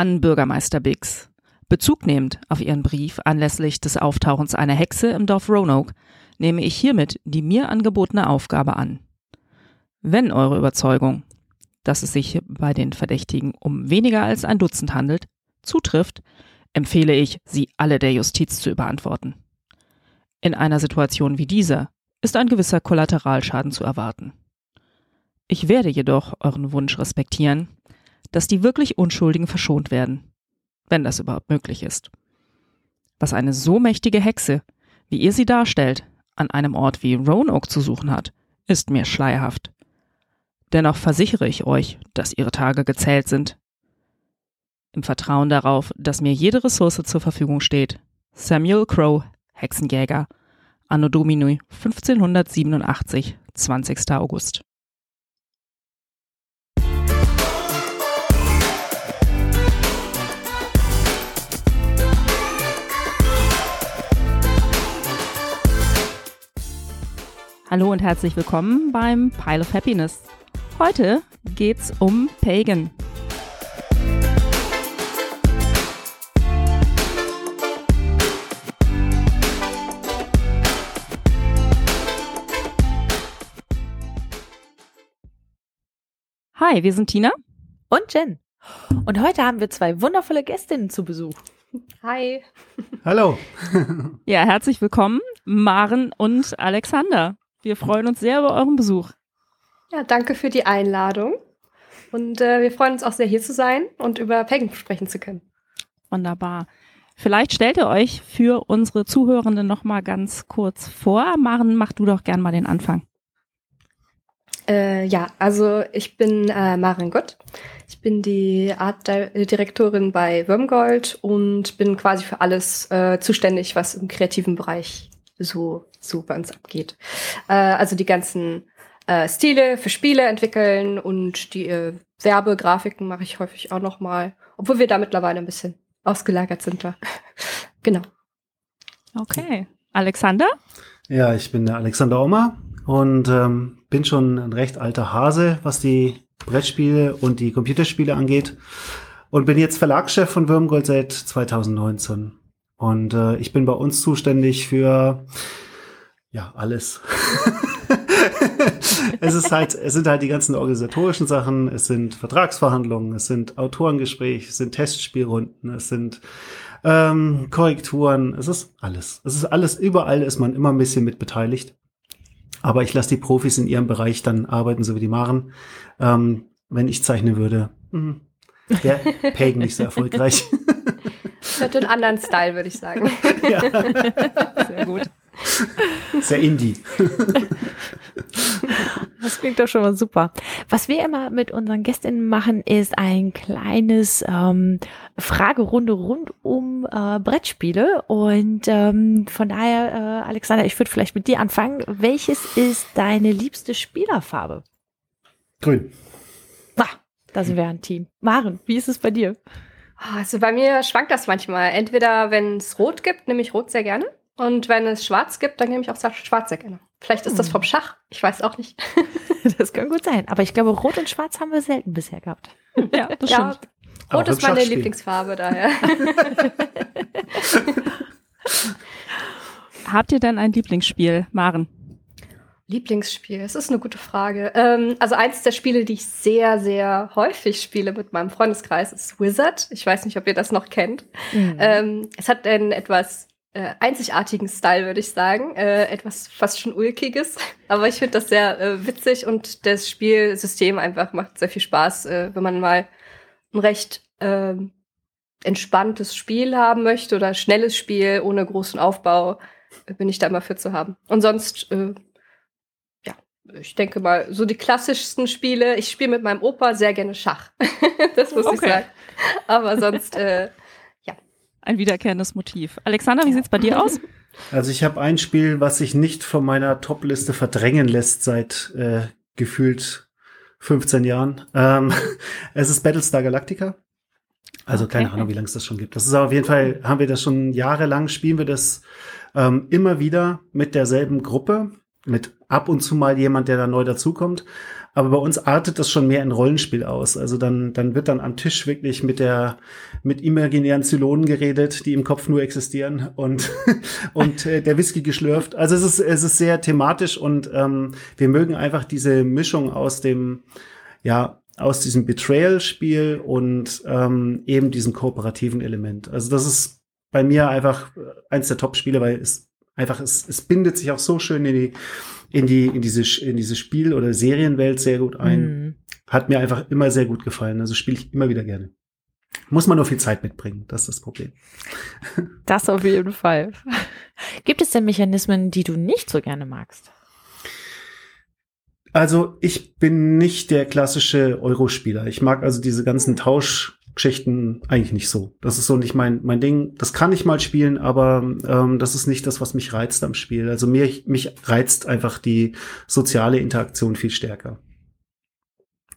An Bürgermeister Biggs. Bezug nehmend auf Ihren Brief anlässlich des Auftauchens einer Hexe im Dorf Roanoke nehme ich hiermit die mir angebotene Aufgabe an. Wenn eure Überzeugung, dass es sich bei den Verdächtigen um weniger als ein Dutzend handelt, zutrifft, empfehle ich, sie alle der Justiz zu überantworten. In einer Situation wie dieser ist ein gewisser Kollateralschaden zu erwarten. Ich werde jedoch euren Wunsch respektieren, dass die wirklich Unschuldigen verschont werden wenn das überhaupt möglich ist. Was eine so mächtige Hexe, wie ihr sie darstellt, an einem Ort wie Roanoke zu suchen hat, ist mir schleierhaft. Dennoch versichere ich euch, dass ihre Tage gezählt sind. Im Vertrauen darauf, dass mir jede Ressource zur Verfügung steht. Samuel Crow, Hexenjäger, Anno Domini 1587, 20. August. Hallo und herzlich willkommen beim Pile of Happiness. Heute geht's um Pagan. Hi, wir sind Tina und Jen. Und heute haben wir zwei wundervolle Gästinnen zu Besuch. Hi. Hallo. ja, herzlich willkommen, Maren und Alexander. Wir freuen uns sehr über euren Besuch. Ja, danke für die Einladung. Und äh, wir freuen uns auch sehr, hier zu sein und über Pagan sprechen zu können. Wunderbar. Vielleicht stellt ihr euch für unsere Zuhörenden noch mal ganz kurz vor. Maren, mach du doch gern mal den Anfang. Äh, ja, also ich bin äh, Maren Gott. Ich bin die Artdirektorin bei Wormgold und bin quasi für alles äh, zuständig, was im kreativen Bereich so, so bei uns abgeht. Äh, also die ganzen äh, Stile für Spiele entwickeln und die äh, Werbegrafiken mache ich häufig auch noch mal, obwohl wir da mittlerweile ein bisschen ausgelagert sind. Da. genau. Okay. Alexander? Ja, ich bin der Alexander Oma und ähm, bin schon ein recht alter Hase, was die Brettspiele und die Computerspiele angeht. Und bin jetzt Verlagschef von Würmgold seit 2019. Und äh, ich bin bei uns zuständig für ja alles. es ist halt, es sind halt die ganzen organisatorischen Sachen, es sind Vertragsverhandlungen, es sind Autorengespräche, es sind Testspielrunden, es sind ähm, Korrekturen, es ist alles. Es ist alles, überall ist man immer ein bisschen mit beteiligt. Aber ich lasse die Profis in ihrem Bereich dann arbeiten, so wie die Maren. Ähm, wenn ich zeichnen würde, hm, wäre Pagan nicht so erfolgreich. Hat einen anderen Style, würde ich sagen. Ja. Sehr gut. Sehr Indie. Das klingt doch schon mal super. Was wir immer mit unseren Gästinnen machen, ist ein kleines ähm, Fragerunde rund um äh, Brettspiele. Und ähm, von daher, äh, Alexander, ich würde vielleicht mit dir anfangen. Welches ist deine liebste Spielerfarbe? Grün. Ah, da sind wir ein Team. Maren, wie ist es bei dir? Also bei mir schwankt das manchmal. Entweder wenn es rot gibt, nehme ich rot sehr gerne. Und wenn es schwarz gibt, dann nehme ich auch schwarz sehr gerne. Vielleicht ist das hm. vom Schach. Ich weiß auch nicht. das kann gut sein. Aber ich glaube, rot und schwarz haben wir selten bisher gehabt. Ja, das ja, stimmt. Rot ist meine Lieblingsfarbe daher. Habt ihr denn ein Lieblingsspiel, Maren? Lieblingsspiel, das ist eine gute Frage. Ähm, also eins der Spiele, die ich sehr, sehr häufig spiele mit meinem Freundeskreis, ist Wizard. Ich weiß nicht, ob ihr das noch kennt. Mhm. Ähm, es hat einen etwas äh, einzigartigen Style, würde ich sagen. Äh, etwas fast schon ulkiges. Aber ich finde das sehr äh, witzig und das Spielsystem einfach macht sehr viel Spaß, äh, wenn man mal ein recht ähm, entspanntes Spiel haben möchte oder schnelles Spiel ohne großen Aufbau, äh, bin ich da immer für zu haben. Und sonst äh, ich denke mal, so die klassischsten Spiele. Ich spiele mit meinem Opa sehr gerne Schach. das muss okay. ich sagen. Aber sonst, äh, ja. Ein wiederkehrendes Motiv. Alexander, wie sieht's bei dir aus? Also ich habe ein Spiel, was sich nicht von meiner Top-Liste verdrängen lässt seit äh, gefühlt 15 Jahren. Ähm, es ist Battlestar Galactica. Also okay. keine Ahnung, wie lange es das schon gibt. Das ist auf jeden Fall, haben wir das schon jahrelang, spielen wir das ähm, immer wieder mit derselben Gruppe mit ab und zu mal jemand, der da neu dazukommt. Aber bei uns artet das schon mehr in Rollenspiel aus. Also dann, dann wird dann am Tisch wirklich mit der, mit imaginären Zylonen geredet, die im Kopf nur existieren und, und äh, der Whisky geschlürft. Also es ist, es ist sehr thematisch und ähm, wir mögen einfach diese Mischung aus dem, ja, aus diesem Betrayal-Spiel und ähm, eben diesem kooperativen Element. Also das ist bei mir einfach eins der Top-Spiele, weil es einfach, es, es bindet sich auch so schön in die, in die, in diese, in diese Spiel- oder Serienwelt sehr gut ein. Mhm. Hat mir einfach immer sehr gut gefallen. Also spiele ich immer wieder gerne. Muss man nur viel Zeit mitbringen, das ist das Problem. Das auf jeden Fall. Gibt es denn Mechanismen, die du nicht so gerne magst? Also ich bin nicht der klassische Eurospieler. Ich mag also diese ganzen Tauschgeschichten eigentlich nicht so. Das ist so nicht mein, mein Ding. Das kann ich mal spielen, aber ähm, das ist nicht das, was mich reizt am Spiel. Also mir, mich reizt einfach die soziale Interaktion viel stärker.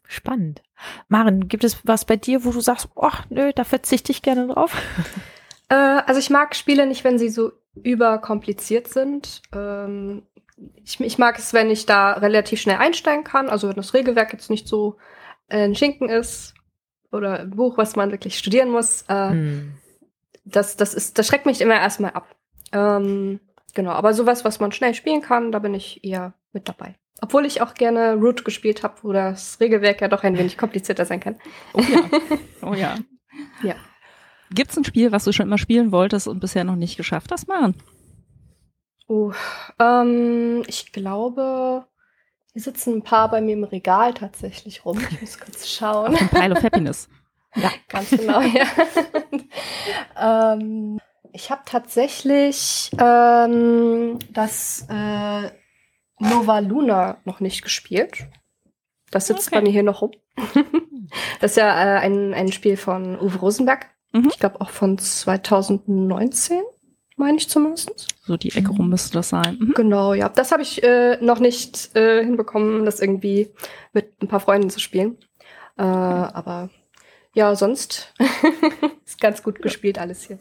Spannend. Maren, gibt es was bei dir, wo du sagst, oh, nö, da verzichte ich gerne drauf? Äh, also ich mag Spiele nicht, wenn sie so überkompliziert sind. Ähm, ich, ich, mag es, wenn ich da relativ schnell einsteigen kann. Also wenn das Regelwerk jetzt nicht so äh, ein Schinken ist oder ein Buch, was man wirklich studieren muss. Äh, hm. das, das, ist, das schreckt mich immer erstmal ab. Ähm, genau, aber sowas, was man schnell spielen kann, da bin ich eher mit dabei. Obwohl ich auch gerne Root gespielt habe, wo das Regelwerk ja doch ein wenig komplizierter sein kann. Oh ja. Oh ja. ja. Gibt es ein Spiel, was du schon immer spielen wolltest und bisher noch nicht geschafft hast, Maren? Oh, ähm, ich glaube, hier sitzen ein paar bei mir im Regal tatsächlich rum. Ich muss kurz schauen. Ein Pile of Happiness. ja, ganz genau, ja. ähm, ich habe tatsächlich ähm, das äh, Nova Luna noch nicht gespielt. Das sitzt okay. bei mir hier noch rum. das ist ja äh, ein, ein Spiel von Uwe Rosenberg. Mhm. Ich glaube auch von 2019 meine ich zumindest. So die Ecke rum müsste das sein. Mhm. Genau, ja. Das habe ich äh, noch nicht äh, hinbekommen, das irgendwie mit ein paar Freunden zu spielen. Äh, aber ja, sonst ist ganz gut gespielt alles hier.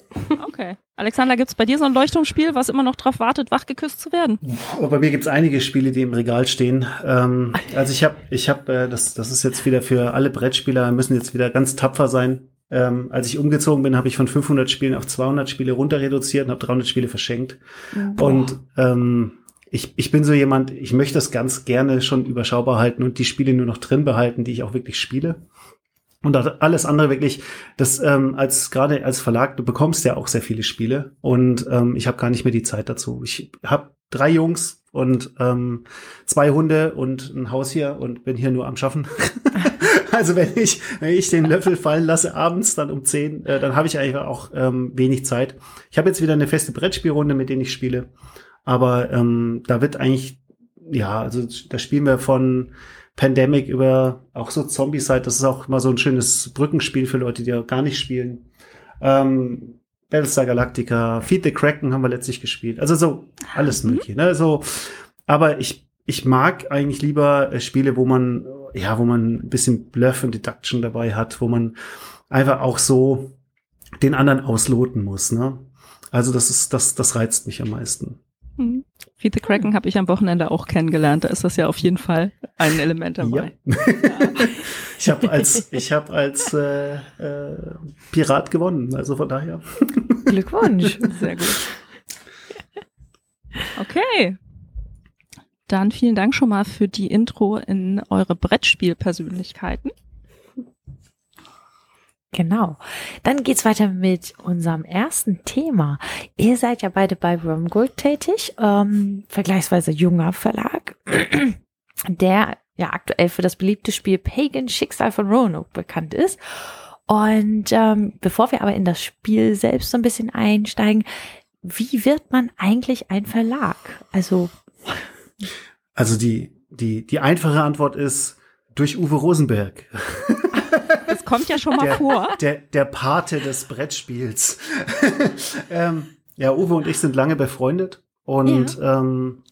Okay. Alexander, gibt es bei dir so ein Leuchtturmspiel, was immer noch darauf wartet, wachgeküsst zu werden? Oh, bei mir gibt es einige Spiele, die im Regal stehen. Ähm, also ich habe, ich habe, äh, das, das ist jetzt wieder für alle Brettspieler, müssen jetzt wieder ganz tapfer sein. Ähm, als ich umgezogen bin, habe ich von 500 Spielen auf 200 Spiele runter reduziert und habe 300 Spiele verschenkt. Boah. Und ähm, ich, ich bin so jemand, ich möchte das ganz gerne schon überschaubar halten und die Spiele nur noch drin behalten, die ich auch wirklich spiele. Und alles andere wirklich, das ähm, als gerade als Verlag, du bekommst ja auch sehr viele Spiele und ähm, ich habe gar nicht mehr die Zeit dazu. Ich habe drei Jungs und ähm, zwei Hunde und ein Haus hier und bin hier nur am Schaffen. also wenn ich, wenn ich den Löffel fallen lasse abends dann um zehn, äh, dann habe ich eigentlich auch ähm, wenig Zeit. Ich habe jetzt wieder eine feste Brettspielrunde, mit denen ich spiele. Aber ähm, da wird eigentlich, ja, also da spielen wir von Pandemic über auch so Zombie-Side. Das ist auch immer so ein schönes Brückenspiel für Leute, die auch gar nicht spielen. Ähm, Battlestar Galactica, Feed the Kraken haben wir letztlich gespielt. Also so alles mhm. mögliche. Ne? So, aber ich ich mag eigentlich lieber äh, Spiele, wo man ja, wo man ein bisschen Bluff und Deduction dabei hat, wo man einfach auch so den anderen ausloten muss. Ne? Also das ist das das reizt mich am meisten. Mhm. Feed the Kraken habe ich am Wochenende auch kennengelernt. Da ist das ja auf jeden Fall ein Element dabei. Ja. ja. ich habe als, ich hab als äh, äh, Pirat gewonnen, also von daher. Glückwunsch. Sehr gut. Okay. Dann vielen Dank schon mal für die Intro in eure Brettspielpersönlichkeiten. Genau. Dann geht's weiter mit unserem ersten Thema. Ihr seid ja beide bei Wormgold tätig, ähm, vergleichsweise junger Verlag, der ja aktuell für das beliebte Spiel Pagan Schicksal von Roanoke bekannt ist. Und ähm, bevor wir aber in das Spiel selbst so ein bisschen einsteigen, wie wird man eigentlich ein Verlag? Also also die die die einfache Antwort ist durch Uwe Rosenberg. Das kommt ja schon mal der, vor. Der, der Pate des Brettspiels. ähm, ja, Uwe und ich sind lange befreundet und ja. ähm,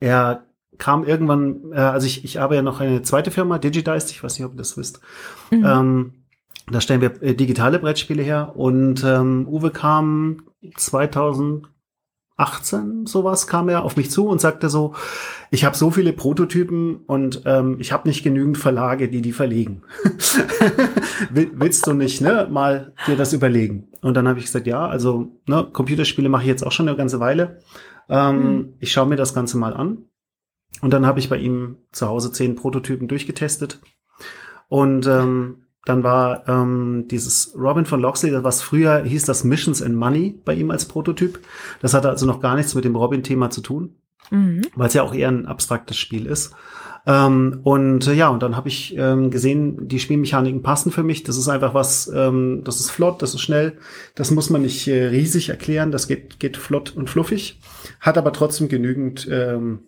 er kam irgendwann, äh, also ich, ich habe ja noch eine zweite Firma, Digidized, ich weiß nicht, ob ihr das wisst. Mhm. Ähm, da stellen wir äh, digitale Brettspiele her und ähm, Uwe kam 2000 18 sowas kam er auf mich zu und sagte so, ich habe so viele Prototypen und ähm, ich habe nicht genügend Verlage, die die verlegen. Willst du nicht ne, mal dir das überlegen? Und dann habe ich gesagt, ja, also ne, Computerspiele mache ich jetzt auch schon eine ganze Weile. Ähm, mhm. Ich schaue mir das Ganze mal an. Und dann habe ich bei ihm zu Hause zehn Prototypen durchgetestet. Und ähm, dann war ähm, dieses Robin von Loxley, was früher hieß das Missions and Money bei ihm als Prototyp. Das hatte also noch gar nichts mit dem Robin-Thema zu tun, mhm. weil es ja auch eher ein abstraktes Spiel ist. Ähm, und äh, ja, und dann habe ich ähm, gesehen, die Spielmechaniken passen für mich. Das ist einfach was, ähm, das ist flott, das ist schnell. Das muss man nicht äh, riesig erklären. Das geht, geht flott und fluffig, hat aber trotzdem genügend ähm,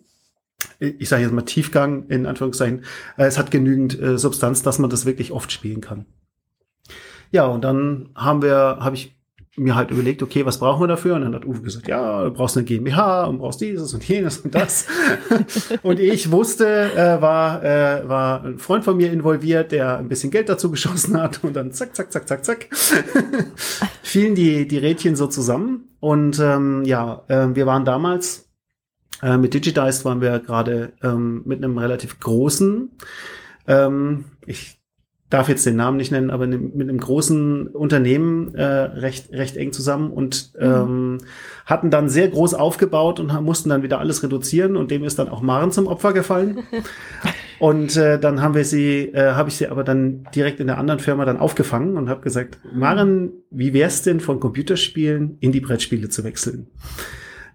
ich sage jetzt mal Tiefgang in Anführungszeichen, äh, es hat genügend äh, Substanz, dass man das wirklich oft spielen kann. Ja, und dann haben wir, habe ich mir halt überlegt, okay, was brauchen wir dafür? Und dann hat Uwe gesagt, ja, du brauchst eine GmbH und brauchst dieses und jenes und das. und ich wusste, äh, war, äh, war ein Freund von mir involviert, der ein bisschen Geld dazu geschossen hat und dann zack, zack, zack, zack, zack, fielen die, die Rädchen so zusammen. Und ähm, ja, äh, wir waren damals äh, mit Digitized waren wir gerade ähm, mit einem relativ großen, ähm, ich darf jetzt den Namen nicht nennen, aber ne, mit einem großen Unternehmen äh, recht, recht eng zusammen und mhm. ähm, hatten dann sehr groß aufgebaut und mussten dann wieder alles reduzieren und dem ist dann auch Maren zum Opfer gefallen. und äh, dann haben wir sie, äh, habe ich sie aber dann direkt in der anderen Firma dann aufgefangen und habe gesagt, Maren, wie wär's denn von Computerspielen in die Brettspiele zu wechseln?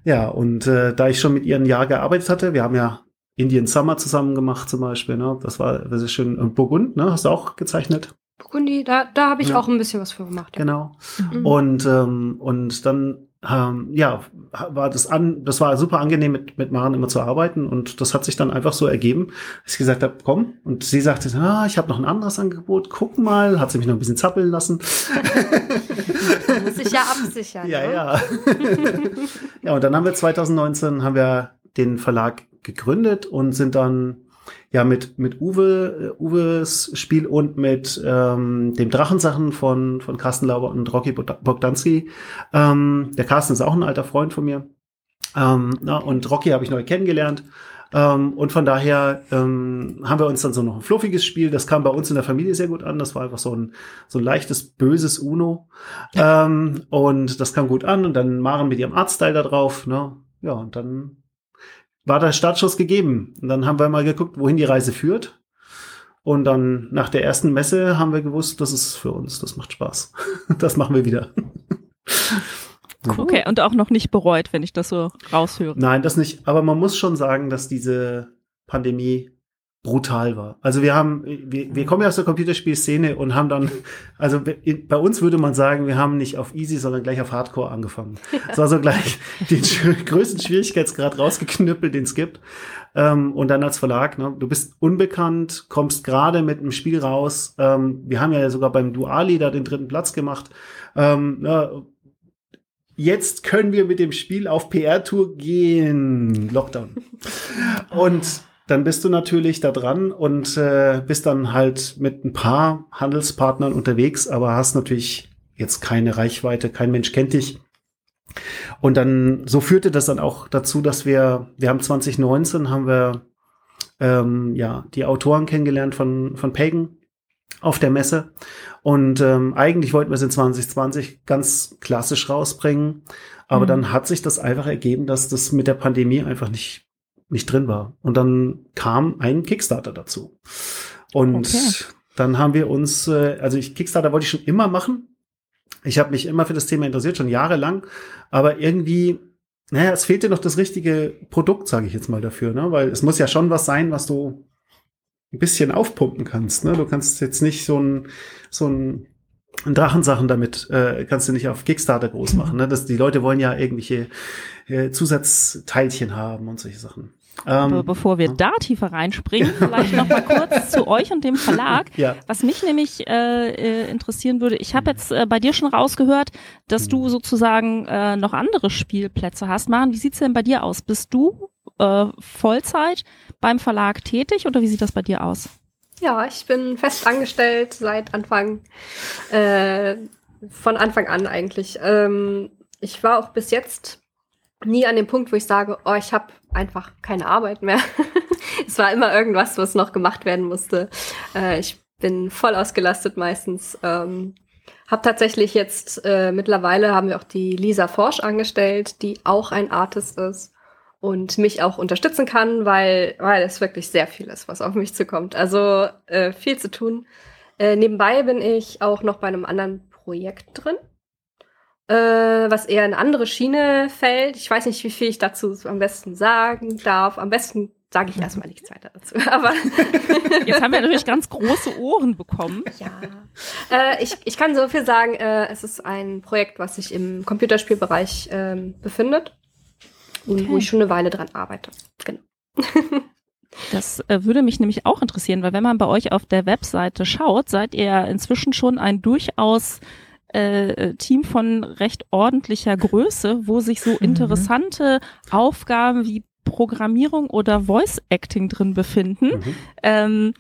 Ja, und äh, da ich schon mit ihr ein Jahr gearbeitet hatte, wir haben ja Indian Summer zusammen gemacht zum Beispiel, ne? Das war das ist schön. Und Burgund, ne? Hast du auch gezeichnet? Burgundi, da, da habe ich ja. auch ein bisschen was für gemacht. Ja. Genau. Mhm. Und, ähm, und dann ähm, ja, war das an, das war super angenehm mit, mit Maren immer zu arbeiten und das hat sich dann einfach so ergeben, dass ich gesagt habe, komm, und sie sagte, ah, ich habe noch ein anderes Angebot, guck mal, hat sie mich noch ein bisschen zappeln lassen. muss sich ja absichern. Ja, ne? ja. ja, und dann haben wir 2019 haben wir den Verlag gegründet und sind dann ja mit mit Uwe äh, Uwes Spiel und mit ähm, dem Drachensachen von von Carsten Lauber und Rocky Bogdanski. Ähm, der Carsten ist auch ein alter Freund von mir. Ähm, na, und Rocky habe ich neu kennengelernt. Ähm, und von daher ähm, haben wir uns dann so noch ein fluffiges Spiel. Das kam bei uns in der Familie sehr gut an. Das war einfach so ein so ein leichtes böses Uno. ähm, und das kam gut an. Und dann Maren mit ihrem Artstyle da drauf. Ne? Ja, und dann war der Startschuss gegeben. Und dann haben wir mal geguckt, wohin die Reise führt. Und dann nach der ersten Messe haben wir gewusst, das ist für uns, das macht Spaß. Das machen wir wieder. Okay, und auch noch nicht bereut, wenn ich das so raushöre. Nein, das nicht. Aber man muss schon sagen, dass diese Pandemie brutal war. Also wir haben, wir, wir kommen ja aus der Computerspielszene und haben dann, also bei uns würde man sagen, wir haben nicht auf Easy, sondern gleich auf Hardcore angefangen. Es war so gleich den größten Schwierigkeitsgrad rausgeknüppelt, den es gibt. Ähm, und dann als Verlag, ne, du bist unbekannt, kommst gerade mit einem Spiel raus. Ähm, wir haben ja sogar beim Duali da den dritten Platz gemacht. Ähm, na, jetzt können wir mit dem Spiel auf PR-Tour gehen. Lockdown. Und dann bist du natürlich da dran und äh, bist dann halt mit ein paar Handelspartnern unterwegs, aber hast natürlich jetzt keine Reichweite, kein Mensch kennt dich. Und dann, so führte das dann auch dazu, dass wir, wir haben 2019 haben wir ähm, ja die Autoren kennengelernt von, von Pagan auf der Messe. Und ähm, eigentlich wollten wir es in 2020 ganz klassisch rausbringen. Aber mhm. dann hat sich das einfach ergeben, dass das mit der Pandemie einfach nicht nicht drin war. Und dann kam ein Kickstarter dazu. Und okay. dann haben wir uns, äh, also ich, Kickstarter wollte ich schon immer machen. Ich habe mich immer für das Thema interessiert, schon jahrelang. Aber irgendwie, naja, es fehlte noch das richtige Produkt, sage ich jetzt mal dafür, ne? Weil es muss ja schon was sein, was du ein bisschen aufpumpen kannst. Ne? Du kannst jetzt nicht so ein, so ein Drachensachen damit äh, kannst du nicht auf Kickstarter groß machen. Ne? Das, die Leute wollen ja irgendwelche äh, Zusatzteilchen haben und solche Sachen. Ähm, bevor wir da tiefer reinspringen, vielleicht noch mal kurz zu euch und dem Verlag. Ja. Was mich nämlich äh, äh, interessieren würde, ich habe jetzt äh, bei dir schon rausgehört, dass du mhm. sozusagen äh, noch andere Spielplätze hast. Maren, wie sieht's denn bei dir aus? Bist du äh, Vollzeit beim Verlag tätig oder wie sieht das bei dir aus? Ja, ich bin fest angestellt seit Anfang, äh, von Anfang an eigentlich. Ähm, ich war auch bis jetzt nie an dem Punkt, wo ich sage, oh, ich habe einfach keine Arbeit mehr. es war immer irgendwas, was noch gemacht werden musste. Äh, ich bin voll ausgelastet meistens. Ähm, hab tatsächlich jetzt äh, mittlerweile haben wir auch die Lisa Forsch angestellt, die auch ein Artist ist und mich auch unterstützen kann, weil weil es wirklich sehr viel ist, was auf mich zukommt. Also äh, viel zu tun. Äh, nebenbei bin ich auch noch bei einem anderen Projekt drin äh, was eher in eine andere Schiene fällt. Ich weiß nicht, wie viel ich dazu am besten sagen darf. Am besten sage ich erstmal nichts weiter dazu. Aber jetzt haben wir natürlich ganz große Ohren bekommen. Ja, äh, ich, ich kann so viel sagen. Äh, es ist ein Projekt, was sich im Computerspielbereich ähm, befindet und okay. wo ich schon eine Weile dran arbeite. Genau. Das äh, würde mich nämlich auch interessieren, weil wenn man bei euch auf der Webseite schaut, seid ihr inzwischen schon ein durchaus äh, Team von recht ordentlicher Größe, wo sich so mhm. interessante mhm. Aufgaben wie Programmierung oder Voice Acting drin befinden. Mhm. Ähm,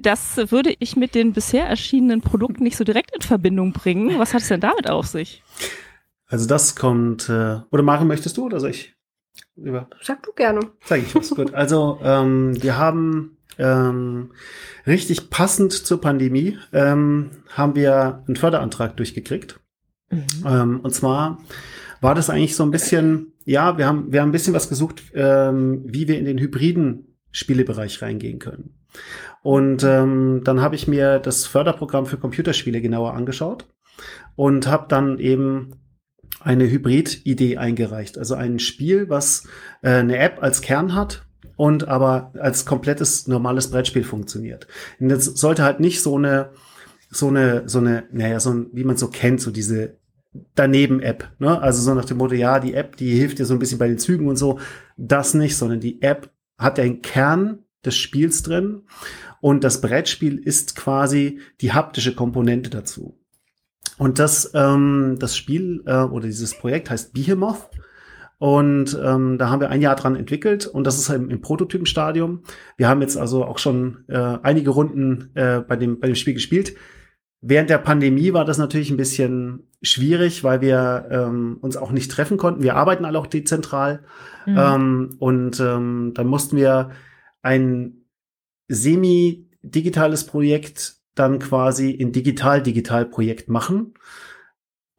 das würde ich mit den bisher erschienenen Produkten nicht so direkt in Verbindung bringen. Was hat es denn damit auf sich? Also das kommt, äh, oder machen möchtest du oder soll ich? Über Sag du gerne. Sag ich was, gut. Also ähm, wir haben ähm, richtig passend zur Pandemie ähm, haben wir einen Förderantrag durchgekriegt. Mhm. Ähm, und zwar war das eigentlich so ein bisschen, ja, wir haben, wir haben ein bisschen was gesucht, ähm, wie wir in den hybriden Spielebereich reingehen können. Und ähm, dann habe ich mir das Förderprogramm für Computerspiele genauer angeschaut und habe dann eben eine Hybrid-Idee eingereicht. Also ein Spiel, was äh, eine App als Kern hat und aber als komplettes normales Brettspiel funktioniert. Und das sollte halt nicht so eine, so eine, so eine, naja, so ein, wie man so kennt, so diese Daneben-App, ne? Also so nach dem Motto, ja, die App, die hilft dir so ein bisschen bei den Zügen und so. Das nicht, sondern die App hat den Kern des Spiels drin und das Brettspiel ist quasi die haptische Komponente dazu. Und das, ähm, das Spiel äh, oder dieses Projekt heißt Behemoth und ähm, da haben wir ein Jahr dran entwickelt und das ist im, im Prototypenstadium. Wir haben jetzt also auch schon äh, einige Runden äh, bei, dem, bei dem Spiel gespielt. Während der Pandemie war das natürlich ein bisschen schwierig, weil wir ähm, uns auch nicht treffen konnten. Wir arbeiten alle auch dezentral. Mhm. Ähm, und ähm, dann mussten wir ein semi-digitales Projekt dann quasi in digital-digital-Projekt machen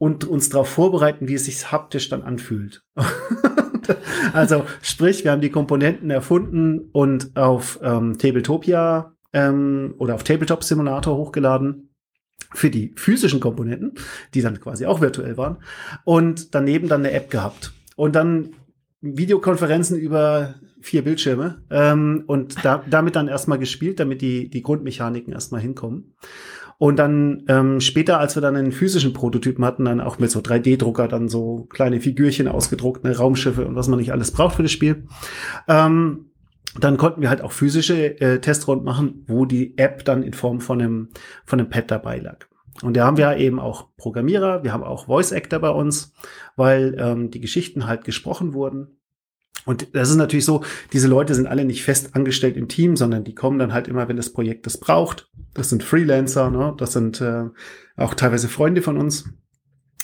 und uns darauf vorbereiten, wie es sich haptisch dann anfühlt. also sprich, wir haben die Komponenten erfunden und auf ähm, Tabletopia ähm, oder auf Tabletop Simulator hochgeladen für die physischen Komponenten, die dann quasi auch virtuell waren und daneben dann eine App gehabt und dann Videokonferenzen über vier Bildschirme ähm, und da, damit dann erstmal gespielt, damit die die Grundmechaniken erstmal hinkommen. Und dann ähm, später, als wir dann einen physischen Prototypen hatten, dann auch mit so 3D-Drucker dann so kleine Figürchen ausgedruckt, ne, Raumschiffe und was man nicht alles braucht für das Spiel. Ähm, dann konnten wir halt auch physische äh, Testrunden machen, wo die App dann in Form von einem, von einem Pad dabei lag. Und da haben wir eben auch Programmierer, wir haben auch Voice Actor bei uns, weil ähm, die Geschichten halt gesprochen wurden. Und das ist natürlich so, diese Leute sind alle nicht fest angestellt im Team, sondern die kommen dann halt immer, wenn das Projekt das braucht. Das sind Freelancer, ne? das sind äh, auch teilweise Freunde von uns.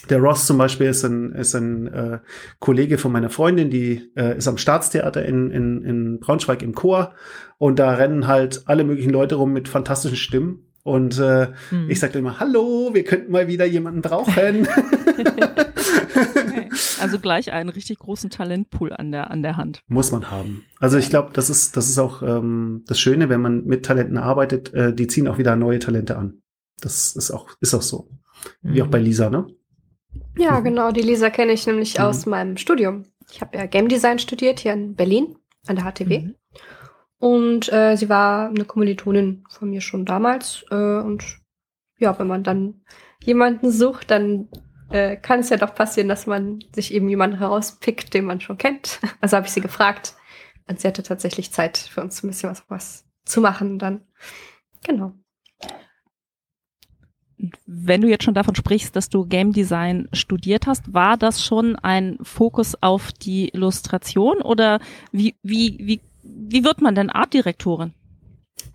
Der Ross zum Beispiel ist ein, ist ein äh, Kollege von meiner Freundin, die äh, ist am Staatstheater in, in, in Braunschweig im Chor und da rennen halt alle möglichen Leute rum mit fantastischen Stimmen. Und äh, hm. ich sagte immer, hallo, wir könnten mal wieder jemanden brauchen. Also gleich einen richtig großen Talentpool an der, an der Hand. Muss man haben. Also ich glaube, das ist, das ist auch ähm, das Schöne, wenn man mit Talenten arbeitet, äh, die ziehen auch wieder neue Talente an. Das ist auch, ist auch so. Wie mhm. auch bei Lisa, ne? Ja, mhm. genau. Die Lisa kenne ich nämlich mhm. aus meinem Studium. Ich habe ja Game Design studiert hier in Berlin an der HTW. Mhm. Und äh, sie war eine Kommilitonin von mir schon damals. Äh, und ja, wenn man dann jemanden sucht, dann äh, kann es ja doch passieren, dass man sich eben jemanden herauspickt, den man schon kennt. Also habe ich sie gefragt. Und sie hatte tatsächlich Zeit für uns ein bisschen was, was zu machen dann. Genau. Wenn du jetzt schon davon sprichst, dass du Game Design studiert hast, war das schon ein Fokus auf die Illustration oder wie, wie, wie, wie wird man denn Artdirektorin?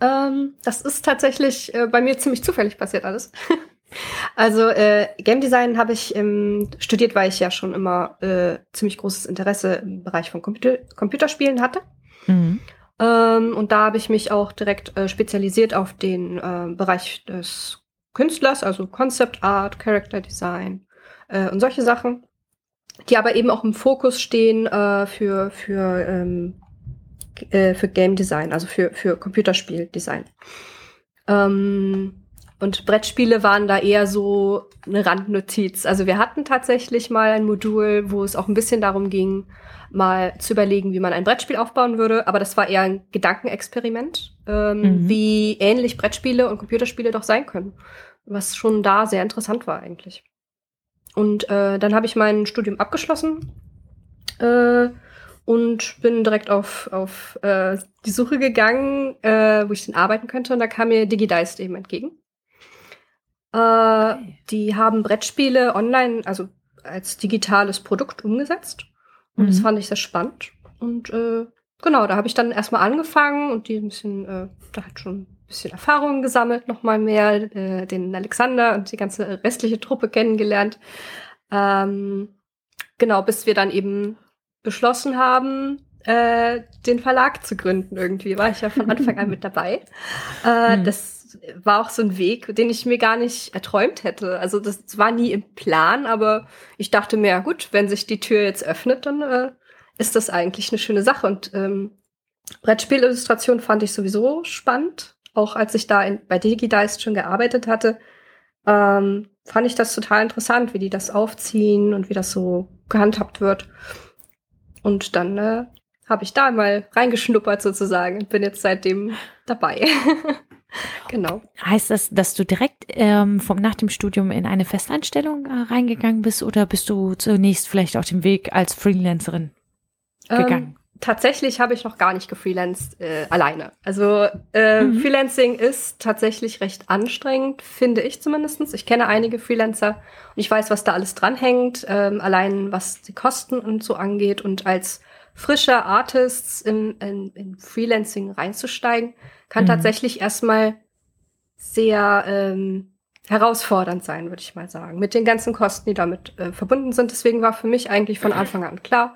Ähm, das ist tatsächlich äh, bei mir ziemlich zufällig passiert alles. Also äh, Game Design habe ich ähm, studiert, weil ich ja schon immer äh, ziemlich großes Interesse im Bereich von Computer Computerspielen hatte. Mhm. Ähm, und da habe ich mich auch direkt äh, spezialisiert auf den äh, Bereich des Künstlers, also Concept Art, Character Design äh, und solche Sachen, die aber eben auch im Fokus stehen für für ähm, äh, für Game Design, also für für Computerspieldesign. Ähm, und Brettspiele waren da eher so eine Randnotiz. Also wir hatten tatsächlich mal ein Modul, wo es auch ein bisschen darum ging, mal zu überlegen, wie man ein Brettspiel aufbauen würde. Aber das war eher ein Gedankenexperiment, ähm, mhm. wie ähnlich Brettspiele und Computerspiele doch sein können. Was schon da sehr interessant war eigentlich. Und äh, dann habe ich mein Studium abgeschlossen äh, und bin direkt auf, auf äh, die Suche gegangen, äh, wo ich denn arbeiten könnte. Und da kam mir DigiDice eben entgegen. Äh, die haben Brettspiele online, also als digitales Produkt umgesetzt. Und mhm. das fand ich sehr spannend. Und äh, genau, da habe ich dann erstmal angefangen und die ein bisschen, äh, da hat schon ein bisschen Erfahrungen gesammelt, nochmal mehr, äh, den Alexander und die ganze restliche Truppe kennengelernt. Ähm, genau, bis wir dann eben beschlossen haben, äh, den Verlag zu gründen irgendwie. War ich ja von Anfang an mit dabei. Äh, mhm. Das war auch so ein Weg, den ich mir gar nicht erträumt hätte. Also das war nie im Plan, aber ich dachte mir, ja gut, wenn sich die Tür jetzt öffnet, dann äh, ist das eigentlich eine schöne Sache. Und ähm, Brettspielillustration fand ich sowieso spannend. Auch als ich da in, bei DigiDice schon gearbeitet hatte, ähm, fand ich das total interessant, wie die das aufziehen und wie das so gehandhabt wird. Und dann äh, habe ich da mal reingeschnuppert sozusagen und bin jetzt seitdem dabei. genau. Heißt das, dass du direkt ähm, vom, nach dem Studium in eine Festanstellung äh, reingegangen bist oder bist du zunächst vielleicht auf dem Weg als Freelancerin gegangen? Ähm, tatsächlich habe ich noch gar nicht gefreelanced äh, alleine. Also äh, mhm. Freelancing ist tatsächlich recht anstrengend, finde ich zumindest. Ich kenne einige Freelancer und ich weiß, was da alles dranhängt, ähm, allein was die Kosten und so angeht. Und als frischer Artists in, in, in Freelancing reinzusteigen, kann mhm. tatsächlich erstmal sehr ähm, herausfordernd sein, würde ich mal sagen, mit den ganzen Kosten, die damit äh, verbunden sind. Deswegen war für mich eigentlich von Anfang an klar,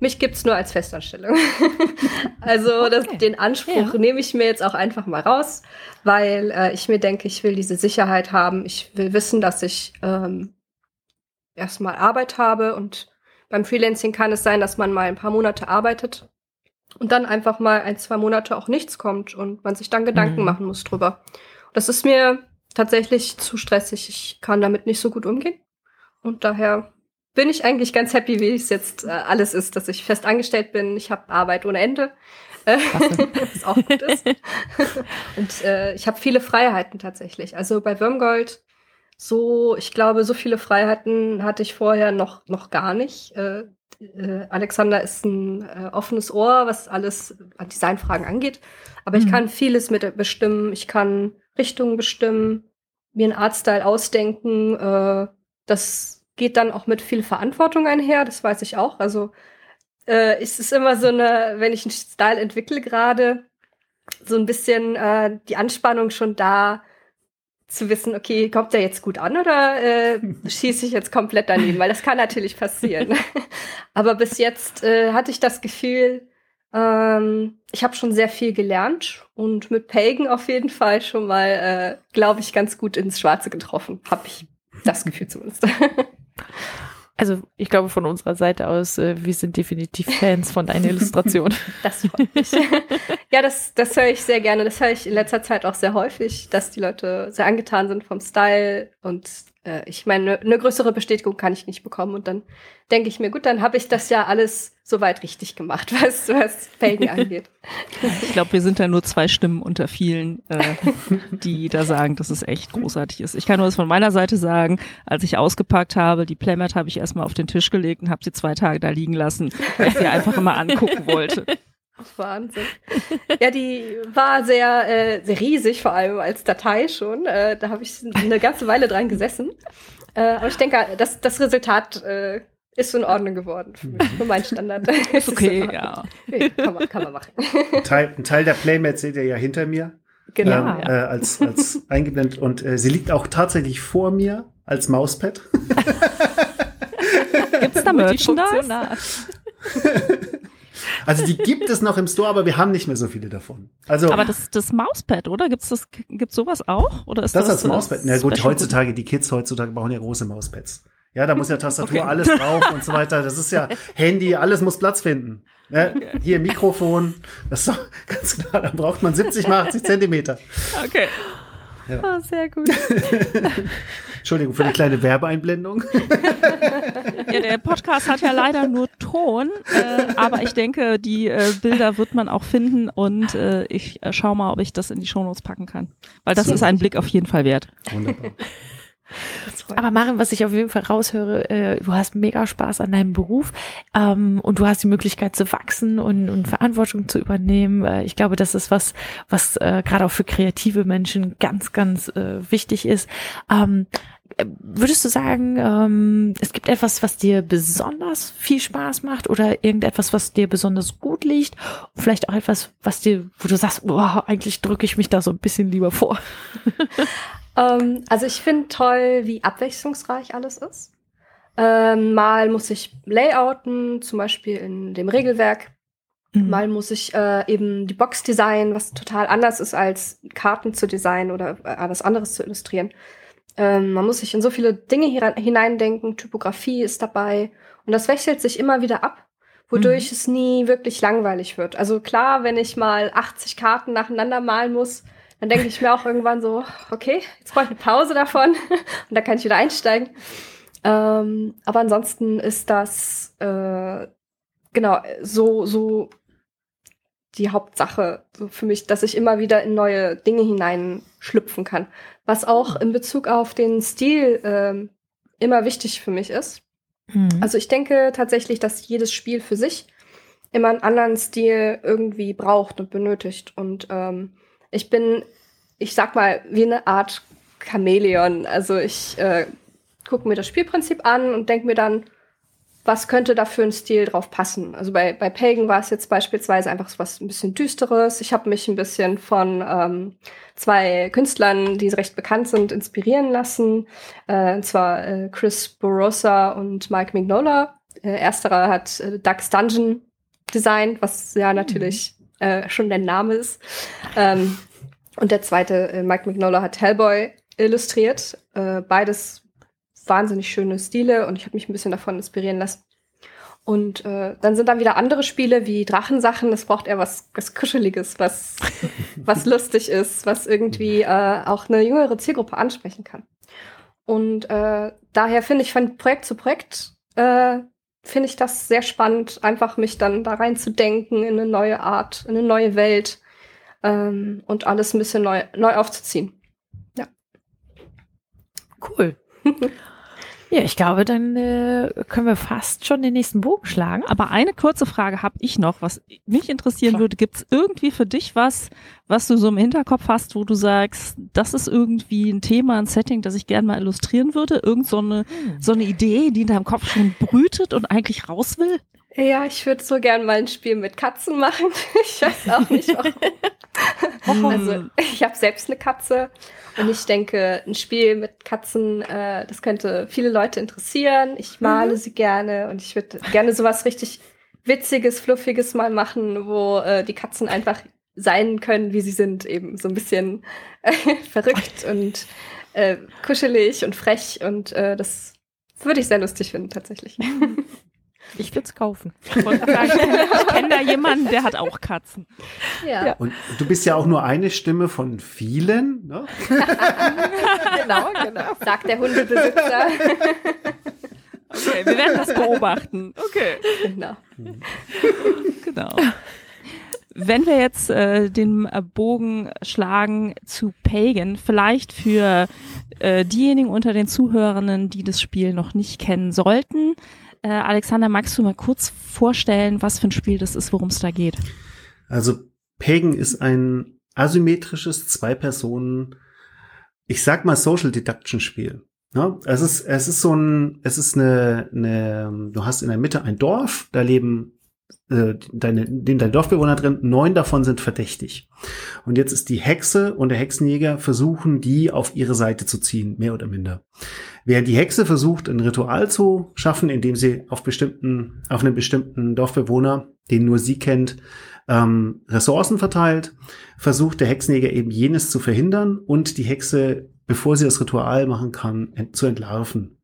mich gibt's nur als Festanstellung. also okay. das, den Anspruch ja. nehme ich mir jetzt auch einfach mal raus, weil äh, ich mir denke, ich will diese Sicherheit haben. Ich will wissen, dass ich ähm, erstmal Arbeit habe und beim Freelancing kann es sein, dass man mal ein paar Monate arbeitet und dann einfach mal ein, zwei Monate auch nichts kommt und man sich dann Gedanken mhm. machen muss drüber. Das ist mir tatsächlich zu stressig. Ich kann damit nicht so gut umgehen. Und daher bin ich eigentlich ganz happy, wie es jetzt äh, alles ist, dass ich fest angestellt bin. Ich habe Arbeit ohne Ende. Äh, was auch gut ist. und äh, ich habe viele Freiheiten tatsächlich. Also bei Würmgold so, ich glaube, so viele Freiheiten hatte ich vorher noch, noch gar nicht. Äh, äh, Alexander ist ein äh, offenes Ohr, was alles an Designfragen angeht. Aber mhm. ich kann vieles mit bestimmen. Ich kann Richtungen bestimmen, mir einen Artstyle ausdenken. Äh, das geht dann auch mit viel Verantwortung einher, das weiß ich auch. Also äh, ist es immer so eine, wenn ich einen Style entwickle gerade, so ein bisschen äh, die Anspannung schon da, zu wissen, okay, kommt der jetzt gut an oder äh, schieße ich jetzt komplett daneben? Weil das kann natürlich passieren. Aber bis jetzt äh, hatte ich das Gefühl, ähm, ich habe schon sehr viel gelernt und mit Pagan auf jeden Fall schon mal, äh, glaube ich, ganz gut ins Schwarze getroffen. Habe ich das Gefühl zumindest. Also ich glaube von unserer Seite aus, äh, wir sind definitiv Fans von deiner Illustration. das freut mich. ja, das, das höre ich sehr gerne. Das höre ich in letzter Zeit auch sehr häufig, dass die Leute sehr angetan sind vom Style und äh, ich meine, eine größere Bestätigung kann ich nicht bekommen. Und dann denke ich mir, gut, dann habe ich das ja alles soweit richtig gemacht, was, was Felgen angeht. Ich glaube, wir sind da nur zwei Stimmen unter vielen, äh, die da sagen, dass es echt großartig ist. Ich kann nur das von meiner Seite sagen, als ich ausgepackt habe, die Playmat habe ich erstmal auf den Tisch gelegt und habe sie zwei Tage da liegen lassen, weil ich sie einfach immer angucken wollte. Wahnsinn. Ja, die war sehr, äh, sehr riesig, vor allem als Datei schon. Äh, da habe ich eine ganze Weile dran gesessen. Äh, aber ich denke, das, das Resultat äh, ist in Ordnung geworden für, mich, für meinen Standard. Ist okay, ja. Okay, kann, man, kann man machen. Ein Teil, ein Teil der Playmats seht ihr ja hinter mir. Genau. Ähm, äh, als, als eingeblendet. Und äh, sie liegt auch tatsächlich vor mir als Mauspad. Gibt's da Merchandise? Also die gibt es noch im Store, aber wir haben nicht mehr so viele davon. Also Aber das, das Mauspad, oder? Gibt's das, gibt's sowas auch? Oder ist das, das, als Mauspad. Na gut, heutzutage, die Kids heutzutage brauchen ja große Mauspads. Ja, da muss ja Tastatur, alles drauf und so weiter. Das ist ja Handy, alles muss Platz finden. Ne? Hier Mikrofon, das ist doch ganz klar, da braucht man 70 mal 80 Zentimeter. Okay. Ah, sehr gut. Entschuldigung für die kleine Werbeeinblendung. Ja, der Podcast hat ja leider nur Ton, äh, aber ich denke, die äh, Bilder wird man auch finden und äh, ich äh, schau mal, ob ich das in die Shownotes packen kann. Weil das ist ein Blick auf jeden Fall wert. Wunderbar. Aber Maren, was ich auf jeden Fall raushöre, äh, du hast mega Spaß an deinem Beruf ähm, und du hast die Möglichkeit zu wachsen und, und Verantwortung zu übernehmen. Äh, ich glaube, das ist was, was äh, gerade auch für kreative Menschen ganz, ganz äh, wichtig ist. Ähm, äh, würdest du sagen, ähm, es gibt etwas, was dir besonders viel Spaß macht oder irgendetwas, was dir besonders gut liegt? Vielleicht auch etwas, was dir, wo du sagst, boah, eigentlich drücke ich mich da so ein bisschen lieber vor. Ähm, also ich finde toll, wie abwechslungsreich alles ist. Ähm, mal muss ich layouten, zum Beispiel in dem Regelwerk. Mal muss ich äh, eben die Box designen, was total anders ist als Karten zu designen oder äh, was anderes zu illustrieren. Ähm, man muss sich in so viele Dinge hineindenken, Typografie ist dabei und das wechselt sich immer wieder ab, wodurch es nie wirklich langweilig wird. Also klar, wenn ich mal 80 Karten nacheinander malen muss, dann denke ich mir auch irgendwann so, okay, jetzt brauche ich eine Pause davon und dann kann ich wieder einsteigen. Ähm, aber ansonsten ist das äh, genau so so die Hauptsache so für mich, dass ich immer wieder in neue Dinge hineinschlüpfen kann. Was auch in Bezug auf den Stil ähm, immer wichtig für mich ist. Mhm. Also ich denke tatsächlich, dass jedes Spiel für sich immer einen anderen Stil irgendwie braucht und benötigt. Und ähm, ich bin, ich sag mal, wie eine Art Chamäleon. Also ich äh, gucke mir das Spielprinzip an und denke mir dann, was könnte da für ein Stil drauf passen? Also bei, bei Pagan war es jetzt beispielsweise einfach so was ein bisschen düsteres. Ich habe mich ein bisschen von ähm, zwei Künstlern, die recht bekannt sind, inspirieren lassen. Äh, und zwar äh, Chris Borosa und Mike Mignola. Äh, ersterer hat äh, Duck's Dungeon designt, was ja natürlich äh, schon der Name ist. Ähm, und der zweite, äh, Mike Mignola, hat Hellboy illustriert. Äh, beides wahnsinnig schöne Stile und ich habe mich ein bisschen davon inspirieren lassen. Und äh, dann sind dann wieder andere Spiele wie Drachensachen. Das braucht eher was, was Kuscheliges, was, was lustig ist, was irgendwie äh, auch eine jüngere Zielgruppe ansprechen kann. Und äh, daher finde ich von Projekt zu Projekt äh, finde ich das sehr spannend, einfach mich dann da reinzudenken in eine neue Art, in eine neue Welt ähm, und alles ein bisschen neu, neu aufzuziehen. Cool. Ja, ich glaube, dann äh, können wir fast schon den nächsten Bogen schlagen. Aber eine kurze Frage habe ich noch, was mich interessieren Klar. würde. Gibt es irgendwie für dich was, was du so im Hinterkopf hast, wo du sagst, das ist irgendwie ein Thema, ein Setting, das ich gerne mal illustrieren würde? Irgend so eine, so eine Idee, die in deinem Kopf schon brütet und eigentlich raus will? Ja, ich würde so gern mal ein Spiel mit Katzen machen. Ich weiß auch nicht warum. also ich habe selbst eine Katze und ich denke, ein Spiel mit Katzen, äh, das könnte viele Leute interessieren. Ich male sie gerne und ich würde gerne sowas richtig witziges, fluffiges mal machen, wo äh, die Katzen einfach sein können, wie sie sind, eben so ein bisschen äh, verrückt und äh, kuschelig und frech und äh, das würde ich sehr lustig finden tatsächlich. Ich würde es kaufen. Ich wollte gerade sagen, ich kenne da jemanden, der hat auch Katzen. Ja. Und du bist ja auch nur eine Stimme von vielen. Ne? genau, genau. Sagt der Hundebesitzer. Okay, wir werden das beobachten. Okay. genau. Genau. Wenn wir jetzt äh, den äh, Bogen schlagen zu Pagan, vielleicht für äh, diejenigen unter den Zuhörenden, die das Spiel noch nicht kennen sollten, äh, Alexander, magst du mal kurz vorstellen, was für ein Spiel das ist, worum es da geht? Also Pagan ist ein asymmetrisches Zwei-Personen, ich sag mal Social Deduction Spiel. Ja, es ist, es ist so ein, es ist eine, eine, du hast in der Mitte ein Dorf, da leben äh, deine, den deine Dorfbewohner drin, neun davon sind verdächtig. Und jetzt ist die Hexe und der Hexenjäger versuchen, die auf ihre Seite zu ziehen, mehr oder minder. Während die Hexe versucht, ein Ritual zu schaffen, indem sie auf bestimmten, auf einen bestimmten Dorfbewohner, den nur sie kennt, ähm, Ressourcen verteilt, versucht der Hexenjäger eben jenes zu verhindern und die Hexe, bevor sie das Ritual machen kann, ent zu entlarven.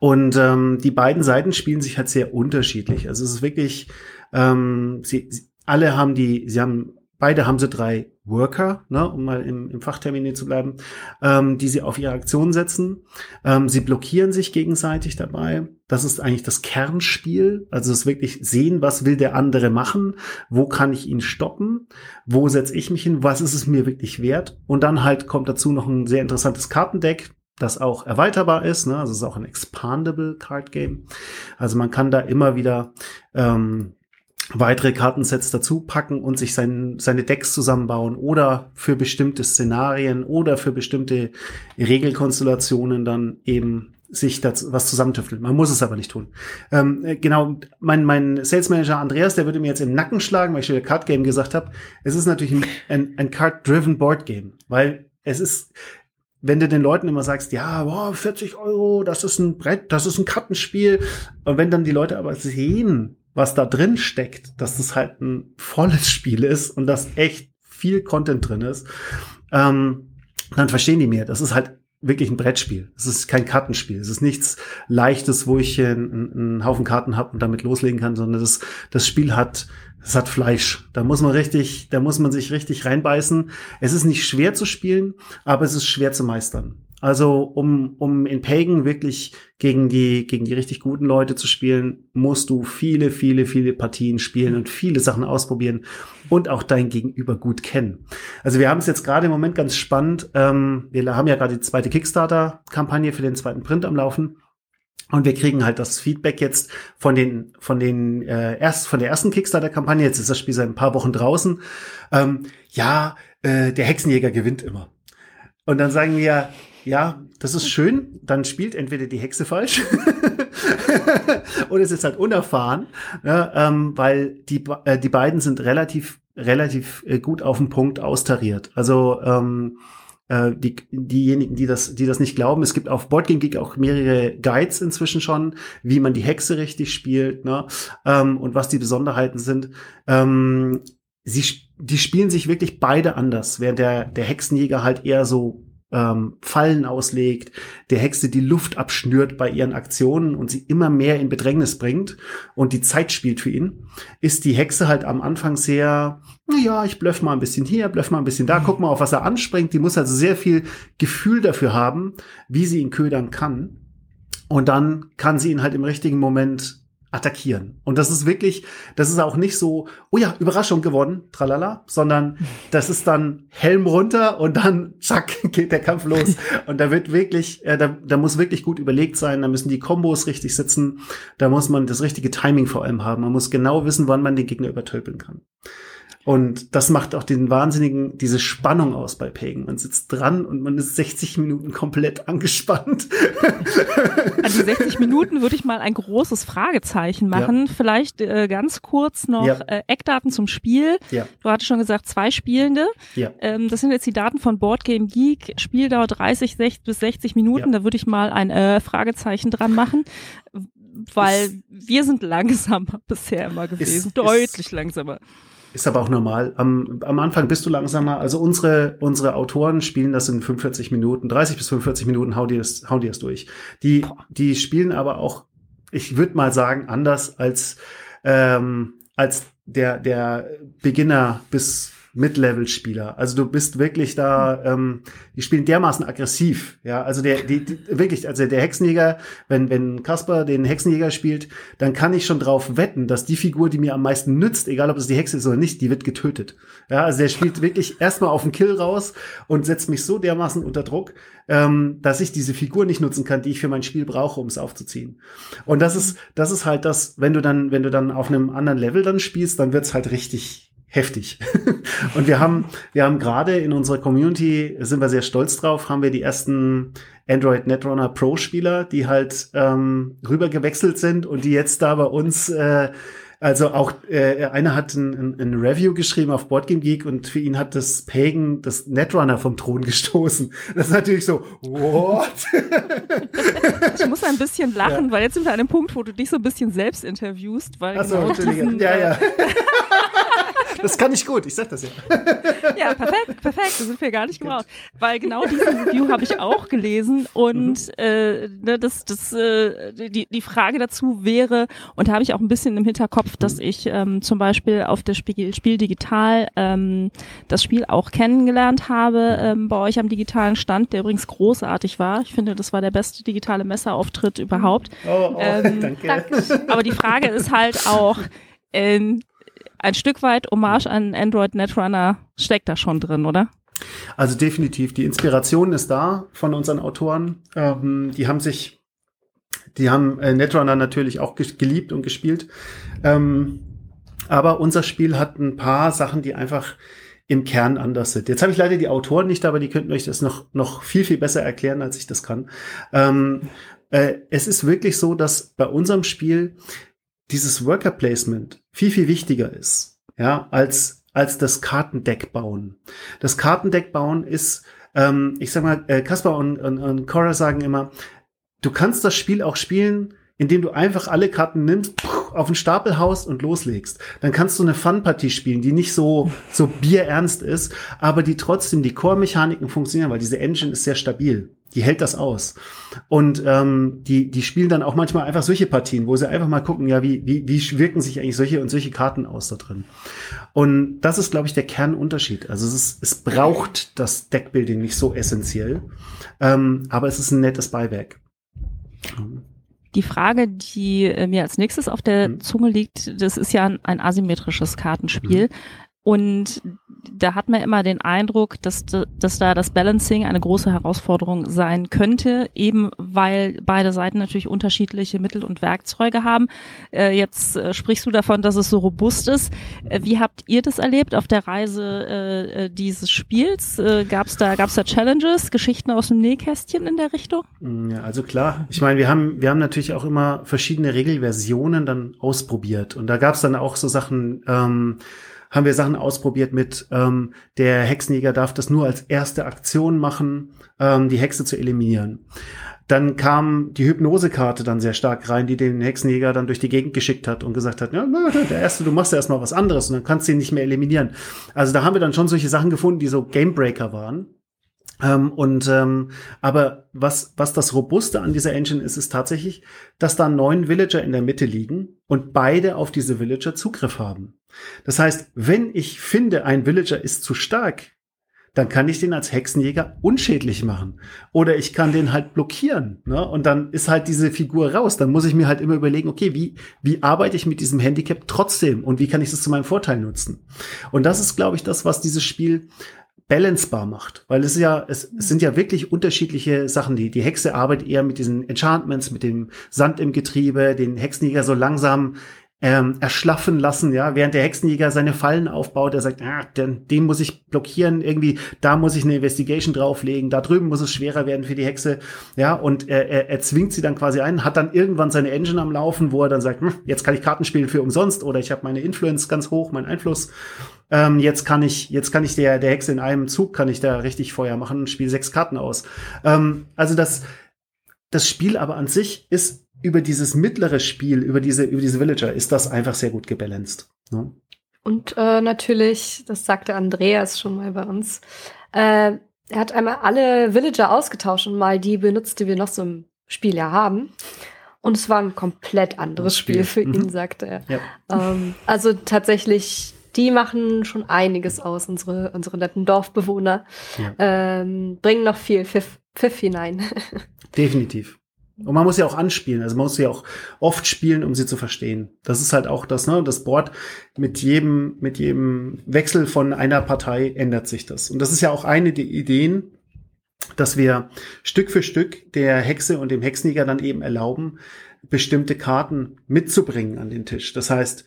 Und ähm, die beiden Seiten spielen sich halt sehr unterschiedlich. Also es ist wirklich, ähm, sie, sie alle haben die, sie haben Beide haben sie drei Worker, ne, um mal im, im Fachtermin zu bleiben, ähm, die sie auf ihre Aktion setzen. Ähm, sie blockieren sich gegenseitig dabei. Das ist eigentlich das Kernspiel. Also es ist wirklich sehen, was will der andere machen, wo kann ich ihn stoppen, wo setze ich mich hin, was ist es mir wirklich wert. Und dann halt kommt dazu noch ein sehr interessantes Kartendeck, das auch erweiterbar ist. Ne? Also es ist auch ein expandable Card Game. Also man kann da immer wieder ähm, weitere Kartensets dazu packen und sich sein, seine Decks zusammenbauen oder für bestimmte Szenarien oder für bestimmte Regelkonstellationen dann eben sich das was zusammentüfteln. Man muss es aber nicht tun. Ähm, äh, genau, mein, mein Sales Manager Andreas, der würde mir jetzt im Nacken schlagen, weil ich schon Card Game gesagt habe. Es ist natürlich ein, ein, ein Card-driven Board Game, weil es ist, wenn du den Leuten immer sagst, ja, boah, 40 Euro, das ist ein Brett, das ist ein Kartenspiel. Und wenn dann die Leute aber sehen, was da drin steckt, dass das halt ein volles Spiel ist und dass echt viel Content drin ist, ähm, dann verstehen die mir. Das ist halt wirklich ein Brettspiel. Es ist kein Kartenspiel. Es ist nichts Leichtes, wo ich einen, einen Haufen Karten habe und damit loslegen kann, sondern das, das Spiel hat, es hat Fleisch. Da muss man richtig, da muss man sich richtig reinbeißen. Es ist nicht schwer zu spielen, aber es ist schwer zu meistern. Also um, um in Pagan wirklich gegen die, gegen die richtig guten Leute zu spielen, musst du viele, viele, viele Partien spielen und viele Sachen ausprobieren und auch dein Gegenüber gut kennen. Also wir haben es jetzt gerade im Moment ganz spannend. Ähm, wir haben ja gerade die zweite Kickstarter-Kampagne für den zweiten Print am Laufen. Und wir kriegen halt das Feedback jetzt von den, von den äh, erst von der ersten Kickstarter-Kampagne. Jetzt ist das Spiel seit ein paar Wochen draußen. Ähm, ja, äh, der Hexenjäger gewinnt immer. Und dann sagen wir, ja, das ist schön. Dann spielt entweder die Hexe falsch oder es ist halt unerfahren, ja, ähm, weil die, äh, die beiden sind relativ, relativ äh, gut auf den Punkt austariert. Also ähm, äh, die, diejenigen, die das, die das nicht glauben, es gibt auf Boardgame Geek auch mehrere Guides inzwischen schon, wie man die Hexe richtig spielt ne? ähm, und was die Besonderheiten sind. Ähm, sie, die spielen sich wirklich beide anders, während der, der Hexenjäger halt eher so ähm, Fallen auslegt, der Hexe die Luft abschnürt bei ihren Aktionen und sie immer mehr in Bedrängnis bringt und die Zeit spielt für ihn, ist die Hexe halt am Anfang sehr, na ja, ich blöff mal ein bisschen hier, blöff mal ein bisschen da, guck mal, auf was er anspringt. Die muss also sehr viel Gefühl dafür haben, wie sie ihn ködern kann. Und dann kann sie ihn halt im richtigen Moment attackieren. Und das ist wirklich, das ist auch nicht so, oh ja, Überraschung gewonnen, tralala, sondern das ist dann Helm runter und dann zack, geht der Kampf los. Und da wird wirklich, äh, da, da muss wirklich gut überlegt sein, da müssen die Kombos richtig sitzen, da muss man das richtige Timing vor allem haben. Man muss genau wissen, wann man den Gegner übertölpeln kann. Und das macht auch den wahnsinnigen, diese Spannung aus bei Pagan. Man sitzt dran und man ist 60 Minuten komplett angespannt. An die 60 Minuten würde ich mal ein großes Fragezeichen machen. Ja. Vielleicht äh, ganz kurz noch ja. äh, Eckdaten zum Spiel. Ja. Du hattest schon gesagt, zwei Spielende. Ähm, das sind jetzt die Daten von Boardgame Geek. Spieldauer 30 60 bis 60 Minuten. Da würde ich mal ein äh, Fragezeichen dran machen weil wir sind langsamer bisher immer gewesen, ist, deutlich ist, langsamer. Ist aber auch normal. Am, am Anfang bist du langsamer. Also unsere, unsere Autoren spielen das in 45 Minuten, 30 bis 45 Minuten hauen die das, hauen die das durch. Die, die spielen aber auch, ich würde mal sagen, anders als, ähm, als der, der Beginner bis Mid-Level-Spieler. Also du bist wirklich da, ähm, die spielen dermaßen aggressiv. Ja, also der, die, die, wirklich, also der Hexenjäger, wenn, wenn Kasper den Hexenjäger spielt, dann kann ich schon drauf wetten, dass die Figur, die mir am meisten nützt, egal ob es die Hexe ist oder nicht, die wird getötet. Ja, also der spielt wirklich erstmal auf den Kill raus und setzt mich so dermaßen unter Druck, ähm, dass ich diese Figur nicht nutzen kann, die ich für mein Spiel brauche, um es aufzuziehen. Und das ist, das ist halt das, wenn du dann, wenn du dann auf einem anderen Level dann spielst, dann wird's halt richtig, heftig. und wir haben, wir haben gerade in unserer Community, sind wir sehr stolz drauf, haben wir die ersten Android Netrunner Pro Spieler, die halt ähm, rüber gewechselt sind und die jetzt da bei uns äh, Also auch äh, einer hat ein, ein, ein Review geschrieben auf Boardgame Geek und für ihn hat das Pagan das Netrunner vom Thron gestoßen. Das ist natürlich so, what? ich muss ein bisschen lachen, ja. weil jetzt sind wir an dem Punkt, wo du dich so ein bisschen selbst interviewst, weil Ach so, genau diesen, ja, ja. Das kann ich gut, ich sag das ja. Ja, perfekt, perfekt, das sind wir gar nicht gebraucht. Weil genau diesen Review habe ich auch gelesen und mhm. äh, ne, das, das, äh, die, die Frage dazu wäre, und da habe ich auch ein bisschen im Hinterkopf, dass ich ähm, zum Beispiel auf der Spiel, Spiel Digital ähm, das Spiel auch kennengelernt habe ähm, bei euch am digitalen Stand, der übrigens großartig war. Ich finde, das war der beste digitale Messerauftritt überhaupt. Oh, oh ähm, danke. Aber die Frage ist halt auch, ähm, ein Stück weit Hommage an Android Netrunner steckt da schon drin, oder? Also definitiv, die Inspiration ist da von unseren Autoren. Ähm, die haben sich, die haben äh, Netrunner natürlich auch geliebt und gespielt. Ähm, aber unser Spiel hat ein paar Sachen, die einfach im Kern anders sind. Jetzt habe ich leider die Autoren nicht, aber die könnten euch das noch, noch viel, viel besser erklären, als ich das kann. Ähm, äh, es ist wirklich so, dass bei unserem Spiel dieses Worker Placement viel, viel wichtiger ist, ja, als, als das Kartendeck bauen. Das Kartendeck bauen ist, ähm, ich sag mal, äh, Kaspar und, und, und Cora sagen immer, du kannst das Spiel auch spielen, indem du einfach alle Karten nimmst, auf den Stapel haust und loslegst. Dann kannst du eine Fun-Partie spielen, die nicht so, so bierernst ist, aber die trotzdem die Core-Mechaniken funktionieren, weil diese Engine ist sehr stabil die hält das aus. Und ähm, die, die spielen dann auch manchmal einfach solche Partien, wo sie einfach mal gucken, ja, wie, wie, wie wirken sich eigentlich solche und solche Karten aus da drin. Und das ist, glaube ich, der Kernunterschied. Also es, ist, es braucht das Deckbuilding nicht so essentiell, ähm, aber es ist ein nettes Beiwerk. Die Frage, die äh, mir als nächstes auf der hm. Zunge liegt, das ist ja ein, asymmetrisches Kartenspiel. Hm. Und da hat man immer den Eindruck, dass, dass da das Balancing eine große Herausforderung sein könnte, eben weil beide Seiten natürlich unterschiedliche Mittel und Werkzeuge haben. Äh, jetzt äh, sprichst du davon, dass es so robust ist. Äh, wie habt ihr das erlebt auf der Reise dieses Spiels? Gab es da, gab's da Challenges, Geschichten aus dem Nähkästchen in der Richtung? Mm, ja, also klar. Ich meine, wir haben, wir haben natürlich auch immer verschiedene Regelversionen dann ausprobiert. Und da gab es dann auch so Sachen, ähm, haben wir Sachen ausprobiert mit, ähm, der Hexenjäger darf das nur als erste Aktion machen, ähm, die Hexe zu eliminieren. Dann kam die Hypnosekarte dann sehr stark rein, die den Hexenjäger dann durch die Gegend geschickt hat und gesagt hat, ja, der erste, du machst ja erstmal was anderes und dann kannst du ihn nicht mehr eliminieren. Also da haben wir dann schon solche Sachen gefunden, die so Gamebreaker waren. Ähm, und ähm, aber was was das robuste an dieser Engine ist, ist tatsächlich, dass da neun Villager in der Mitte liegen und beide auf diese Villager Zugriff haben. Das heißt, wenn ich finde, ein Villager ist zu stark, dann kann ich den als Hexenjäger unschädlich machen. Oder ich kann den halt blockieren. Ne? Und dann ist halt diese Figur raus. Dann muss ich mir halt immer überlegen, okay, wie, wie arbeite ich mit diesem Handicap trotzdem und wie kann ich das zu meinem Vorteil nutzen? Und das ist, glaube ich, das, was dieses Spiel balancebar macht, weil es ja, es, es sind ja wirklich unterschiedliche Sachen. Die, die Hexe arbeitet eher mit diesen Enchantments, mit dem Sand im Getriebe, den Hexenjäger so langsam ähm, erschlaffen lassen, ja, während der Hexenjäger seine Fallen aufbaut, er sagt, ah, den, den muss ich blockieren, irgendwie, da muss ich eine Investigation drauflegen, da drüben muss es schwerer werden für die Hexe, ja, und er, er, er zwingt sie dann quasi ein, hat dann irgendwann seine Engine am Laufen, wo er dann sagt, hm, jetzt kann ich Karten spielen für umsonst oder ich habe meine Influence ganz hoch, mein Einfluss, ähm, jetzt kann ich, jetzt kann ich der, der Hexe in einem Zug, kann ich da richtig Feuer machen und spiele sechs Karten aus. Ähm, also das, das Spiel aber an sich ist über dieses mittlere Spiel, über diese, über diese Villager, ist das einfach sehr gut gebalanced. Ne? Und äh, natürlich, das sagte Andreas schon mal bei uns, äh, er hat einmal alle Villager ausgetauscht und mal die benutzt, die wir noch so im Spiel ja haben. Und es war ein komplett anderes Spiel. Spiel, für mhm. ihn, sagte er. Ja. Ähm, also tatsächlich, die machen schon einiges aus, unsere, unsere netten Dorfbewohner. Ja. Ähm, bringen noch viel Pfiff, Pfiff hinein. Definitiv. Und man muss ja auch anspielen, also man muss ja auch oft spielen, um sie zu verstehen. Das ist halt auch das, ne, das Board mit jedem, mit jedem Wechsel von einer Partei ändert sich das. Und das ist ja auch eine der Ideen, dass wir Stück für Stück der Hexe und dem Hexenjäger dann eben erlauben, bestimmte Karten mitzubringen an den Tisch. Das heißt,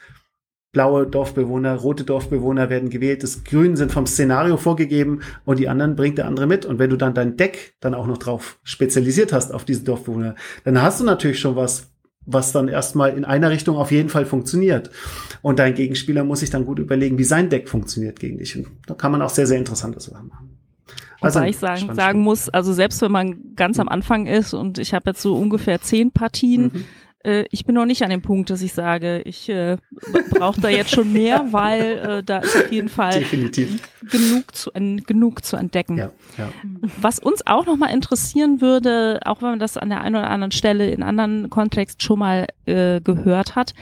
blaue Dorfbewohner, rote Dorfbewohner werden gewählt, das Grün sind vom Szenario vorgegeben und die anderen bringt der andere mit. Und wenn du dann dein Deck dann auch noch drauf spezialisiert hast auf diese Dorfbewohner, dann hast du natürlich schon was, was dann erstmal in einer Richtung auf jeden Fall funktioniert. Und dein Gegenspieler muss sich dann gut überlegen, wie sein Deck funktioniert gegen dich. Und da kann man auch sehr, sehr interessante Sachen machen. Also, Wobei ich sagen, sagen muss, also selbst wenn man ganz am Anfang ist und ich habe jetzt so ungefähr zehn Partien, mhm äh, ich bin noch nicht an dem Punkt, dass ich sage, ich äh, brauche da jetzt schon mehr, weil äh, da ist auf jeden Fall Definitiv. genug zu, en, genug zu entdecken. Ja, ja. Was uns auch nochmal interessieren würde, auch wenn man das an der einen oder anderen Stelle in anderen Kontext schon mal äh, gehört hat,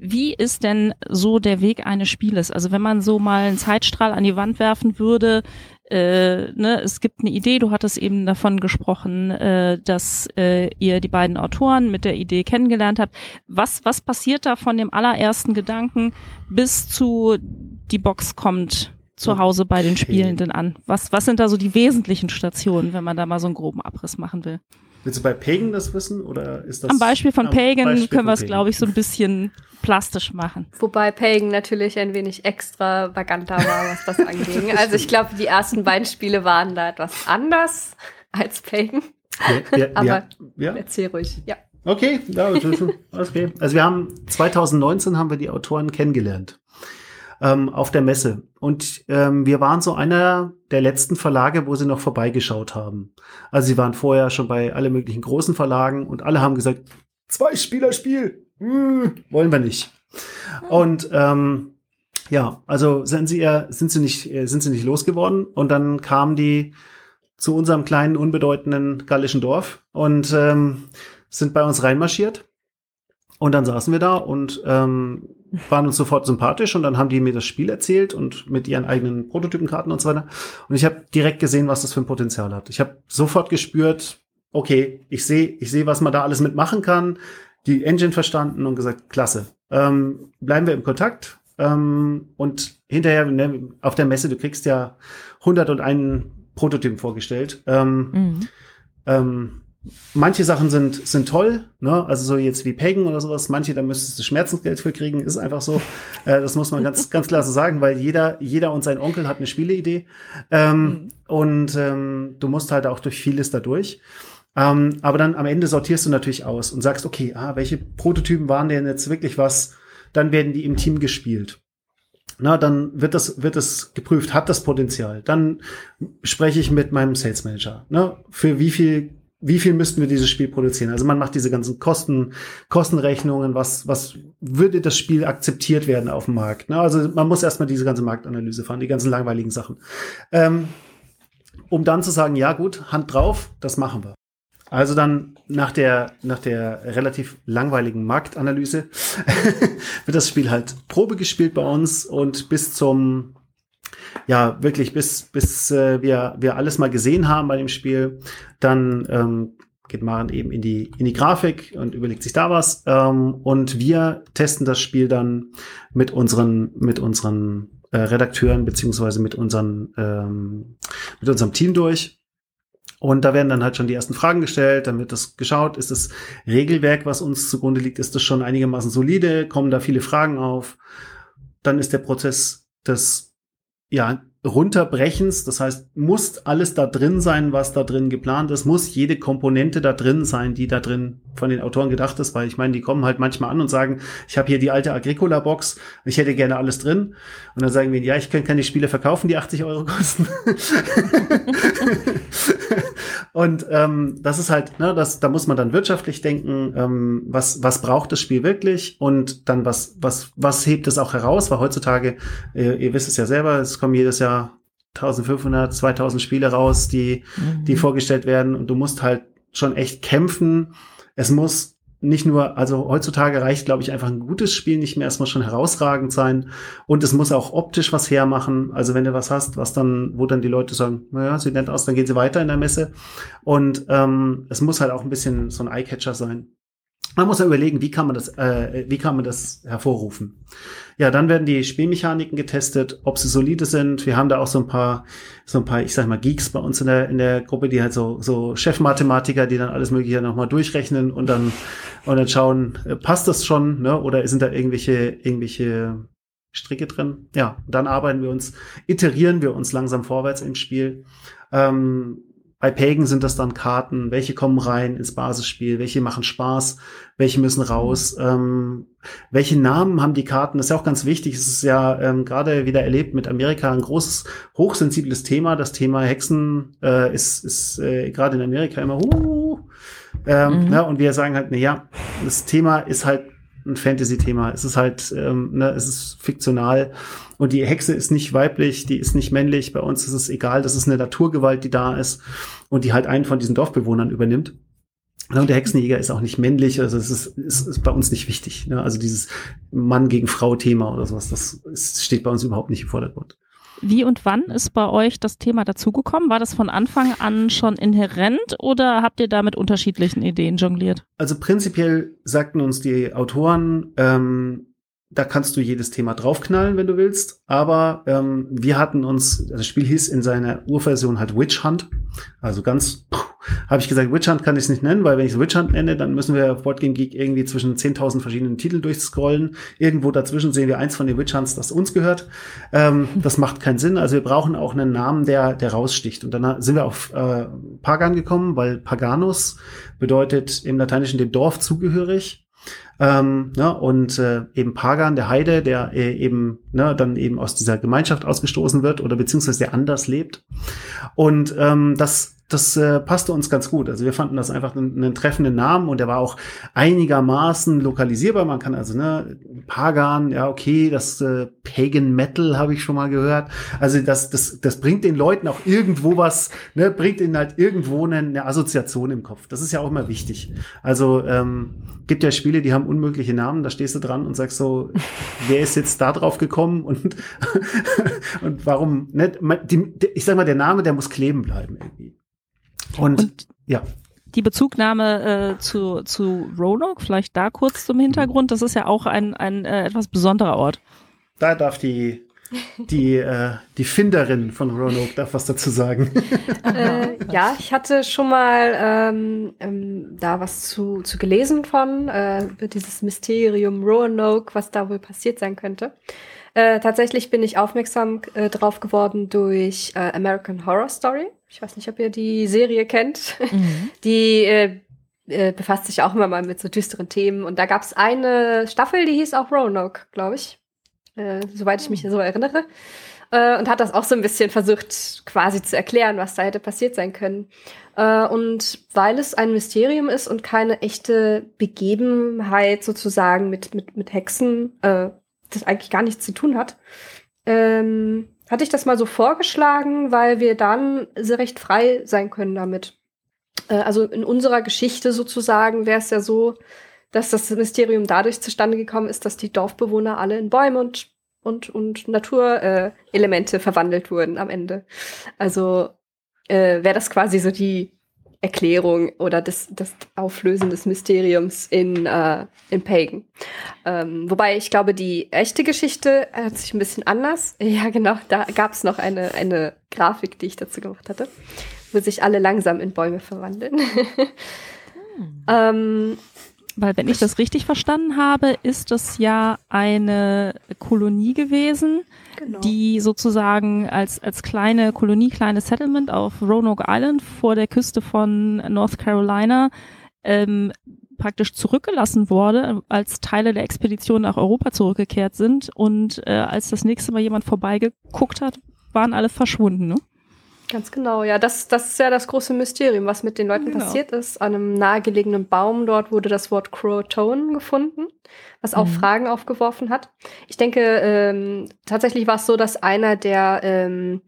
wie ist denn so der Weg eines Spieles? Also wenn man so mal einen Zeitstrahl an die Wand werfen würde, äh, ne, es gibt eine Idee, du hattest eben davon gesprochen, äh, dass äh, ihr die beiden Autoren mit der Idee kennengelernt habt. Was, was passiert da von dem allerersten Gedanken bis zu die Box kommt zu Hause bei den Spielenden an? Was, was sind da so die wesentlichen Stationen, wenn man da mal so einen groben Abriss machen will? Willst du bei Pagan das wissen oder ist das? Am Beispiel von Pagan Beispiel können wir es, glaube ich, so ein bisschen plastisch machen. Wobei Pagan natürlich ein wenig extravaganter war, was das anging. also ich glaube, die ersten beiden Spiele waren da etwas anders als Pagan. Ja, ja, Aber ja, ja. erzähl ruhig, ja. Okay, ja, okay. Also wir haben 2019 haben wir die Autoren kennengelernt ähm, auf der Messe. Und ähm, wir waren so einer der letzten Verlage, wo sie noch vorbeigeschaut haben. Also sie waren vorher schon bei alle möglichen großen Verlagen und alle haben gesagt, zwei Spielerspiel, hm, wollen wir nicht. Und ähm, ja, also sind sie eher, sind sie nicht, äh, sind sie nicht losgeworden und dann kamen die zu unserem kleinen, unbedeutenden gallischen Dorf und ähm, sind bei uns reinmarschiert. Und dann saßen wir da und ähm, waren uns sofort sympathisch und dann haben die mir das Spiel erzählt und mit ihren eigenen Prototypenkarten und so weiter. Und ich habe direkt gesehen, was das für ein Potenzial hat. Ich habe sofort gespürt, okay, ich sehe, ich sehe, was man da alles mitmachen kann, die Engine verstanden und gesagt, klasse. Ähm, bleiben wir im Kontakt. Ähm, und hinterher ne, auf der Messe, du kriegst ja 101 Prototypen vorgestellt. Ähm, mhm. Manche Sachen sind, sind toll, ne? also so jetzt wie Pagan oder sowas, manche, da müsstest du Schmerzensgeld für kriegen, ist einfach so. Äh, das muss man ganz, ganz klar so sagen, weil jeder, jeder und sein Onkel hat eine Spieleidee. Ähm, mhm. Und ähm, du musst halt auch durch vieles dadurch. Ähm, aber dann am Ende sortierst du natürlich aus und sagst, okay, ah, welche Prototypen waren denn jetzt wirklich was? Dann werden die im Team gespielt. Na, dann wird das, wird das geprüft, hat das Potenzial. Dann spreche ich mit meinem Sales Manager. Ne? Für wie viel wie viel müssten wir dieses Spiel produzieren? Also man macht diese ganzen Kosten, Kostenrechnungen, was, was würde das Spiel akzeptiert werden auf dem Markt? Ne? Also man muss erstmal diese ganze Marktanalyse fahren, die ganzen langweiligen Sachen. Ähm, um dann zu sagen, ja gut, Hand drauf, das machen wir. Also dann nach der, nach der relativ langweiligen Marktanalyse wird das Spiel halt Probe gespielt bei uns und bis zum ja, wirklich, bis, bis äh, wir, wir alles mal gesehen haben bei dem Spiel, dann ähm, geht Maren eben in die, in die Grafik und überlegt sich da was. Ähm, und wir testen das Spiel dann mit unseren, mit unseren äh, Redakteuren beziehungsweise mit unseren, ähm, mit unserem Team durch. Und da werden dann halt schon die ersten Fragen gestellt, dann wird das geschaut, ist das Regelwerk, was uns zugrunde liegt, ist das schon einigermaßen solide, kommen da viele Fragen auf. Dann ist der Prozess des ja, runterbrechens. Das heißt, muss alles da drin sein, was da drin geplant ist, muss jede Komponente da drin sein, die da drin von den Autoren gedacht ist, weil ich meine, die kommen halt manchmal an und sagen, ich habe hier die alte Agricola-Box, ich hätte gerne alles drin. Und dann sagen wir, ja, ich kann keine Spiele verkaufen, die 80 Euro kosten. und ähm, das ist halt, ne, das, da muss man dann wirtschaftlich denken, ähm, was, was braucht das Spiel wirklich und dann was, was, was hebt es auch heraus, weil heutzutage, äh, ihr wisst es ja selber, es kommen jedes Jahr 1500, 2000 Spiele raus, die, mhm. die vorgestellt werden und du musst halt schon echt kämpfen. Es muss nicht nur, also heutzutage reicht, glaube ich, einfach ein gutes Spiel nicht mehr. Es muss schon herausragend sein und es muss auch optisch was hermachen. Also wenn du was hast, was dann, wo dann die Leute sagen, naja, sieht nett aus, dann gehen sie weiter in der Messe. Und ähm, es muss halt auch ein bisschen so ein Eyecatcher sein. Man muss ja überlegen, wie kann man das, äh, wie kann man das hervorrufen. Ja, dann werden die Spielmechaniken getestet, ob sie solide sind. Wir haben da auch so ein paar, so ein paar, ich sag mal, Geeks bei uns in der, in der Gruppe, die halt so, so Chefmathematiker, die dann alles Mögliche nochmal durchrechnen und dann, und dann schauen, äh, passt das schon, ne? Oder sind da irgendwelche, irgendwelche Stricke drin? Ja, dann arbeiten wir uns, iterieren wir uns langsam vorwärts im Spiel. Ähm, bei Pagan sind das dann Karten, welche kommen rein ins Basisspiel, welche machen Spaß, welche müssen raus, ähm, welche Namen haben die Karten, das ist ja auch ganz wichtig. Es ist ja ähm, gerade wieder erlebt mit Amerika ein großes, hochsensibles Thema. Das Thema Hexen äh, ist, ist äh, gerade in Amerika immer, uh, ähm, mhm. ne, und wir sagen halt, na ja, das Thema ist halt ein Fantasy-Thema. Es ist halt, ähm, ne, es ist fiktional. Und die Hexe ist nicht weiblich, die ist nicht männlich. Bei uns ist es egal, das ist eine Naturgewalt, die da ist und die halt einen von diesen Dorfbewohnern übernimmt. Und der Hexenjäger ist auch nicht männlich, also es ist, ist, ist bei uns nicht wichtig. Ne? Also dieses Mann gegen Frau-Thema oder sowas, das ist, steht bei uns überhaupt nicht im Vordergrund. Wie und wann ist bei euch das Thema dazugekommen? War das von Anfang an schon inhärent oder habt ihr da mit unterschiedlichen Ideen jongliert? Also prinzipiell sagten uns die Autoren, ähm, da kannst du jedes Thema draufknallen, wenn du willst. Aber ähm, wir hatten uns, das Spiel hieß in seiner Urversion halt Witch Hunt. Also ganz, habe ich gesagt, Witch Hunt kann ich es nicht nennen, weil wenn ich es Witch Hunt nenne, dann müssen wir auf Boardgame Geek irgendwie zwischen 10.000 verschiedenen Titeln durchscrollen. Irgendwo dazwischen sehen wir eins von den Witch Hunts, das uns gehört. Ähm, das macht keinen Sinn. Also wir brauchen auch einen Namen, der, der raussticht. Und dann sind wir auf äh, Pagan gekommen, weil Paganus bedeutet im Lateinischen dem Dorf zugehörig. Ähm, ne, und äh, eben Pagan, der Heide, der äh, eben ne, dann eben aus dieser Gemeinschaft ausgestoßen wird oder beziehungsweise der anders lebt. Und ähm, das das äh, passte uns ganz gut. Also wir fanden das einfach einen, einen treffenden Namen und der war auch einigermaßen lokalisierbar. Man kann also, ne, Pagan, ja, okay, das äh, Pagan Metal habe ich schon mal gehört. Also das, das, das bringt den Leuten auch irgendwo was, ne, bringt ihnen halt irgendwo eine, eine Assoziation im Kopf. Das ist ja auch immer wichtig. Also ähm, gibt ja Spiele, die haben unmögliche Namen, da stehst du dran und sagst so, wer ist jetzt da drauf gekommen und, und warum, ne, die, ich sag mal, der Name, der muss kleben bleiben irgendwie. Und, und ja. Die Bezugnahme äh, zu, zu Roanoke, vielleicht da kurz zum Hintergrund, das ist ja auch ein, ein äh, etwas besonderer Ort. Da darf die die, äh, die Finderin von Roanoke darf was dazu sagen. äh, ja, ich hatte schon mal ähm, ähm, da was zu, zu gelesen von, äh, dieses Mysterium Roanoke, was da wohl passiert sein könnte. Äh, tatsächlich bin ich aufmerksam äh, drauf geworden durch äh, American Horror Story. Ich weiß nicht, ob ihr die Serie kennt. Mhm. Die äh, äh, befasst sich auch immer mal mit so düsteren Themen. Und da gab es eine Staffel, die hieß auch Roanoke, glaube ich. Soweit ich mich so erinnere. Und hat das auch so ein bisschen versucht, quasi zu erklären, was da hätte passiert sein können. Und weil es ein Mysterium ist und keine echte Begebenheit sozusagen mit, mit, mit Hexen, das eigentlich gar nichts zu tun hat, ähm, hatte ich das mal so vorgeschlagen, weil wir dann sehr recht frei sein können damit. Äh, also in unserer Geschichte sozusagen wäre es ja so, dass das Mysterium dadurch zustande gekommen ist, dass die Dorfbewohner alle in Bäume und und, und Naturelemente äh, verwandelt wurden am Ende. Also äh, wäre das quasi so die Erklärung oder das, das Auflösen des Mysteriums in, äh, in Pagan. Ähm, wobei ich glaube, die echte Geschichte hat sich ein bisschen anders. Ja, genau, da gab es noch eine, eine Grafik, die ich dazu gemacht hatte, wo sich alle langsam in Bäume verwandeln. hm. ähm, weil wenn ich das richtig verstanden habe, ist das ja eine Kolonie gewesen, genau. die sozusagen als, als kleine Kolonie, kleines Settlement auf Roanoke Island vor der Küste von North Carolina ähm, praktisch zurückgelassen wurde, als Teile der Expedition nach Europa zurückgekehrt sind. Und äh, als das nächste Mal jemand vorbeigeguckt hat, waren alle verschwunden. Ne? Ganz genau, ja. Das, das ist ja das große Mysterium, was mit den Leuten genau. passiert ist. An einem nahegelegenen Baum dort wurde das Wort Croatoan gefunden, was auch mhm. Fragen aufgeworfen hat. Ich denke, ähm, tatsächlich war es so, dass einer der, ähm,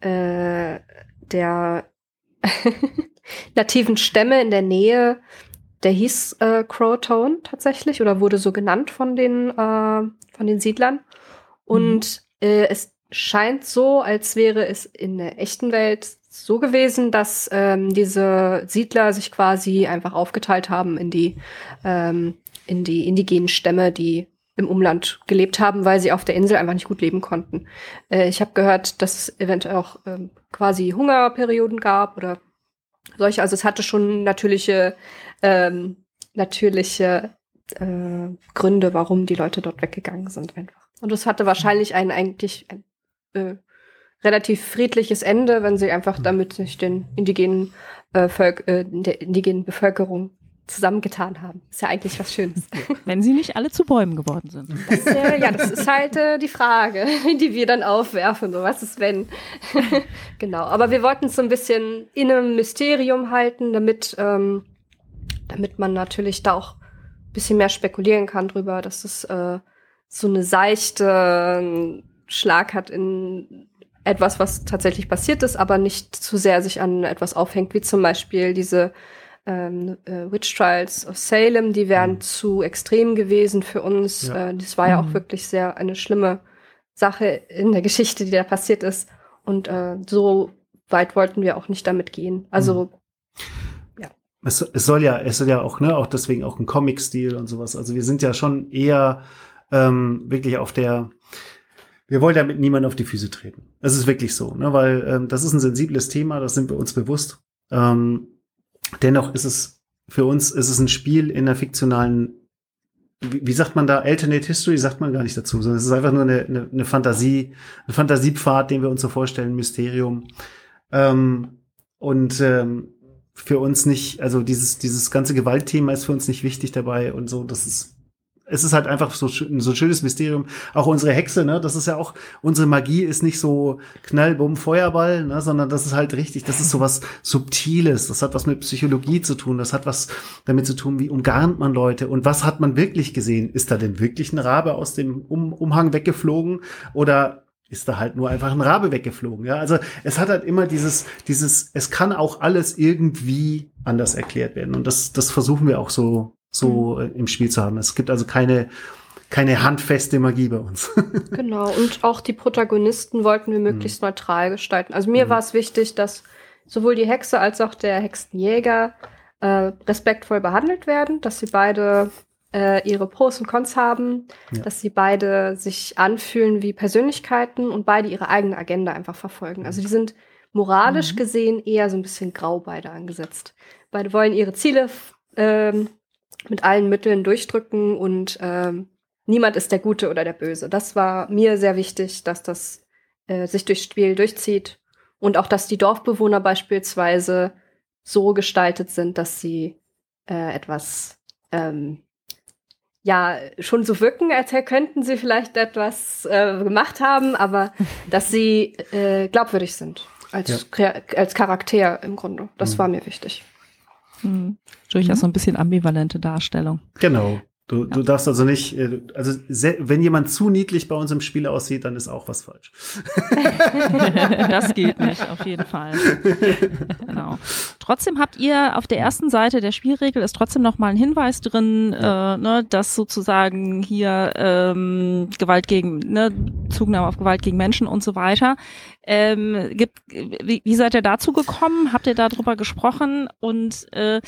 äh, der nativen Stämme in der Nähe, der hieß äh, Croatoan tatsächlich oder wurde so genannt von den, äh, von den Siedlern. Und mhm. äh, es scheint so, als wäre es in der echten Welt so gewesen, dass ähm, diese Siedler sich quasi einfach aufgeteilt haben in die, ähm, in die indigenen Stämme, die im Umland gelebt haben, weil sie auf der Insel einfach nicht gut leben konnten. Äh, ich habe gehört, dass es eventuell auch ähm, quasi Hungerperioden gab oder solche. Also es hatte schon natürliche, ähm, natürliche äh, Gründe, warum die Leute dort weggegangen sind einfach. Und es hatte wahrscheinlich einen eigentlich ein äh, relativ friedliches Ende, wenn sie einfach damit sich den indigenen, äh, Völk äh, der indigenen Bevölkerung zusammengetan haben. Ist ja eigentlich was Schönes. Wenn sie nicht alle zu Bäumen geworden sind. Das, äh, ja, das ist halt äh, die Frage, die wir dann aufwerfen. So, was ist wenn? genau. Aber wir wollten es so ein bisschen in einem Mysterium halten, damit, ähm, damit man natürlich da auch ein bisschen mehr spekulieren kann drüber, dass es äh, so eine seichte Schlag hat in etwas, was tatsächlich passiert ist, aber nicht zu sehr sich an etwas aufhängt, wie zum Beispiel diese ähm, äh, Witch Trials of Salem, die wären mhm. zu extrem gewesen für uns. Ja. Äh, das war ja auch mhm. wirklich sehr eine schlimme Sache in der Geschichte, die da passiert ist. Und äh, so weit wollten wir auch nicht damit gehen. Also mhm. ja. Es, es soll ja, es soll ja auch, ne, auch deswegen auch ein Comic-Stil und sowas. Also wir sind ja schon eher ähm, wirklich auf der wir wollen damit niemand auf die Füße treten. Es ist wirklich so, ne? weil ähm, das ist ein sensibles Thema, das sind wir uns bewusst. Ähm, dennoch ist es für uns ist es ein Spiel in der fiktionalen, wie, wie sagt man da, Alternate History sagt man gar nicht dazu, sondern es ist einfach nur eine, eine, eine Fantasie, eine Fantasiepfad, den wir uns so vorstellen, Mysterium. Ähm, und ähm, für uns nicht, also dieses, dieses ganze Gewaltthema ist für uns nicht wichtig dabei und so, das ist es ist halt einfach so, so ein schönes Mysterium. Auch unsere Hexe, ne, das ist ja auch, unsere Magie ist nicht so Knallbumm, Feuerball, ne, sondern das ist halt richtig, das ist so was Subtiles. Das hat was mit Psychologie zu tun. Das hat was damit zu tun, wie umgarnt man Leute und was hat man wirklich gesehen? Ist da denn wirklich ein Rabe aus dem um Umhang weggeflogen oder ist da halt nur einfach ein Rabe weggeflogen. Ja, also es hat halt immer dieses, dieses, es kann auch alles irgendwie anders erklärt werden. Und das, das versuchen wir auch so so mhm. im Spiel zu haben. Es gibt also keine, keine handfeste Magie bei uns. genau, und auch die Protagonisten wollten wir möglichst mhm. neutral gestalten. Also mir mhm. war es wichtig, dass sowohl die Hexe als auch der Hexenjäger äh, respektvoll behandelt werden, dass sie beide äh, ihre Pros und Cons haben, ja. dass sie beide sich anfühlen wie Persönlichkeiten und beide ihre eigene Agenda einfach verfolgen. Also die sind moralisch mhm. gesehen eher so ein bisschen grau beide angesetzt. Beide wollen ihre Ziele ähm, mit allen Mitteln durchdrücken und ähm, niemand ist der Gute oder der Böse. Das war mir sehr wichtig, dass das äh, sich durchs Spiel durchzieht und auch, dass die Dorfbewohner beispielsweise so gestaltet sind, dass sie äh, etwas ja schon so wirken, als könnten sie vielleicht etwas äh, gemacht haben, aber dass sie äh, glaubwürdig sind als, ja. als Charakter im Grunde. Das mhm. war mir wichtig. Mhm. Durchaus mhm. so ein bisschen ambivalente Darstellung. Genau. Du, ja. du darfst also nicht, äh, also wenn jemand zu niedlich bei uns im Spiel aussieht, dann ist auch was falsch. das geht nicht, auf jeden Fall. genau. Trotzdem habt ihr auf der ersten Seite der Spielregel ist trotzdem noch mal ein Hinweis drin, ja. äh, ne, dass sozusagen hier ähm, Gewalt gegen, ne, Zugnahme auf Gewalt gegen Menschen und so weiter. Ähm, gibt, wie, wie seid ihr dazu gekommen? Habt ihr darüber gesprochen? Und äh,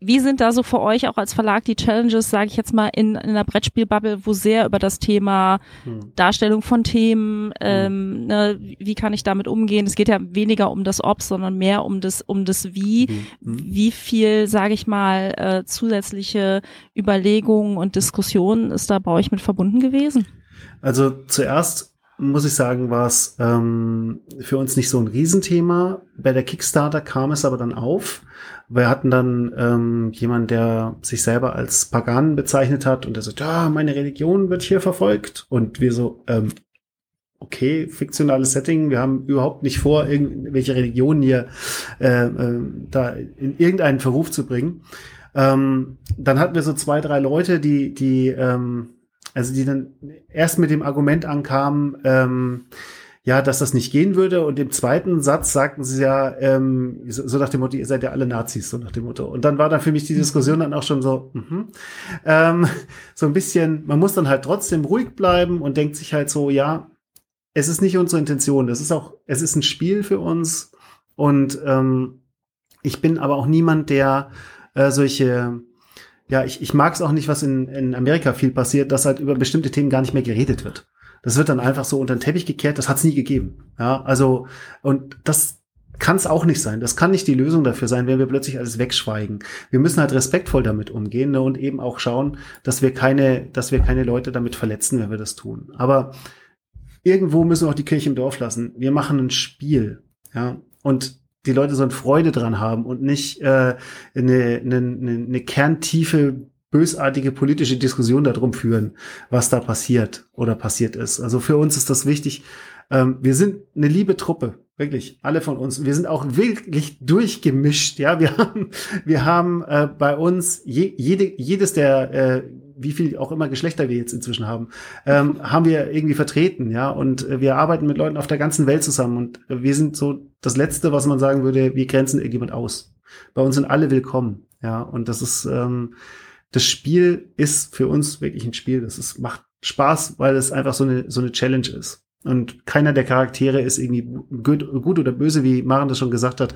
wie sind da so für euch auch als Verlag die Challenges, sage ich jetzt mal, in, in einer Brettspielbubble, wo sehr über das Thema hm. Darstellung von Themen, hm. ähm, hm. ne, wie kann ich damit umgehen? Es geht ja weniger um das Ob, sondern mehr um das, um das Wie. Hm. Wie viel, sage ich mal, äh, zusätzliche Überlegungen und Diskussionen ist da bei euch mit verbunden gewesen? Also zuerst muss ich sagen, war es ähm, für uns nicht so ein Riesenthema. Bei der Kickstarter kam es aber dann auf. Wir hatten dann ähm, jemand, der sich selber als Pagan bezeichnet hat und der sagt, ja, meine Religion wird hier verfolgt. Und wir so, ähm, okay, fiktionales Setting, wir haben überhaupt nicht vor, irgendwelche Religionen hier äh, äh, da in irgendeinen Verruf zu bringen. Ähm, dann hatten wir so zwei, drei Leute, die, die ähm, also die dann erst mit dem Argument ankamen, ähm, ja, dass das nicht gehen würde. Und im zweiten Satz sagten sie ja, ähm, so, so nach dem Motto, ihr seid ja alle Nazis, so nach dem Motto. Und dann war da für mich die Diskussion dann auch schon so, mhm. ähm, so ein bisschen, man muss dann halt trotzdem ruhig bleiben und denkt sich halt so, ja, es ist nicht unsere Intention. Es ist auch, es ist ein Spiel für uns. Und ähm, ich bin aber auch niemand, der äh, solche ja, ich, ich mag es auch nicht, was in, in Amerika viel passiert, dass halt über bestimmte Themen gar nicht mehr geredet wird. Das wird dann einfach so unter den Teppich gekehrt, das hat es nie gegeben. Ja, also, und das kann es auch nicht sein. Das kann nicht die Lösung dafür sein, wenn wir plötzlich alles wegschweigen. Wir müssen halt respektvoll damit umgehen ne, und eben auch schauen, dass wir keine, dass wir keine Leute damit verletzen, wenn wir das tun. Aber irgendwo müssen wir auch die Kirche im Dorf lassen. Wir machen ein Spiel, ja, und die Leute sollen Freude dran haben und nicht äh, eine, eine, eine kerntiefe bösartige politische Diskussion darum führen, was da passiert oder passiert ist. Also für uns ist das wichtig. Ähm, wir sind eine liebe Truppe, wirklich, alle von uns. Wir sind auch wirklich durchgemischt. Ja, wir haben, wir haben äh, bei uns je, jede, jedes der äh, wie viel auch immer Geschlechter wir jetzt inzwischen haben, ähm, haben wir irgendwie vertreten, ja. Und äh, wir arbeiten mit Leuten auf der ganzen Welt zusammen. Und wir sind so das Letzte, was man sagen würde, wir grenzen irgendjemand aus. Bei uns sind alle willkommen, ja. Und das ist ähm, das Spiel ist für uns wirklich ein Spiel. Das ist, macht Spaß, weil es einfach so eine, so eine Challenge ist. Und keiner der Charaktere ist irgendwie gut, oder böse, wie Maren das schon gesagt hat.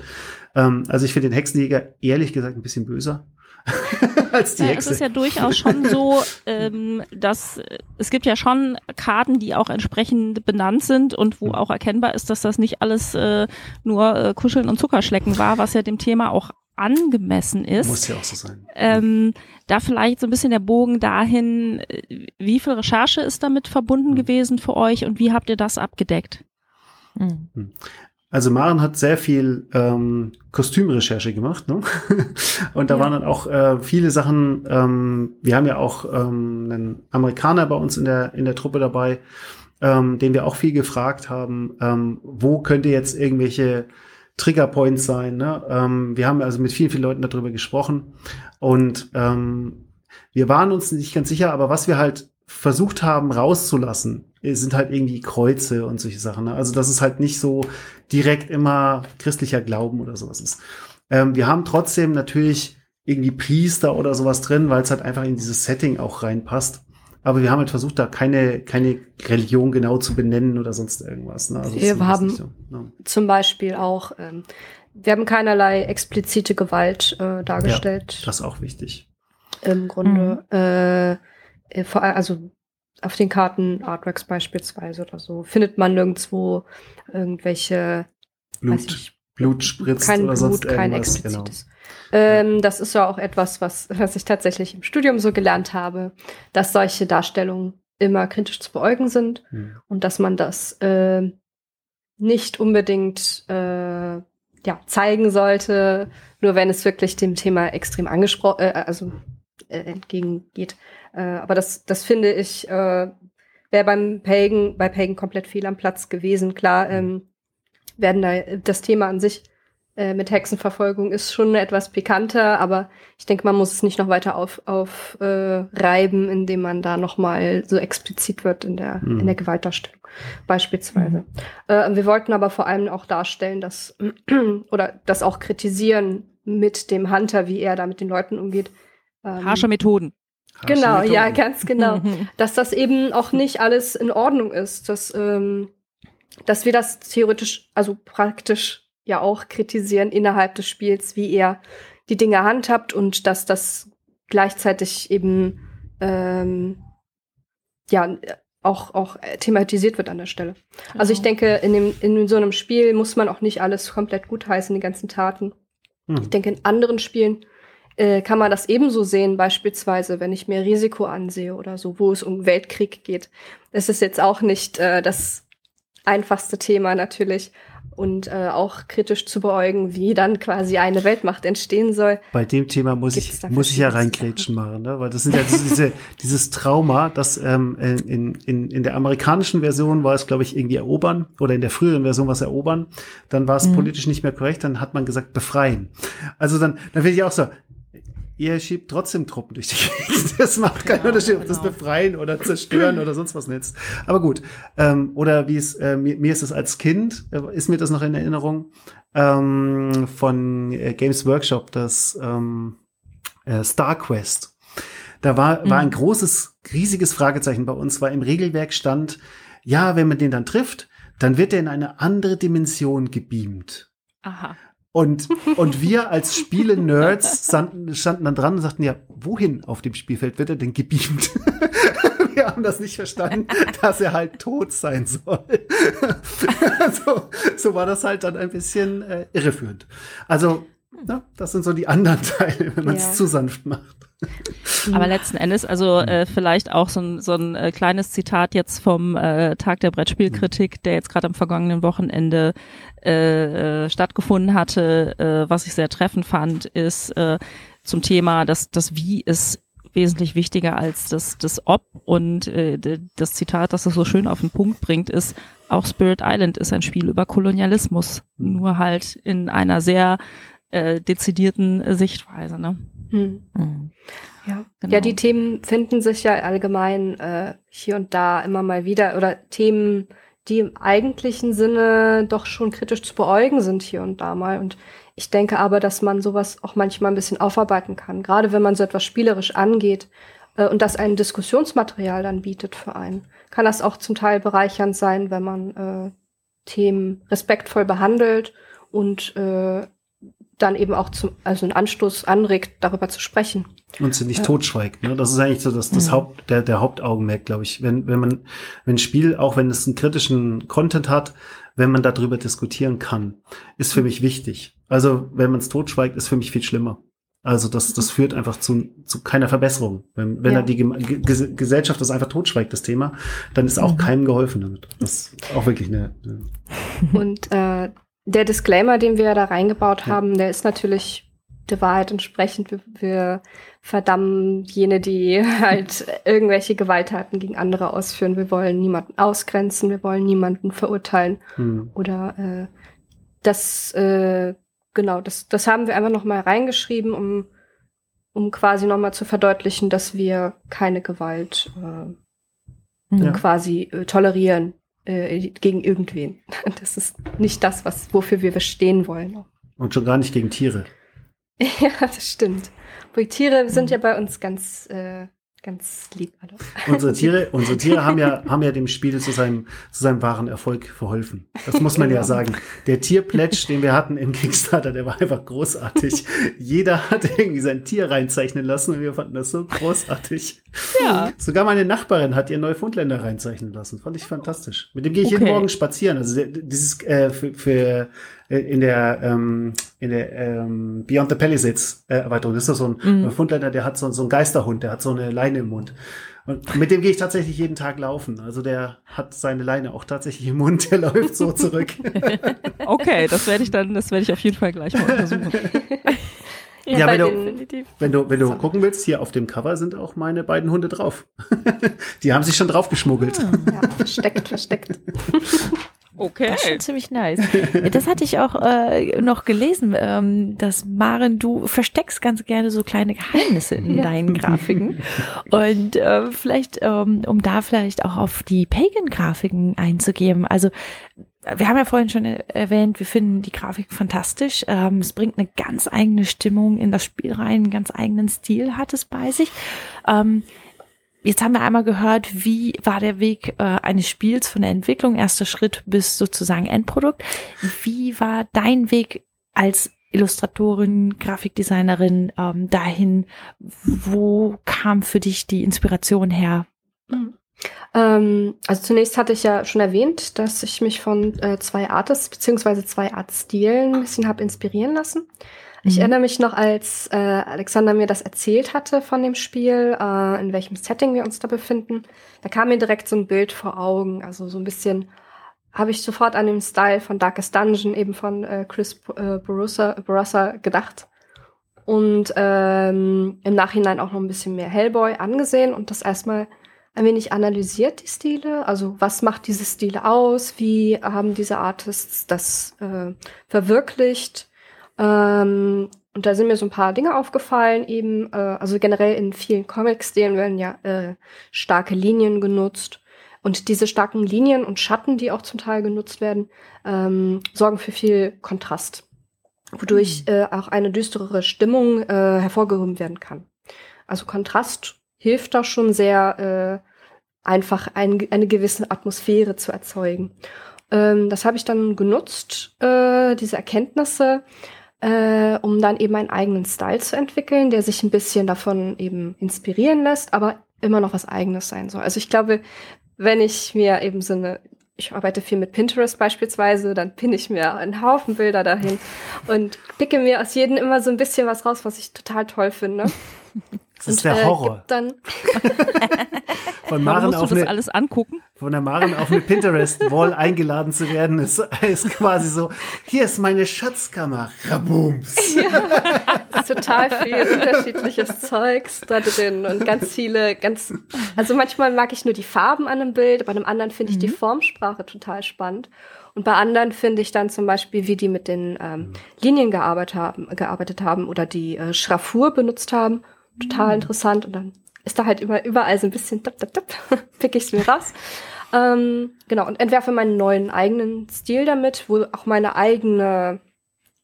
Ähm, also ich finde den Hexenjäger ehrlich gesagt ein bisschen böser. als die ja, Hexe. Es ist ja durchaus schon so, ähm, dass äh, es gibt ja schon Karten, die auch entsprechend benannt sind und wo auch erkennbar ist, dass das nicht alles äh, nur äh, Kuscheln und Zuckerschlecken war, was ja dem Thema auch angemessen ist. Muss ja auch so sein. Ähm, da vielleicht so ein bisschen der Bogen dahin, äh, wie viel Recherche ist damit verbunden Mhm. gewesen für euch und wie habt ihr das abgedeckt? Mhm. Also Maren hat sehr viel ähm, Kostümrecherche gemacht, ne? Und da Ja. waren dann auch äh, viele Sachen. Ähm, wir haben ja auch ähm, einen Amerikaner bei uns in der in der Truppe dabei, ähm, den wir auch viel gefragt haben. Ähm, wo könnte jetzt irgendwelche Triggerpoints sein? Ne? Ähm, wir haben also mit vielen vielen Leuten darüber gesprochen und ähm, wir waren uns nicht ganz sicher, aber was wir halt versucht haben rauszulassen, sind halt irgendwie Kreuze und solche Sachen. Ne? Also das ist halt nicht so direkt immer christlicher Glauben oder sowas ist. Ähm, wir haben trotzdem natürlich irgendwie Priester oder sowas drin, weil es halt einfach in dieses Setting auch reinpasst. Aber wir haben halt versucht, da keine, keine Religion genau zu benennen oder sonst irgendwas. Ne? Also Wir haben- so, ne? Zum Beispiel auch, ähm, wir haben keinerlei explizite Gewalt äh, dargestellt. Das ist auch wichtig. im Grunde. Äh, äh, vor allem, also auf den Karten, Artworks beispielsweise oder so, findet man nirgendwo irgendwelche, weiß Blut, ich, Blut spritzt kein oder sonst Blut, kein irgendwas. Genau. explizites. Ähm, das ist ja auch etwas, was, was ich tatsächlich im Studium so gelernt habe, dass solche Darstellungen immer kritisch zu beäugen sind Hm. und dass man das äh, nicht unbedingt äh, ja, zeigen sollte, nur wenn es wirklich dem Thema extrem angesprochen, äh, also äh, entgegengeht. Äh, aber das, das finde ich, äh, wäre beim Pagan, bei Pagan komplett fehl am Platz gewesen. Klar, ähm, werden da das Thema an sich äh, mit Hexenverfolgung ist schon etwas pikanter, aber ich denke, man muss es nicht noch weiter auf, auf äh, reiben, indem man da noch mal so explizit wird in der, Mhm. in der Gewaltdarstellung beispielsweise. Äh, wir wollten aber vor allem auch darstellen, dass oder das auch kritisieren mit dem Hunter, wie er da mit den Leuten umgeht. Ähm, Harsche Methoden. Harsche Genau, ja, ganz genau. Mhm. Dass das eben auch nicht alles in Ordnung ist, dass, ähm, dass wir das theoretisch, also praktisch ja auch kritisieren innerhalb des Spiels, wie er die Dinge handhabt und dass das gleichzeitig eben ähm, ja auch, auch thematisiert wird an der Stelle. Also ich Genau. denke, in, dem, in so einem Spiel muss man auch nicht alles komplett gutheißen, die ganzen Taten. Hm. Ich denke, in anderen Spielen äh, kann man das ebenso sehen, beispielsweise, wenn ich mir Risiko ansehe oder so, wo es um Weltkrieg geht. Es ist jetzt auch nicht äh, das einfachste Thema natürlich und äh, auch kritisch zu beäugen, wie dann quasi eine Weltmacht entstehen soll. Bei dem Thema muss Gibt's ich, muss ich ja reingrätschen machen, ne? weil das sind ja diese, diese, dieses Trauma, das ähm, in, in, in der amerikanischen Version war es, glaube ich, irgendwie erobern oder in der früheren Version war es erobern. Dann war es Mhm. politisch nicht mehr korrekt, dann hat man gesagt befreien. Also dann, dann will ich auch so, ihr schiebt trotzdem Truppen durch die Gegend. Das macht keinen Genau, Unterschied, ob das genau. befreien oder zerstören oder sonst was nützt. Aber gut. Ähm, oder wie es, äh, mir, mir ist es als Kind, äh, ist mir das noch in Erinnerung, ähm, von äh, Games Workshop, das ähm, äh, Star Quest. Da war, war ein Mhm. großes, riesiges Fragezeichen bei uns, weil im Regelwerk stand, ja, wenn man den dann trifft, dann wird er in eine andere Dimension gebeamt. Aha. Und, und wir als Spiele-Nerds standen, standen dann dran und sagten, ja, wohin auf dem Spielfeld wird er denn gebeamt? wir haben das nicht verstanden, dass er halt tot sein soll. so, so war das halt dann ein bisschen äh, irreführend. Also, na, das sind so die anderen Teile, wenn man es Ja. zu sanft macht. Aber letzten Endes, also äh, vielleicht auch so ein, so ein äh, kleines Zitat jetzt vom äh, Tag der Brettspielkritik, der jetzt gerade am vergangenen Wochenende äh, äh, stattgefunden hatte, äh, was ich sehr treffend fand, ist äh, zum Thema, dass das Wie ist wesentlich wichtiger als das, das Ob und äh, das Zitat, das es so schön auf den Punkt bringt, ist, auch Spirit Island ist ein Spiel über Kolonialismus, mhm. nur halt in einer sehr äh, dezidierten Sichtweise. Ne? Hm. Mhm. Ja. Genau. ja, die Themen finden sich ja allgemein äh, hier und da immer mal wieder oder Themen, die im eigentlichen Sinne doch schon kritisch zu beäugen sind hier und da mal. Und ich denke aber, dass man sowas auch manchmal ein bisschen aufarbeiten kann, gerade wenn man so etwas spielerisch angeht äh, und das ein Diskussionsmaterial dann bietet für einen. Kann das auch zum Teil bereichernd sein, wenn man äh, Themen respektvoll behandelt und äh, dann eben auch zum, also einen Anstoß anregt, darüber zu sprechen. Und sie nicht ja. totschweigt. Ne? Das ist eigentlich so das, das mhm. Haupt, der, der Hauptaugenmerk, glaube ich. Wenn, wenn man, wenn ein Spiel, auch wenn es einen kritischen Content hat, wenn man darüber diskutieren kann, ist für mich wichtig. Also, wenn man es totschweigt, ist für mich viel schlimmer. Also das, das führt einfach zu, zu keiner Verbesserung. Wenn, wenn ja. die G Gesellschaft das einfach totschweigt, das Thema, dann ist auch mhm. keinem geholfen damit. Das ist auch wirklich eine. eine Und äh, der Disclaimer, den wir da reingebaut ja. haben, der ist natürlich der Wahrheit entsprechend. Wir, wir verdammen jene, die halt irgendwelche Gewalttaten gegen andere ausführen. Wir wollen niemanden ausgrenzen, wir wollen niemanden verurteilen. Hm. Oder äh, das, äh, genau, das, das haben wir einfach nochmal reingeschrieben, um, um quasi nochmal zu verdeutlichen, dass wir keine Gewalt äh, ja. quasi äh, tolerieren äh, gegen irgendwen. Das ist nicht das, was, wofür wir stehen wollen. Und schon gar nicht gegen Tiere. ja, das stimmt. Tiere sind ja bei uns ganz äh, ganz lieb alle. Unsere Tiere, unsere Tiere haben ja, haben ja dem Spiel zu seinem, zu seinem wahren Erfolg verholfen. Das muss man ja genau. sagen. Der Tierplätsch, den wir hatten im Kickstarter, der war einfach großartig. Jeder hat irgendwie sein Tier reinzeichnen lassen und wir fanden das so großartig. Ja. Sogar meine Nachbarin hat ihr Neufundländer reinzeichnen lassen. Fand ich fantastisch. Mit dem gehe ich okay. jeden Morgen spazieren. Also dieses äh, für, für in der ähm, in der ähm, Beyond the Palisades äh, Erweiterung ist das so ein mhm. Fundländer, der hat so, so einen Geisterhund, der hat so eine Leine im Mund. Und mit dem gehe ich tatsächlich jeden Tag laufen. Also der hat seine Leine auch tatsächlich im Mund, der läuft so zurück. okay, das werde ich dann, das werde ich auf jeden Fall gleich mal untersuchen. Ja, ja wenn, du, wenn du, wenn du gucken willst, hier auf dem Cover sind auch meine beiden Hunde drauf. Die haben sich schon drauf geschmuggelt. Ah, ja, versteckt, versteckt. Okay. Das ist schon ziemlich nice. Das hatte ich auch äh, noch gelesen, ähm, dass Maren, du versteckst ganz gerne so kleine Geheimnisse in ja. deinen Grafiken. Und äh, vielleicht, ähm, um da vielleicht auch auf die Pagan-Grafiken einzugeben. Also wir haben ja vorhin schon erwähnt, wir finden die Grafik fantastisch. Ähm, es bringt eine ganz eigene Stimmung in das Spiel rein, einen ganz eigenen Stil hat es bei sich. Ähm, Jetzt haben wir einmal gehört, wie war der Weg äh, eines Spiels von der Entwicklung, erster Schritt bis sozusagen Endprodukt. Wie war dein Weg als Illustratorin, Grafikdesignerin ähm, dahin? Wo kam für dich die Inspiration her? Mhm. Ähm, also zunächst hatte ich ja schon erwähnt, dass ich mich von äh, zwei Artists beziehungsweise zwei Artstilen ein bisschen habe inspirieren lassen. Ich mhm. erinnere mich noch, als äh, Alexander mir das erzählt hatte von dem Spiel, äh, in welchem Setting wir uns da befinden. Da kam mir direkt so ein Bild vor Augen. Also so ein bisschen habe ich sofort an den Style von Darkest Dungeon, eben von äh, Chris äh, Barussa, Barussa gedacht. Und ähm, im Nachhinein auch noch ein bisschen mehr Hellboy angesehen und das erstmal ein wenig analysiert, die Stile. Also was macht diese Stile aus? Wie haben diese Artists das äh, verwirklicht? Ähm, und da sind mir so ein paar Dinge aufgefallen, eben, äh, also generell in vielen Comics, denen werden ja äh, starke Linien genutzt. Und diese starken Linien und Schatten, die auch zum Teil genutzt werden, ähm, sorgen für viel Kontrast, wodurch mhm. äh, auch eine düsterere Stimmung äh, hervorgehoben werden kann. Also Kontrast hilft da schon sehr, äh, einfach ein, eine gewisse Atmosphäre zu erzeugen. Ähm, das habe ich dann genutzt, äh, diese Erkenntnisse, äh, um dann eben einen eigenen Style zu entwickeln, der sich ein bisschen davon eben inspirieren lässt, aber immer noch was eigenes sein soll. Also ich glaube, wenn ich mir eben so eine, ich arbeite viel mit Pinterest beispielsweise, dann pinne ich mir einen Haufen Bilder dahin und picke mir aus jedem immer so ein bisschen was raus, was ich total toll finde. Das ist der Horror. Äh, dann von Maren musst auf du das eine, alles angucken? von der Maren auf eine Pinterest-Wall eingeladen zu werden, ist, ist quasi so, hier ist meine Schatzkammer. Rabums. ist total viel unterschiedliches Zeugs da drin und ganz viele, ganz, also manchmal mag ich nur die Farben an einem Bild, bei einem anderen finde ich die Formsprache total spannend. Und bei anderen finde ich dann zum Beispiel, wie die mit den ähm, Linien gearbeitet haben, gearbeitet haben oder die äh, Schraffur benutzt haben, total interessant. Und dann ist da halt immer überall so ein bisschen dip, dip, dip, pick ich es mir raus. Ähm, genau, und entwerfe meinen neuen eigenen Stil damit, wo auch meine eigene,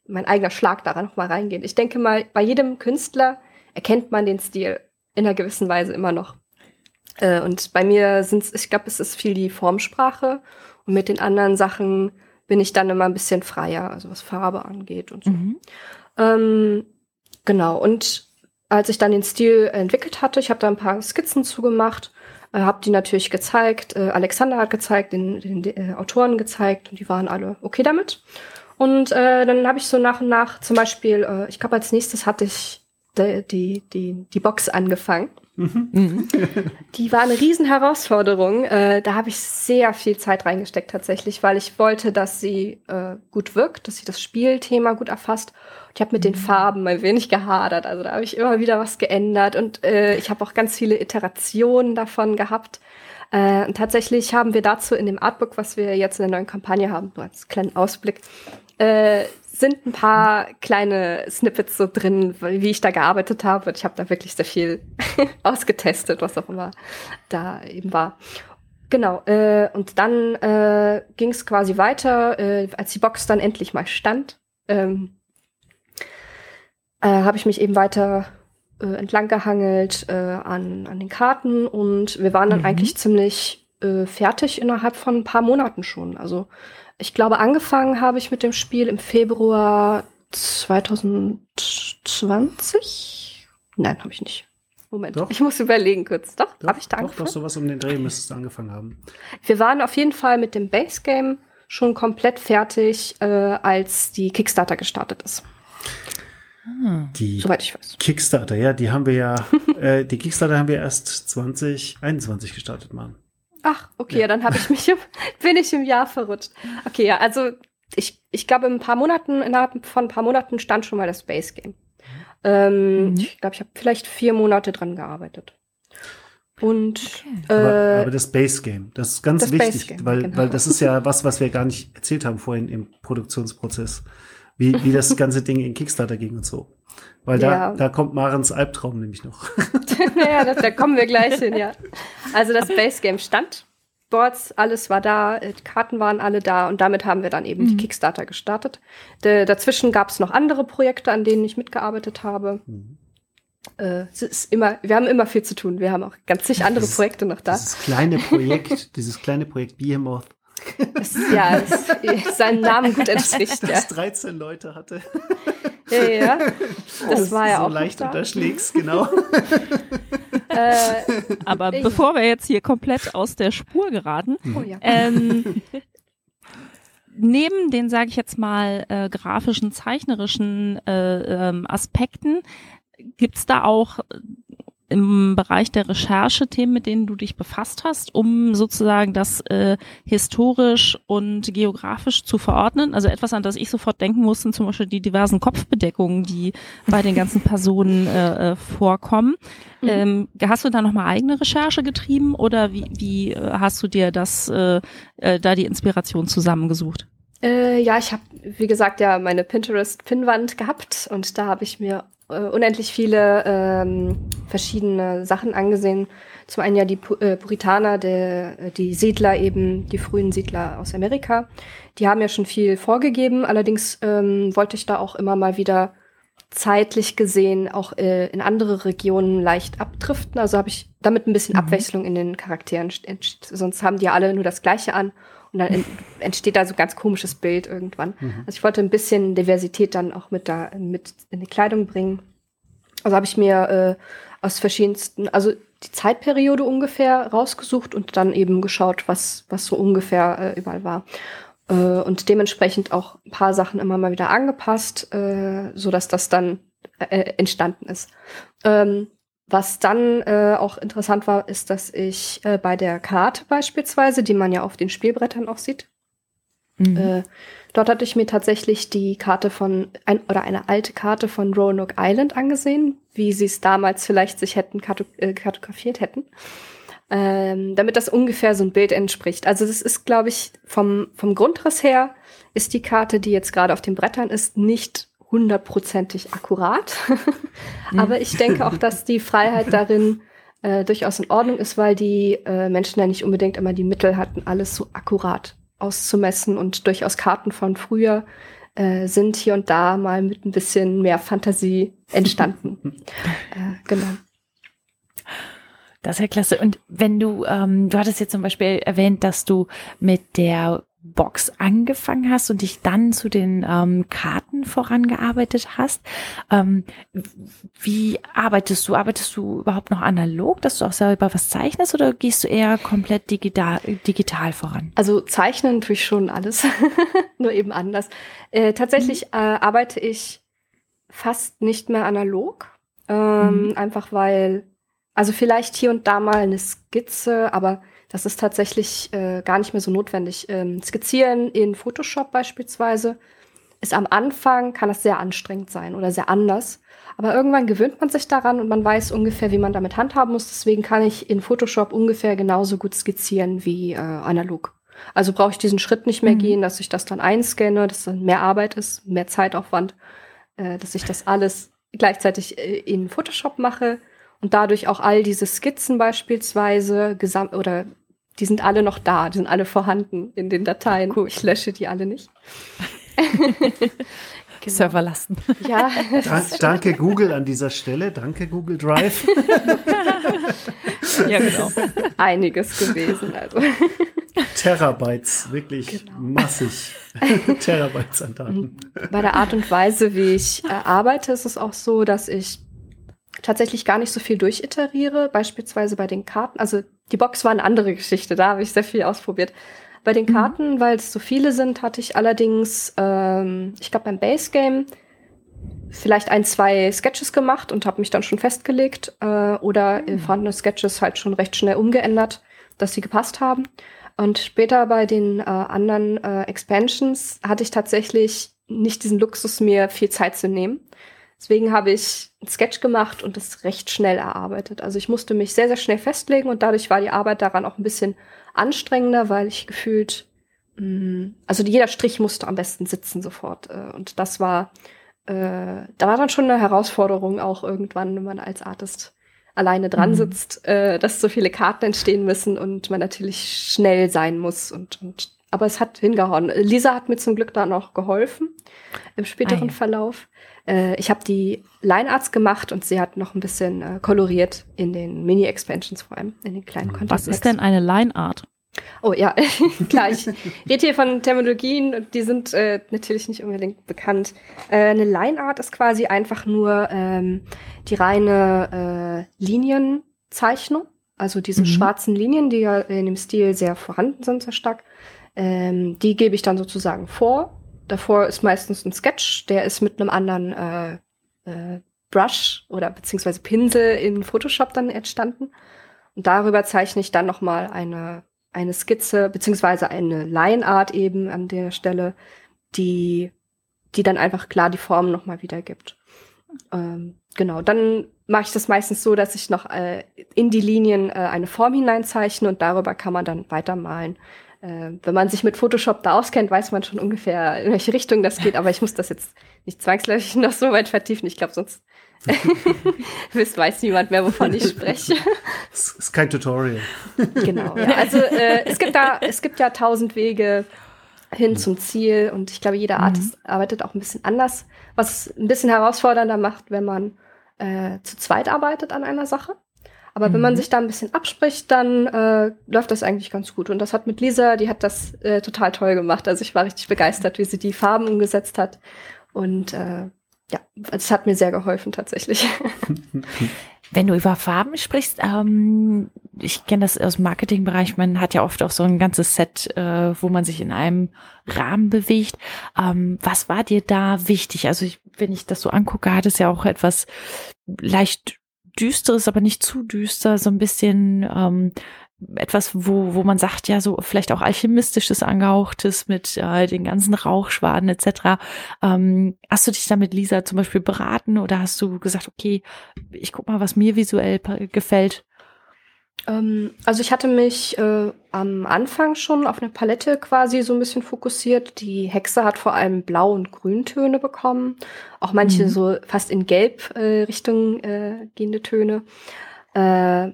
mein eigener Schlag daran nochmal reingeht. Ich denke mal, bei jedem Künstler erkennt man den Stil in einer gewissen Weise immer noch. Äh, und bei mir sind es, ich glaube, es ist viel die Formsprache. Und mit den anderen Sachen bin ich dann immer ein bisschen freier, also was Farbe angeht und so. Mhm. Ähm, genau, und als ich dann den Stil entwickelt hatte, ich habe da ein paar Skizzen zugemacht, äh, habe die natürlich gezeigt. Äh, Alexander hat gezeigt, den, den, äh, Autoren gezeigt und die waren alle okay damit. Und äh, dann habe ich so nach und nach zum Beispiel, äh, ich glaube als nächstes hatte ich die, die, die, die Box angefangen. Die war eine riesen Herausforderung. Äh, da habe ich sehr viel Zeit reingesteckt tatsächlich, weil ich wollte, dass sie äh, gut wirkt, dass sie das Spielthema gut erfasst. Ich habe mit den Farben ein wenig gehadert, also da habe ich immer wieder was geändert und äh, ich habe auch ganz viele Iterationen davon gehabt. Äh, und tatsächlich haben wir dazu in dem Artbook, was wir jetzt in der neuen Kampagne haben, nur als kleinen Ausblick, äh, sind ein paar kleine Snippets so drin, wie ich da gearbeitet habe. Ich habe da wirklich sehr viel ausgetestet, was auch immer da eben war. Genau, äh, und dann äh, ging es quasi weiter, äh, als die Box dann endlich mal stand, ähm, äh, habe ich mich eben weiter äh, entlang gehangelt äh, an, an den Karten und wir waren dann Mhm. eigentlich ziemlich äh, fertig innerhalb von ein paar Monaten schon. Also ich glaube, angefangen habe ich mit dem Spiel im Februar 2020. Nein, habe ich nicht. Moment, Doch. ich muss überlegen kurz. Doch, Doch, habe ich da doch, angefangen? doch, sowas um den Dreh müsstest du angefangen haben. Wir waren auf jeden Fall mit dem Base Game schon komplett fertig, äh, als die Kickstarter gestartet ist. Die Soweit ich weiß. Kickstarter, ja, die haben wir ja, äh, die Kickstarter haben wir erst 2021 gestartet, Mann. Ach, okay, Ja. dann habe ich mich im, bin ich im Jahr verrutscht. Okay, ja, also ich, ich glaube, in ein paar Monaten, innerhalb von ein paar Monaten stand schon mal das Base Game. Ähm, Mhm. Ich glaube, ich habe vielleicht vier Monate dran gearbeitet. Und Aber, äh, aber das Base Game, das ist ganz das wichtig, weil, genau. weil das ist ja was, was wir gar nicht erzählt haben vorhin im Produktionsprozess. Wie, wie das ganze Ding in Kickstarter ging und so. Weil da, Ja. da kommt Marens Albtraum nämlich noch. naja, das, da kommen wir gleich hin, ja. Also das Base Game stand. Boards, alles war da, äh, die Karten waren alle da und damit haben wir dann eben die Kickstarter gestartet. D dazwischen gab es noch andere Projekte, an denen ich mitgearbeitet habe. Mhm. Äh, es ist immer, wir haben immer viel zu tun. Wir haben auch ganz zig andere Dieses- Projekte noch da. Dieses kleine Projekt, dieses kleine Projekt Behemoth, Das, ja, das, seinem Namen gut entspricht, ja. das 13 Leute hatte. ja, ja. Das war ja so auch leicht noch da. unterschlägst, genau. Äh, Aber Ja. bevor wir jetzt hier komplett aus der Spur geraten, oh ja. ähm, neben den, sage ich jetzt mal, äh, grafischen, zeichnerischen äh, ähm, Aspekten, gibt's da auch im Bereich der Recherche Themen, mit denen du dich befasst hast, um sozusagen das äh, historisch und geografisch zu verordnen? Also etwas, an das ich sofort denken musste, sind zum Beispiel die diversen Kopfbedeckungen, die bei den ganzen Personen äh, äh, vorkommen. Mhm. Ähm, hast du da nochmal eigene Recherche getrieben oder wie, wie äh, hast du dir das äh, äh, da die Inspiration zusammengesucht? Äh, ja, ich habe, wie gesagt, ja meine Pinterest-Pinnwand gehabt und da habe ich mir äh, unendlich viele ähm, verschiedene Sachen angesehen. Zum einen ja die Pu äh, Puritaner, der, äh, die Siedler eben, die frühen Siedler aus Amerika. Die haben ja schon viel vorgegeben. Allerdings ähm, wollte ich da auch immer mal wieder zeitlich gesehen auch äh, in andere Regionen leicht abdriften. Also habe ich damit ein bisschen Mhm. Abwechslung in den Charakteren. Sonst haben die alle nur das Gleiche an und dann ent entsteht da so ganz komisches Bild irgendwann. Also ich wollte ein bisschen Diversität dann auch mit da mit in die Kleidung bringen. Also habe ich mir äh, aus verschiedensten, also die Zeitperiode ungefähr rausgesucht und dann eben geschaut, was was so ungefähr äh, überall war äh, und dementsprechend auch ein paar Sachen immer mal wieder angepasst, äh, so dass das dann äh, entstanden ist. Ähm, was dann äh, auch interessant war, ist, dass ich äh, bei der Karte beispielsweise, die man ja auf den Spielbrettern auch sieht, mhm. äh, dort hatte ich mir tatsächlich die Karte von, ein, oder eine alte Karte von Roanoke Island angesehen, wie sie es damals vielleicht sich hätten karto äh, kartografiert hätten. Ähm, damit das ungefähr so ein Bild entspricht. Also das ist, glaube ich, vom, vom Grundriss her ist die Karte, die jetzt gerade auf den Brettern ist, nicht hundertprozentig akkurat. Mhm. Aber ich denke auch, dass die Freiheit darin äh, durchaus in Ordnung ist, weil die äh, Menschen ja nicht unbedingt immer die Mittel hatten, alles so akkurat auszumessen und durchaus Karten von früher äh, sind hier und da mal mit ein bisschen mehr Fantasie entstanden. äh, genau. Das ist ja klasse. Und wenn du, ähm, du hattest jetzt zum Beispiel erwähnt, dass du mit der Box angefangen hast und dich dann zu den ähm, Karten vorangearbeitet hast. Ähm, wie arbeitest du? Arbeitest du überhaupt noch analog, dass du auch selber was zeichnest oder gehst du eher komplett digital, digital voran? Also zeichnen tue ich schon alles, nur eben anders. Äh, tatsächlich mhm. äh, arbeite ich fast nicht mehr analog, ähm, mhm. einfach weil, also vielleicht hier und da mal eine Skizze, aber das ist tatsächlich äh, gar nicht mehr so notwendig. Ähm, Skizzieren in Photoshop beispielsweise ist am Anfang, kann das sehr anstrengend sein oder sehr anders. Aber irgendwann gewöhnt man sich daran und man weiß ungefähr, wie man damit handhaben muss. Deswegen kann ich in Photoshop ungefähr genauso gut skizzieren wie äh, analog. Also brauche ich diesen Schritt nicht mehr mhm. gehen, dass ich das dann einscanne, dass dann mehr Arbeit ist, mehr Zeitaufwand, äh, dass ich das alles gleichzeitig äh, in Photoshop mache und dadurch auch all diese Skizzen beispielsweise gesamt oder die sind alle noch da, die sind alle vorhanden in den Dateien. Cool. Ich lösche die alle nicht. genau. Server lassen. Ja. Da, danke Google an dieser Stelle. Danke Google Drive. ja, genau. Einiges gewesen. Also. Terabytes, wirklich genau. massig. Terabytes an Daten. Bei der Art und Weise, wie ich äh, arbeite, ist es auch so, dass ich tatsächlich gar nicht so viel durchiteriere, beispielsweise bei den Karten. Also die Box war eine andere Geschichte, da habe ich sehr viel ausprobiert. Bei den mhm. Karten, mhm. weil es so viele sind, hatte ich allerdings, ähm, ich glaube beim Base Game vielleicht ein, zwei Sketches gemacht und habe mich dann schon festgelegt äh, oder mhm. vorhandene Sketches halt schon recht schnell umgeändert, dass sie gepasst haben. Und später bei den äh, anderen äh, Expansions hatte ich tatsächlich nicht diesen Luxus, mir viel Zeit zu nehmen. Deswegen habe ich einen Sketch gemacht und das recht schnell erarbeitet. Also ich musste mich sehr, sehr schnell festlegen und dadurch war die Arbeit daran auch ein bisschen anstrengender, weil ich gefühlt, mh, mm, also jeder Strich musste am besten sitzen sofort. Äh, und das war, äh, da war dann schon eine Herausforderung auch irgendwann, wenn man als Artist alleine dran mhm. sitzt, äh, dass so viele Karten entstehen müssen und man natürlich schnell sein muss und, und aber es hat hingehauen. Lisa hat mir zum Glück da noch geholfen im späteren ah, Verlauf. Äh, ich habe die Linearts gemacht und sie hat noch ein bisschen äh, koloriert in den Mini-Expansions vor allem, in den kleinen Content Was ist denn eine Lineart? Oh ja, klar, ich rede hier von Terminologien und die sind äh, natürlich nicht unbedingt bekannt. Äh, eine Lineart ist quasi einfach nur ähm, die reine äh, Linienzeichnung, also diese mhm. schwarzen Linien, die ja in dem Stil sehr vorhanden sind, sehr stark. Ähm, die gebe ich dann sozusagen vor Davor ist meistens ein Sketch, der ist mit einem anderen äh, äh, Brush oder beziehungsweise Pinsel in Photoshop dann entstanden. Und darüber zeichne ich dann nochmal eine, eine Skizze, beziehungsweise eine Line Art eben an der Stelle, die, die dann einfach klar die Form nochmal wiedergibt. Ähm, genau, dann mache ich das meistens so, dass ich noch äh, in die Linien äh, eine Form hineinzeichne und darüber kann man dann weitermalen wenn man sich mit Photoshop da auskennt, weiß man schon ungefähr, in welche Richtung das geht. Aber ich muss das jetzt nicht zwangsläufig noch so weit vertiefen. Ich glaube, sonst wisst, weiß niemand mehr, wovon ich spreche. Es ist kein Tutorial. Genau. Ja. Also äh, es gibt da, es gibt ja tausend Wege hin zum Ziel und ich glaube, jeder Artist mhm. arbeitet auch ein bisschen anders, was es ein bisschen herausfordernder macht, wenn man äh, zu zweit arbeitet an einer Sache. Aber mhm. wenn man mhm. sich da ein bisschen abspricht, dann äh, läuft das eigentlich ganz gut. Und das hat mit Lisa, die hat das äh, total toll gemacht. Also ich war richtig begeistert, wie sie die Farben umgesetzt hat. Und äh, ja, es hat mir sehr geholfen tatsächlich. Wenn du über Farben sprichst, ähm, ich kenne das aus dem Marketingbereich, man hat ja oft auch so ein ganzes Set, äh, wo man sich in einem Rahmen bewegt. Ähm, was war dir da wichtig? Also ich, wenn ich das so angucke, hat es ja auch etwas leicht düsteres, aber nicht zu düster, so ein bisschen ähm, etwas, wo, wo man sagt, ja, so vielleicht auch alchemistisches angehauchtes mit äh, den ganzen Rauchschwaden etc. Ähm, hast du dich damit, Lisa, zum Beispiel beraten oder hast du gesagt, okay, ich guck mal, was mir visuell gefällt? Ähm, also ich hatte mich äh, am Anfang schon auf eine Palette quasi so ein bisschen fokussiert. Die Hexe hat vor allem Blau- und Grüntöne bekommen. Auch manche mhm. so fast in Gelb äh, Richtung äh, gehende Töne. Äh,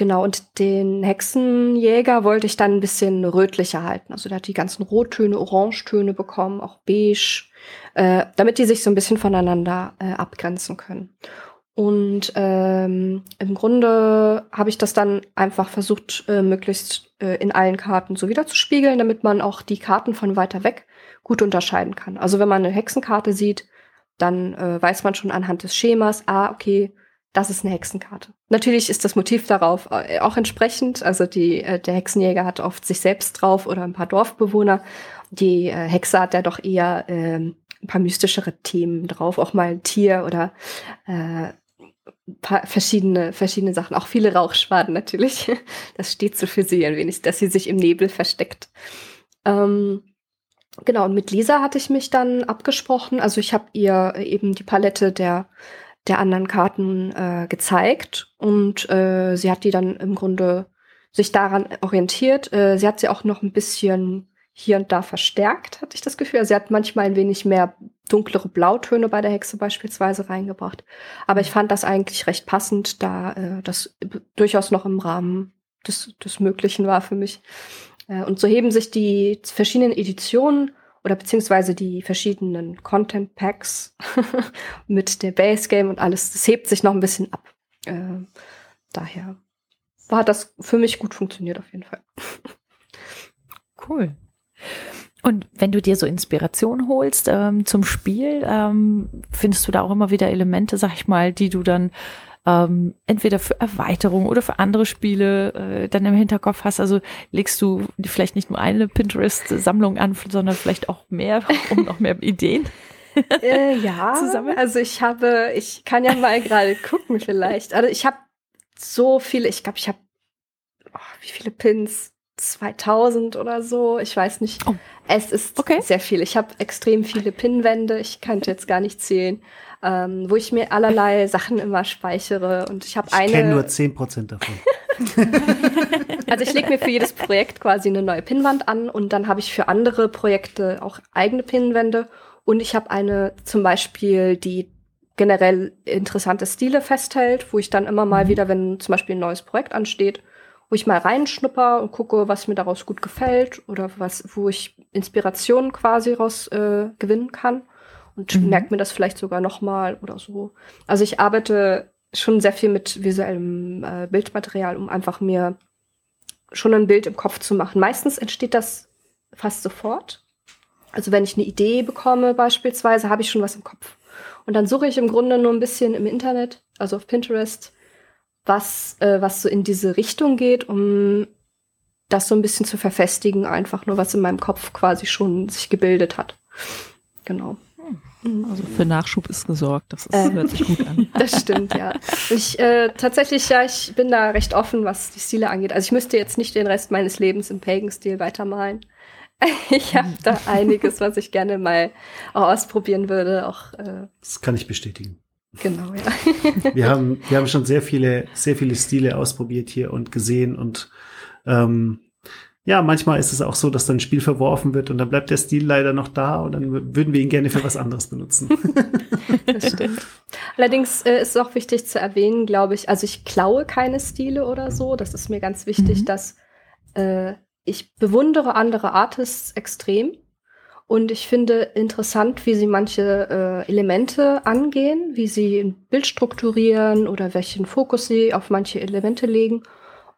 Genau, und den Hexenjäger wollte ich dann ein bisschen rötlicher halten. Also der hat die ganzen Rottöne, Orangetöne bekommen, auch beige, äh, damit die sich so ein bisschen voneinander äh, abgrenzen können. Und ähm, im Grunde habe ich das dann einfach versucht, äh, möglichst äh, in allen Karten so wiederzuspiegeln, damit man auch die Karten von weiter weg gut unterscheiden kann. Also wenn man eine Hexenkarte sieht, dann äh, weiß man schon anhand des Schemas, ah, okay, das ist eine Hexenkarte. Natürlich ist das Motiv darauf äh, auch entsprechend. Also die, äh, der Hexenjäger hat oft sich selbst drauf oder ein paar Dorfbewohner. Die äh, Hexe hat ja doch eher äh, ein paar mystischere Themen drauf, auch mal ein Tier oder äh, paar verschiedene, verschiedene Sachen. Auch viele Rauchschwaden natürlich. Das steht so für sie ein wenig, dass sie sich im Nebel versteckt. Ähm, genau, und mit Lisa hatte ich mich dann abgesprochen. Also ich habe ihr eben die Palette der der anderen Karten äh, gezeigt und äh, sie hat die dann im Grunde sich daran orientiert. Äh, sie hat sie auch noch ein bisschen hier und da verstärkt, hatte ich das Gefühl. Also sie hat manchmal ein wenig mehr dunklere Blautöne bei der Hexe beispielsweise reingebracht. Aber ich fand das eigentlich recht passend, da äh, das durchaus noch im Rahmen des, des Möglichen war für mich. Äh, und so heben sich die verschiedenen Editionen oder beziehungsweise die verschiedenen Content Packs mit der Base Game und alles, das hebt sich noch ein bisschen ab. Äh, daher hat das für mich gut funktioniert auf jeden Fall. cool. Und wenn du dir so Inspiration holst ähm, zum Spiel, ähm, findest du da auch immer wieder Elemente, sag ich mal, die du dann ähm, entweder für Erweiterung oder für andere Spiele äh, dann im Hinterkopf hast. Also legst du vielleicht nicht nur eine Pinterest-Sammlung an, sondern vielleicht auch mehr, um noch mehr Ideen. äh, ja, zusammen. also ich habe, ich kann ja mal gerade gucken vielleicht. Also ich habe so viele, ich glaube, ich habe, oh, wie viele Pins? 2000 oder so, ich weiß nicht. Oh. Es ist okay. sehr viel. Ich habe extrem viele Pinwände, ich kann jetzt gar nicht zählen ähm, wo ich mir allerlei Sachen immer speichere. Und ich habe eine. Ich kenne nur 10% davon. also ich lege mir für jedes Projekt quasi eine neue Pinnwand an und dann habe ich für andere Projekte auch eigene Pinnwände. Und ich habe eine zum Beispiel, die generell interessante Stile festhält, wo ich dann immer mal mhm. wieder, wenn zum Beispiel ein neues Projekt ansteht, wo ich mal reinschnupper und gucke, was mir daraus gut gefällt oder was, wo ich Inspiration quasi raus äh, gewinnen kann und mhm. merke mir das vielleicht sogar nochmal oder so. Also ich arbeite schon sehr viel mit visuellem äh, Bildmaterial, um einfach mir schon ein Bild im Kopf zu machen. Meistens entsteht das fast sofort. Also wenn ich eine Idee bekomme beispielsweise, habe ich schon was im Kopf. Und dann suche ich im Grunde nur ein bisschen im Internet, also auf Pinterest, was, äh, was so in diese Richtung geht, um das so ein bisschen zu verfestigen, einfach nur was in meinem Kopf quasi schon sich gebildet hat. Genau. Also für Nachschub ist gesorgt. Das ist, äh, hört sich gut an. Das stimmt, ja. Ich äh, tatsächlich, ja, ich bin da recht offen, was die Stile angeht. Also ich müsste jetzt nicht den Rest meines Lebens im Pagan-Stil weitermalen. Ich habe da einiges, was ich gerne mal auch ausprobieren würde. Auch, äh, das kann ich bestätigen. Genau, ja. wir haben, wir haben schon sehr viele, sehr viele Stile ausprobiert hier und gesehen und ähm, ja, manchmal ist es auch so, dass dann ein Spiel verworfen wird und dann bleibt der Stil leider noch da und dann würden wir ihn gerne für was anderes benutzen. das stimmt. Allerdings äh, ist es auch wichtig zu erwähnen, glaube ich, also ich klaue keine Stile oder so. Das ist mir ganz wichtig, mhm. dass äh, ich bewundere andere Artists extrem. Und ich finde interessant, wie sie manche äh, Elemente angehen, wie sie ein Bild strukturieren oder welchen Fokus sie auf manche Elemente legen.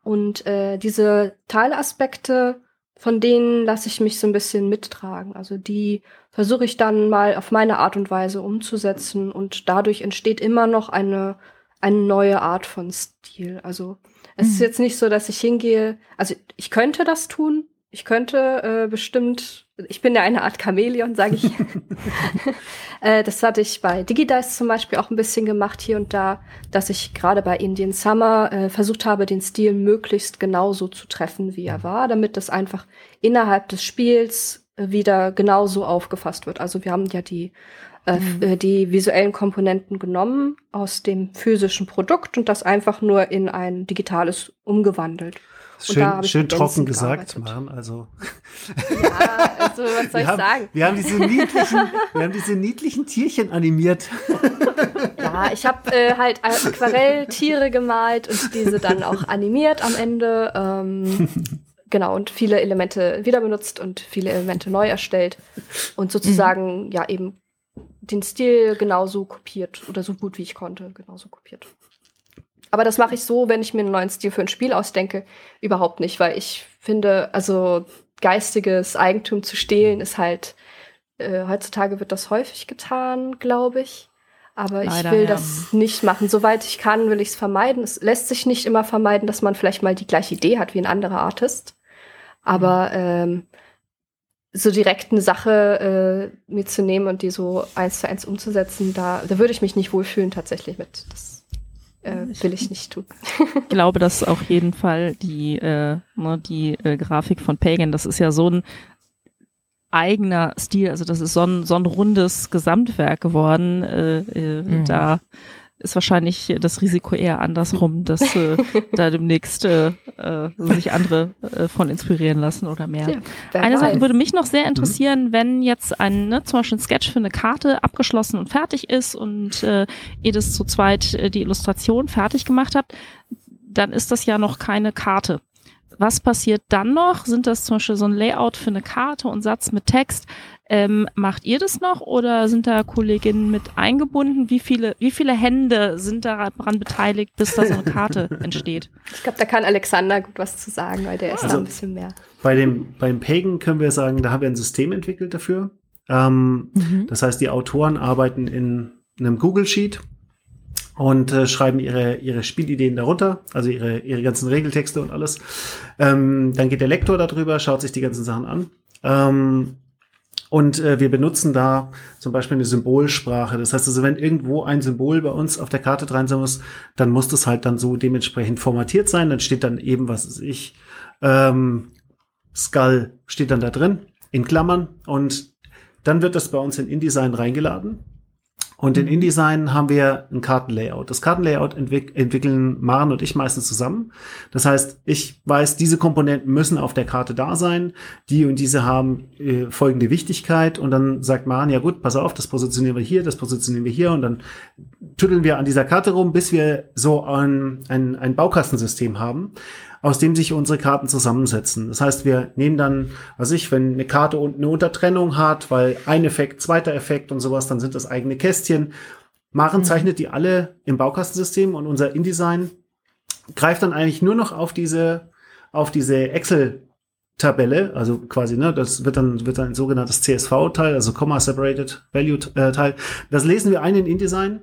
Und äh, diese Teilaspekte, von denen lasse ich mich so ein bisschen mittragen. Also die versuche ich dann mal auf meine Art und Weise umzusetzen und dadurch entsteht immer noch eine, eine neue Art von Stil. Also es mhm. ist jetzt nicht so, dass ich hingehe, also ich könnte das tun, ich könnte äh, bestimmt, ich bin ja eine Art Chamäleon, sage ich. äh, das hatte ich bei Digidice zum Beispiel auch ein bisschen gemacht hier und da, dass ich gerade bei Indian Summer äh, versucht habe, den Stil möglichst genauso zu treffen, wie er war, damit das einfach innerhalb des Spiels äh, wieder genauso aufgefasst wird. Also wir haben ja die äh, mhm. Äh, die visuellen Komponenten genommen aus dem physischen Produkt und das einfach nur in ein digitales umgewandelt. Schön, schön trocken gesagt, Maren. Also. Ja, also was soll wir ich haben, sagen? Wir haben diese niedlichen, wir haben diese niedlichen Tierchen animiert. Ja, ich habe äh, halt Aquarelltiere gemalt und diese dann auch animiert am Ende. Ähm, genau, und viele Elemente wieder benutzt und viele Elemente neu erstellt. Und sozusagen, mhm. ja, eben den Stil genauso kopiert oder so gut wie ich konnte, genauso kopiert. Aber das mache ich so, wenn ich mir einen neuen Stil für ein Spiel ausdenke, überhaupt nicht, weil ich finde, also geistiges Eigentum zu stehlen ist halt, äh, heutzutage wird das häufig getan, glaube ich. Aber Leider, ich will ja. das nicht machen. Soweit ich kann, will ich es vermeiden. Es lässt sich nicht immer vermeiden, dass man vielleicht mal die gleiche Idee hat wie ein anderer Artist. Aber mhm. ähm, so direkt eine Sache äh, mir zu nehmen und die so eins zu eins umzusetzen, da, da würde ich mich nicht wohlfühlen tatsächlich mit. Das äh, will ich nicht tun. ich glaube, dass auf jeden Fall die, äh, ne, die äh, Grafik von Pagan, das ist ja so ein eigener Stil, also das ist so ein, so ein rundes Gesamtwerk geworden. Äh, äh, mhm. Da ist wahrscheinlich das Risiko eher andersrum, dass äh, da demnächst äh, äh, sich andere äh, von inspirieren lassen oder mehr. Ja, eine Sache würde mich noch sehr interessieren, mhm. wenn jetzt ein, ne, zum Beispiel ein Sketch für eine Karte abgeschlossen und fertig ist und äh, ihr das zu zweit äh, die Illustration fertig gemacht habt, dann ist das ja noch keine Karte. Was passiert dann noch? Sind das zum Beispiel so ein Layout für eine Karte und Satz mit Text? Ähm, macht ihr das noch oder sind da Kolleginnen mit eingebunden? Wie viele, wie viele Hände sind daran beteiligt, bis da so eine Karte entsteht? Ich glaube, da kann Alexander gut was zu sagen, weil der ist also, da ein bisschen mehr. Bei dem, beim Pagan können wir sagen, da haben wir ein System entwickelt dafür. Ähm, mhm. Das heißt, die Autoren arbeiten in einem Google Sheet und äh, schreiben ihre, ihre Spielideen darunter, also ihre, ihre ganzen Regeltexte und alles. Ähm, dann geht der Lektor darüber, schaut sich die ganzen Sachen an. Ähm, und äh, wir benutzen da zum Beispiel eine Symbolsprache. Das heißt also, wenn irgendwo ein Symbol bei uns auf der Karte dran sein muss, dann muss das halt dann so dementsprechend formatiert sein. Dann steht dann eben, was ist ich, ähm, Skull steht dann da drin, in Klammern. Und dann wird das bei uns in InDesign reingeladen. Und in mhm. InDesign haben wir ein Kartenlayout. Das Kartenlayout entwick entwickeln Maren und ich meistens zusammen. Das heißt, ich weiß, diese Komponenten müssen auf der Karte da sein. Die und diese haben äh, folgende Wichtigkeit. Und dann sagt Maren, ja gut, pass auf, das positionieren wir hier, das positionieren wir hier. Und dann tütteln wir an dieser Karte rum, bis wir so ein, ein, ein Baukastensystem haben aus dem sich unsere Karten zusammensetzen. Das heißt, wir nehmen dann, was ich, wenn eine Karte unten eine Untertrennung hat, weil ein Effekt, zweiter Effekt und sowas, dann sind das eigene Kästchen. Maren mhm. zeichnet die alle im Baukastensystem und unser InDesign greift dann eigentlich nur noch auf diese, auf diese Excel Tabelle, also quasi, ne, das wird dann, wird dann ein sogenanntes CSV-Teil, also Comma Separated Value-Teil. Äh, das lesen wir ein in InDesign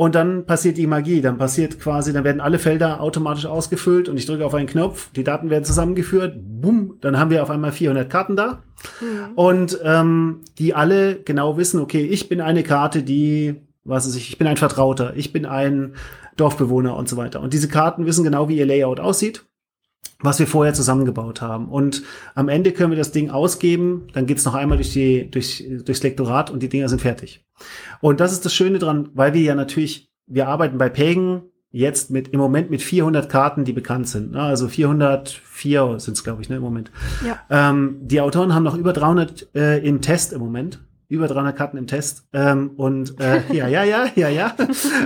und dann passiert die Magie. Dann passiert quasi, dann werden alle Felder automatisch ausgefüllt und ich drücke auf einen Knopf, die Daten werden zusammengeführt, bumm, dann haben wir auf einmal 400 Karten da. Mhm. Und ähm, die alle genau wissen, okay, ich bin eine Karte, die, was weiß ich, ich bin ein Vertrauter, ich bin ein Dorfbewohner und so weiter. Und diese Karten wissen genau, wie ihr Layout aussieht was wir vorher zusammengebaut haben. Und am Ende können wir das Ding ausgeben, dann geht's noch einmal durch die, durch, durchs Lektorat und die Dinger sind fertig. Und das ist das Schöne dran, weil wir ja natürlich, wir arbeiten bei Pagan jetzt mit, im Moment mit 400 Karten, die bekannt sind. Ne? Also 404 sind es, glaube ich, ne, im Moment. Ja. Ähm, die Autoren haben noch über 300 äh, im Test im Moment über 300 Karten im Test. Ähm, und äh, ja, ja, ja, ja, ja.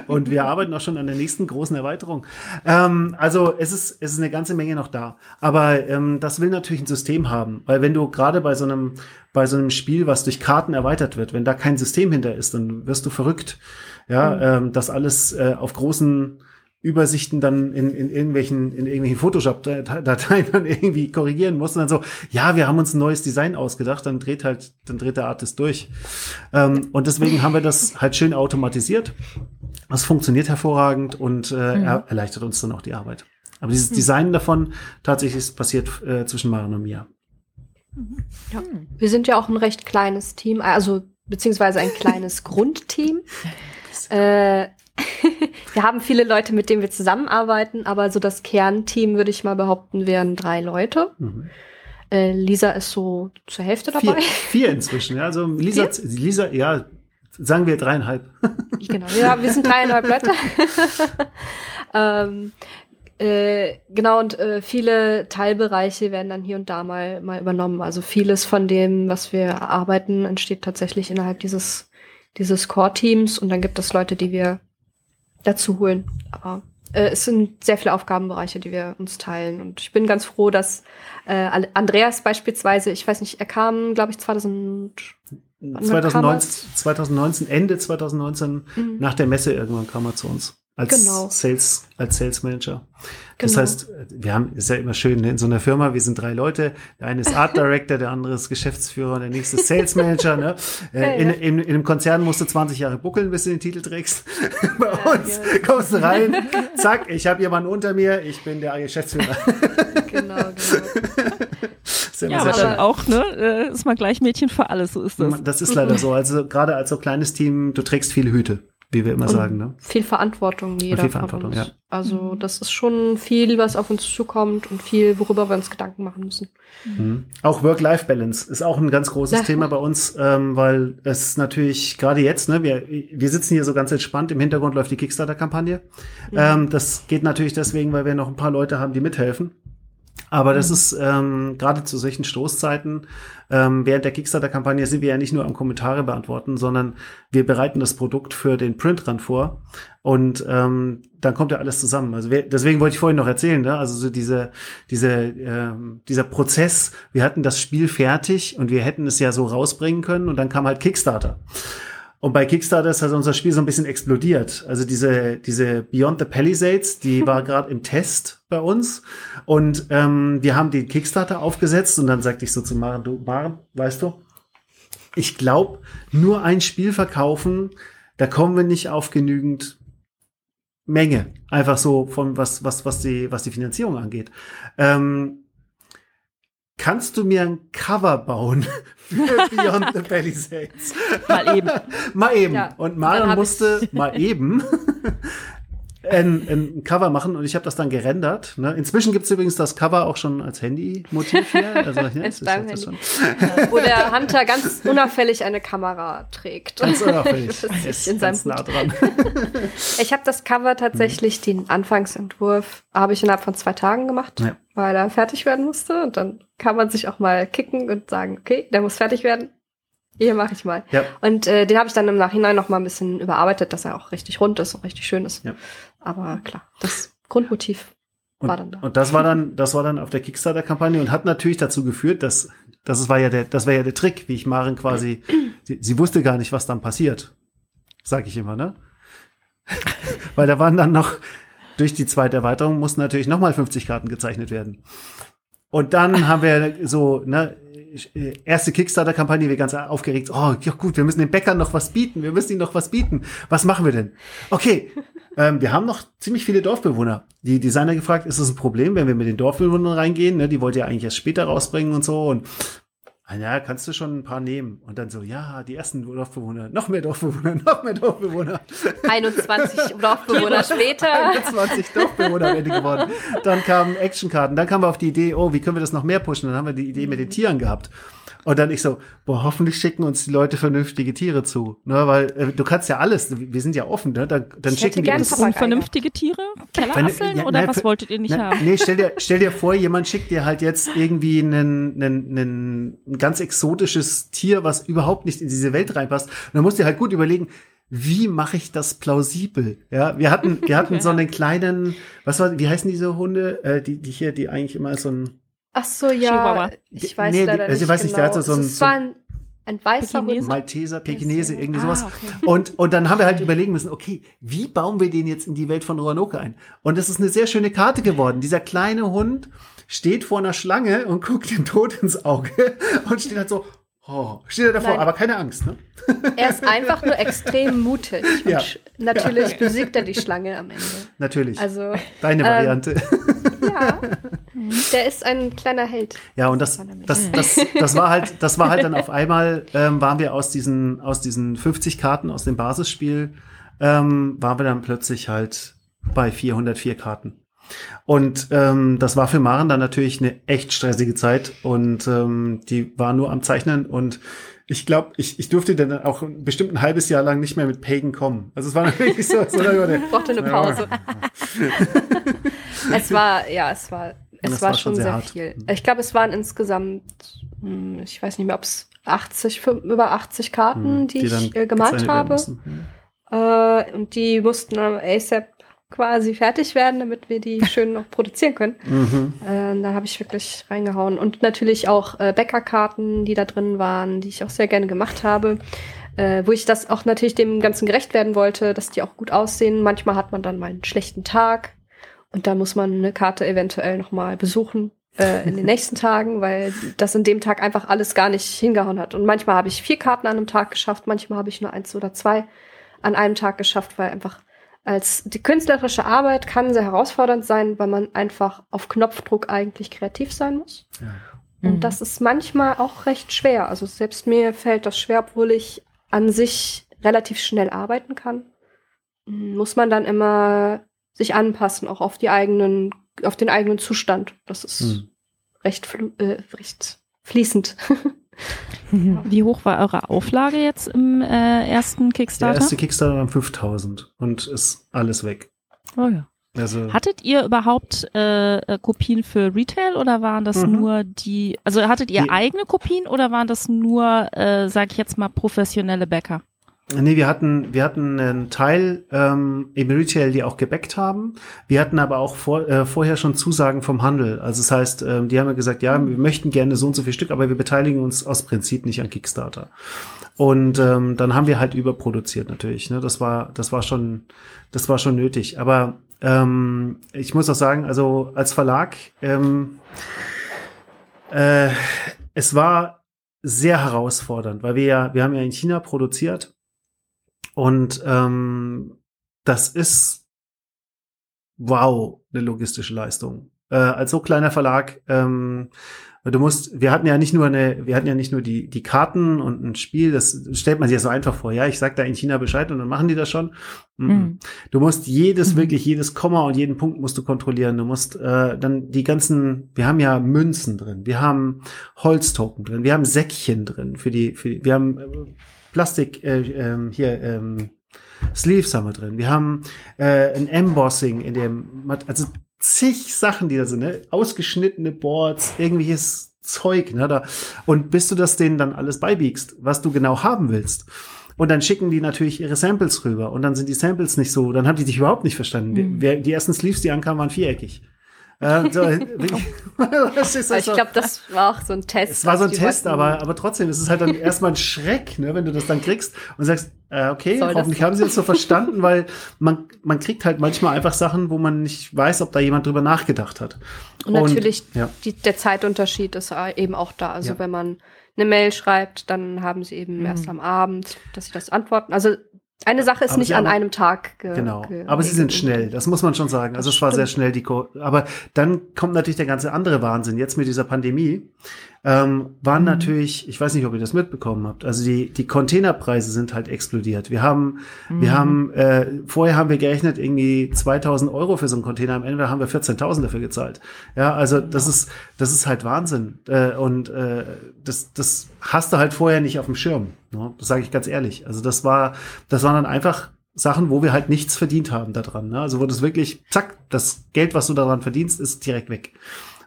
Und wir arbeiten auch schon an der nächsten großen Erweiterung. Ähm, also es ist, es ist eine ganze Menge noch da. Aber ähm, das will natürlich ein System haben. Weil wenn du gerade bei so einem, bei so einem Spiel, was durch Karten erweitert wird, wenn da kein System hinter ist, dann wirst du verrückt. Ja, mhm. ähm, das alles äh, auf großen Übersichten dann in, in irgendwelchen, in irgendwelchen Photoshop-Dateien dann irgendwie korrigieren muss und dann so, ja, wir haben uns ein neues Design ausgedacht, dann dreht halt, dann dreht der Artist durch. Ähm, und deswegen haben wir das halt schön automatisiert. Das funktioniert hervorragend und äh, mhm. er, erleichtert uns dann auch die Arbeit. Aber dieses mhm. Design davon tatsächlich passiert äh, zwischen Maren und mir. Ja. Wir sind ja auch ein recht kleines Team, also beziehungsweise ein kleines Grundteam. Äh, wir haben viele Leute, mit denen wir zusammenarbeiten, aber so das Kernteam, würde ich mal behaupten, wären drei Leute. Mhm. Äh, Lisa ist so zur Hälfte dabei. Vier, vier inzwischen, ja. Also Lisa, Lisa, ja, sagen wir dreieinhalb. genau, ja, wir sind dreieinhalb Leute. ähm, äh, genau, und äh, viele Teilbereiche werden dann hier und da mal, mal übernommen. Also vieles von dem, was wir erarbeiten, entsteht tatsächlich innerhalb dieses, dieses Core-Teams und dann gibt es Leute, die wir dazu holen. Aber äh, es sind sehr viele Aufgabenbereiche, die wir uns teilen. Und ich bin ganz froh, dass äh, Andreas beispielsweise, ich weiß nicht, er kam, glaube ich, 2000 2019, 2019, Ende 2019, mhm. nach der Messe irgendwann kam er zu uns als genau. Sales, als Sales Manager. Das genau. heißt, wir haben, ist ja immer schön, ne, in so einer Firma, wir sind drei Leute, der eine ist Art Director, der andere ist Geschäftsführer, der nächste ist Sales Manager, ne? Äh, in, in, in, einem Konzern musst du 20 Jahre buckeln, bis du den Titel trägst. Bei ja, uns ja. kommst du rein, zack, ich habe jemanden unter mir, ich bin der Geschäftsführer. genau, genau. Ja, aber dann auch, ne, äh, ist man gleich Mädchen für alles, so ist das. Das ist leider so. Also gerade als so kleines Team, du trägst viele Hüte wie wir immer und sagen. Ne? Viel Verantwortung jeder viel Verantwortung, von uns. Ja. Also das ist schon viel, was auf uns zukommt und viel, worüber wir uns Gedanken machen müssen. Mhm. Auch Work-Life-Balance ist auch ein ganz großes ja. Thema bei uns, ähm, weil es natürlich gerade jetzt, ne, wir, wir sitzen hier so ganz entspannt, im Hintergrund läuft die Kickstarter-Kampagne. Mhm. Ähm, das geht natürlich deswegen, weil wir noch ein paar Leute haben, die mithelfen. Aber das mhm. ist ähm, gerade zu solchen Stoßzeiten, ähm, während der Kickstarter-Kampagne sind wir ja nicht nur am Kommentare beantworten, sondern wir bereiten das Produkt für den Printrun vor und ähm, dann kommt ja alles zusammen. Also wir, deswegen wollte ich vorhin noch erzählen, ne? also so diese, diese, ähm, dieser Prozess, wir hatten das Spiel fertig und wir hätten es ja so rausbringen können und dann kam halt Kickstarter. Und bei Kickstarter ist also unser Spiel so ein bisschen explodiert. Also diese, diese Beyond the Palisades, die war gerade im Test bei uns. Und ähm, wir haben den Kickstarter aufgesetzt und dann sagte ich so zu Maren, du, Maren, weißt du, ich glaube, nur ein Spiel verkaufen, da kommen wir nicht auf genügend Menge. Einfach so von was, was, was die, was die Finanzierung angeht. Ähm, kannst du mir ein Cover bauen für Beyond the Palisades? Mal eben. mal eben. Ja, und Marion musste mal eben ein, ein Cover machen und ich habe das dann gerendert. Ne? Inzwischen gibt es übrigens das Cover auch schon als Handy-Motiv hier. Also, ja, ist Handy. Schon. Wo der Hunter ganz unauffällig eine Kamera trägt. Ganz unauffällig. das in seinem nah dran. ich habe das Cover tatsächlich, den Anfangsentwurf, habe ich innerhalb von zwei Tagen gemacht, ja. weil er fertig werden musste. Und dann kann man sich auch mal kicken und sagen, okay, der muss fertig werden. Hier mache ich mal. Ja. Und äh, den habe ich dann im Nachhinein noch mal ein bisschen überarbeitet, dass er auch richtig rund ist und richtig schön ist. Ja. Aber klar, das Grundmotiv und, war dann da. Und das war dann, das war dann auf der Kickstarter-Kampagne und hat natürlich dazu geführt, dass das war ja der, das war ja der Trick, wie ich Maren quasi, sie, sie wusste gar nicht, was dann passiert, sag ich immer, ne? Weil da waren dann noch durch die zweite Erweiterung mussten natürlich noch mal 50 Karten gezeichnet werden. Und dann haben wir so, ne, erste Kickstarter-Kampagne, wir ganz aufgeregt, oh, ja gut, wir müssen den Bäckern noch was bieten, wir müssen ihnen noch was bieten. Was machen wir denn? Okay, ähm, wir haben noch ziemlich viele Dorfbewohner. Die Designer gefragt, ist das ein Problem, wenn wir mit den Dorfbewohnern reingehen? Ne, die wollte ja eigentlich erst später rausbringen und so. Und ah, ja, kannst du schon ein paar nehmen. Und dann so, ja, die ersten Dorfbewohner, noch mehr Dorfbewohner, noch mehr Dorfbewohner. 21 Dorfbewohner später. 21 Dorfbewohner werden geworden. Dann kamen Actionkarten, dann kamen wir auf die Idee, oh, wie können wir das noch mehr pushen? Dann haben wir die Idee mit den Tieren gehabt. Und dann ich so, boah, hoffentlich schicken uns die Leute vernünftige Tiere zu. Ne, weil äh, du kannst ja alles, wir sind ja offen, ne? Dann, dann schicken die uns. Unvernünftige Tiere? Kellerasseln? Ja, oder nein, was wolltet ihr nicht na, haben? Nee, stell dir, stell dir vor, jemand schickt dir halt jetzt irgendwie einen, einen, einen, ein ganz exotisches Tier, was überhaupt nicht in diese Welt reinpasst. Und dann musst du halt gut überlegen, wie mache ich das plausibel? Ja, wir hatten, wir hatten so einen kleinen, was war, wie heißen diese Hunde, äh, die, die hier, die eigentlich immer so ein Ach so, ja. Chihuahua. Ich weiß nee, leider also nicht. weiß nicht, der hatte so ein. Es war ein, ein weißer Pekinese? Malteser, Pekinese, irgendwie sowas. Ah, okay. Und, und dann haben wir halt überlegen müssen, okay, wie bauen wir den jetzt in die Welt von Roanoke ein? Und es ist eine sehr schöne Karte geworden. Dieser kleine Hund steht vor einer Schlange und guckt dem Tod ins Auge und steht halt so, Oh, steht er davor, Nein. aber keine Angst, ne? Er ist einfach nur extrem mutig. Ja. natürlich ja. besiegt er die Schlange am Ende. Natürlich. Also, Deine ähm, Variante. ja. Der ist ein kleiner Held. Ja, und das, das, das, das war halt, das war halt dann auf einmal, ähm, waren wir aus diesen, aus diesen 50 Karten aus dem Basisspiel, ähm, waren wir dann plötzlich halt bei 404 Karten. Und ähm, das war für Maren dann natürlich eine echt stressige Zeit und ähm, die war nur am Zeichnen und ich glaube, ich, ich durfte dann auch bestimmt ein halbes Jahr lang nicht mehr mit Pagan kommen. Also es war wirklich so, so eine, brauchte eine Pause. es war, ja, es war, es war, war, schon sehr, sehr viel. Ich glaube, es waren insgesamt, hm, ich weiß nicht mehr, ob es 80, über 80 Karten, hm, die, die ich äh, gemalt habe. Äh, und die mussten am ASAP quasi fertig werden, damit wir die schön noch produzieren können. Mhm. Äh, da habe ich wirklich reingehauen. Und natürlich auch äh, Bäckerkarten, die da drin waren, die ich auch sehr gerne gemacht habe. Äh, wo ich das auch natürlich dem Ganzen gerecht werden wollte, dass die auch gut aussehen. Manchmal hat man dann mal einen schlechten Tag und da muss man eine Karte eventuell noch mal besuchen äh, in den nächsten Tagen, weil das in dem Tag einfach alles gar nicht hingehauen hat. Und manchmal habe ich vier Karten an einem Tag geschafft, manchmal habe ich nur eins oder zwei an einem Tag geschafft, weil einfach als die künstlerische Arbeit kann sehr herausfordernd sein, weil man einfach auf Knopfdruck eigentlich kreativ sein muss. Ja. Und mhm. das ist manchmal auch recht schwer. Also selbst mir fällt das schwer, obwohl ich an sich relativ schnell arbeiten kann. Muss man dann immer sich anpassen, auch auf die eigenen, auf den eigenen Zustand. Das ist mhm. recht, äh, recht fließend. Wie hoch war eure Auflage jetzt im äh, ersten Kickstarter? Der erste Kickstarter war 5000 und ist alles weg. Oh ja. Also hattet ihr überhaupt äh, äh, Kopien für Retail oder waren das mhm. nur die, also hattet ihr die, eigene Kopien oder waren das nur, äh, sag ich jetzt mal, professionelle Bäcker? Nee, wir hatten, wir hatten einen Teil ähm, im Retail, die auch gebackt haben. Wir hatten aber auch vor, äh, vorher schon Zusagen vom Handel. Also das heißt, ähm, die haben ja gesagt, ja, wir möchten gerne so und so viel Stück, aber wir beteiligen uns aus Prinzip nicht an Kickstarter. Und ähm, dann haben wir halt überproduziert natürlich. Ne? Das war, das war schon, das war schon nötig. Aber ähm, ich muss auch sagen, also als Verlag, ähm, äh, es war sehr herausfordernd, weil wir ja, wir haben ja in China produziert und ähm, das ist wow, eine logistische Leistung. Äh, als so kleiner Verlag, ähm, du musst, wir hatten ja nicht nur eine, wir hatten ja nicht nur die, die Karten und ein Spiel, das stellt man sich ja so einfach vor. Ja, ich sag da in China Bescheid und dann machen die das schon. Mhm. Du musst jedes, mhm. wirklich jedes Komma und jeden Punkt musst du kontrollieren. Du musst äh, dann die ganzen, wir haben ja Münzen drin, wir haben Holztoken drin, wir haben Säckchen drin für die, für die wir haben äh, Plastik, äh, ähm, hier, ähm, Sleeves haben wir drin. Wir haben äh, ein Embossing in dem, also zig Sachen, die da sind, ne? ausgeschnittene Boards, irgendwelches Zeug, ne? Da. Und bis du das denen dann alles beibiegst, was du genau haben willst. Und dann schicken die natürlich ihre Samples rüber. Und dann sind die Samples nicht so, dann haben die dich überhaupt nicht verstanden. Mhm. Die, die ersten Sleeves, die ankamen, waren viereckig. Äh, so, ich glaube, das war auch so ein Test. Es war so ein Test, aber, aber trotzdem, es ist halt dann erstmal ein Schreck, ne, wenn du das dann kriegst und sagst, äh, okay, Soll hoffentlich haben sie das so verstanden, weil man, man kriegt halt manchmal einfach Sachen, wo man nicht weiß, ob da jemand drüber nachgedacht hat. Und, und natürlich, ja. die, der Zeitunterschied ist eben auch da. Also ja. wenn man eine Mail schreibt, dann haben sie eben mhm. erst am Abend, dass sie das antworten. Also eine Sache ist aber nicht an einem Tag. Ge genau. Ge aber sie sind schnell, das muss man schon sagen. Also es war sehr schnell die. Ko aber dann kommt natürlich der ganze andere Wahnsinn. Jetzt mit dieser Pandemie ähm, waren natürlich, ich weiß nicht, ob ihr das mitbekommen habt. Also die die Containerpreise sind halt explodiert. Wir haben mhm. wir haben äh, vorher haben wir gerechnet irgendwie 2000 Euro für so einen Container. Am Ende haben wir 14.000 dafür gezahlt. Ja, also das ist das ist halt Wahnsinn. Äh, und äh, das das hast du halt vorher nicht auf dem Schirm. Ne? Das sage ich ganz ehrlich. Also das war, das waren dann einfach Sachen, wo wir halt nichts verdient haben daran. Ne? Also wo das wirklich, zack, das Geld, was du daran verdienst, ist direkt weg.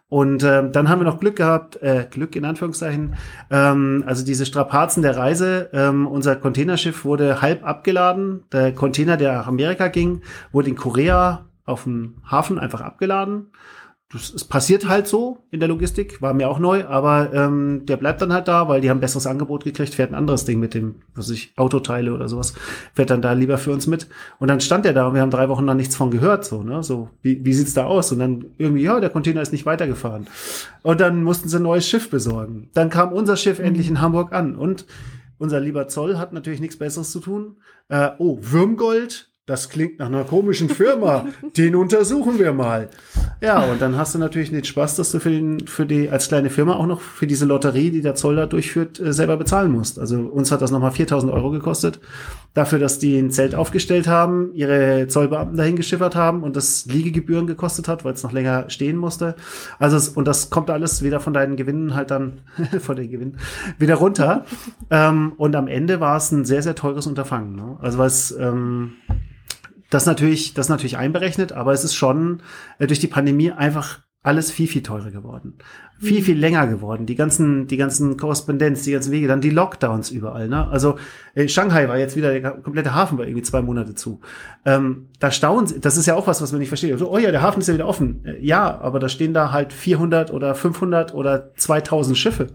Und äh, dann haben wir noch Glück gehabt, äh, Glück in Anführungszeichen, ähm, also diese Strapazen der Reise. Ähm, unser Containerschiff wurde halb abgeladen. Der Container, der nach Amerika ging, wurde in Korea auf dem Hafen einfach abgeladen das, es passiert halt so in der Logistik, war mir auch neu, aber ähm, der bleibt dann halt da, weil die haben ein besseres Angebot gekriegt, fährt ein anderes Ding mit dem, was ich, Autoteile oder sowas, fährt dann da lieber für uns mit. Und dann stand er da und wir haben drei Wochen lang nichts von gehört, so, ne? So, wie, wie sieht's da aus? Und dann irgendwie, ja, der Container ist nicht weitergefahren. Und dann mussten sie ein neues Schiff besorgen. Dann kam unser Schiff mhm. endlich in Hamburg an und unser lieber Zoll hat natürlich nichts Besseres zu tun. Äh, oh, Würmgold das klingt nach einer komischen Firma, den untersuchen wir mal. Ja, und dann hast du natürlich den Spaß, dass du für, den, für die als kleine Firma auch noch für diese Lotterie, die der Zoll da durchführt, äh, selber bezahlen musst. Also uns hat das nochmal 4000 Euro gekostet, dafür, dass die ein Zelt aufgestellt haben, ihre Zollbeamten dahin geschiffert haben und das Liegegebühren gekostet hat, weil es noch länger stehen musste. Also und das kommt alles wieder von deinen Gewinnen halt dann, von den Gewinnen, wieder runter. ähm, und am Ende war es ein sehr, sehr teures Unterfangen. Ne? Also weil es ähm, das natürlich, das natürlich einberechnet, aber es ist schon äh, durch die Pandemie einfach alles viel, viel teurer geworden. Viel, viel länger geworden. Die ganzen, die ganzen Korrespondenz, die ganzen Wege, dann die Lockdowns überall. Ne? Also äh, Shanghai war jetzt wieder, der komplette Hafen war irgendwie zwei Monate zu. Ähm, da staunen sie, das ist ja auch was, was man nicht versteht. So, oh ja, der Hafen ist ja wieder offen. Äh, ja, aber da stehen da halt 400 oder 500 oder 2000 Schiffe,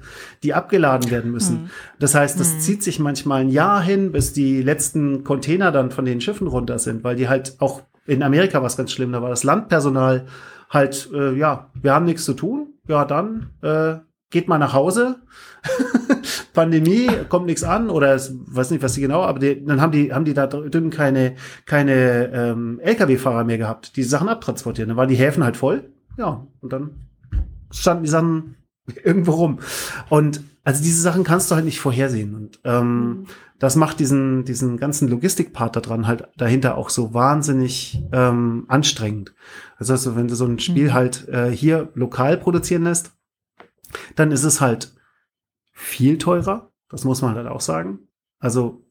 die abgeladen werden müssen. Hm. Das heißt, das hm. zieht sich manchmal ein Jahr hin, bis die letzten Container dann von den Schiffen runter sind, weil die halt auch in Amerika war es ganz schlimm, da war das Landpersonal halt, äh, ja, wir haben nichts zu tun, ja, dann äh, geht mal nach Hause. Pandemie, kommt nichts an oder es, weiß nicht, was sie genau, aber die, dann haben die, haben die da drüben keine, keine ähm, Lkw-Fahrer mehr gehabt, die Sachen abtransportieren. Dann waren die Häfen halt voll. Ja, und dann standen die Sachen irgendwo rum. Und also diese Sachen kannst du halt nicht vorhersehen. Und ähm, mhm. Das macht diesen, diesen ganzen Logistikpart da dran halt dahinter auch so wahnsinnig ähm, anstrengend. Also, also wenn du so ein Spiel mhm. halt äh, hier lokal produzieren lässt, dann ist es halt viel teurer. Das muss man halt auch sagen. Also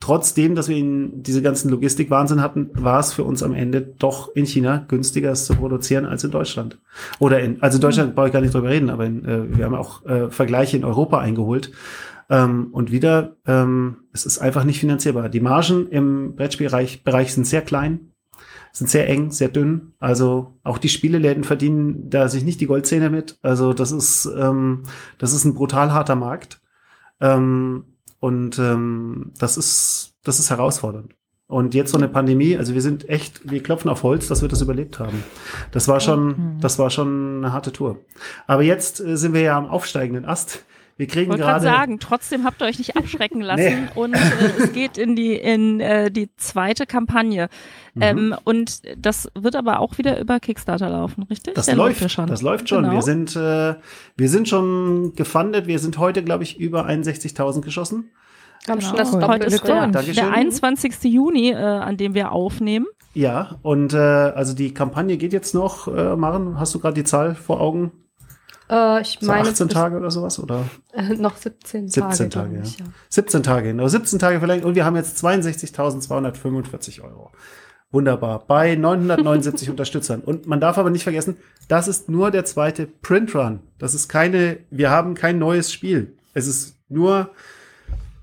trotzdem, dass wir in diese ganzen Logistikwahnsinn hatten, war es für uns am Ende doch in China günstiger, es zu produzieren als in Deutschland. Oder in, also in Deutschland mhm. brauche ich gar nicht drüber reden, aber in, äh, wir haben auch äh, Vergleiche in Europa eingeholt. Ähm, und wieder, ähm, es ist einfach nicht finanzierbar. Die Margen im Brettspielbereich Bereich sind sehr klein sind sehr eng, sehr dünn. Also auch die Spieleläden verdienen da sich nicht die Goldzähne mit. Also das ist, ähm, das ist ein brutal harter Markt. Ähm, und ähm, das ist, das ist herausfordernd. Und jetzt so eine Pandemie, also wir sind echt, wir klopfen auf Holz, dass wir das überlebt haben. Das war schon, mhm. das war schon eine harte Tour. Aber jetzt äh, sind wir ja am aufsteigenden Ast. Wir kriegen gerade. sagen, trotzdem habt ihr euch nicht abschrecken lassen nee. und äh, es geht in die in äh, die zweite Kampagne. Mhm. Ähm, und das wird aber auch wieder über Kickstarter laufen, richtig? Das Der läuft, läuft schon. Das läuft schon. Genau. Wir sind äh, wir sind schon gefundet. Wir sind heute, glaube ich, über 61.000 geschossen. Haben genau. schon das Doppelte. Ja, der 21. Juni, äh, an dem wir aufnehmen. Ja, und äh, also die Kampagne geht jetzt noch. Äh, Maren, hast du gerade die Zahl vor Augen? Äh, ich so meine. 18 Tage oder sowas, oder? Äh, noch 17 Tage. 17 Tage, ich, ja. ja. 17 Tage, genau. 17 Tage vielleicht. Und wir haben jetzt 62.245 Euro. Wunderbar. Bei 979 Unterstützern. Und man darf aber nicht vergessen, das ist nur der zweite Printrun. Das ist keine, wir haben kein neues Spiel. Es ist nur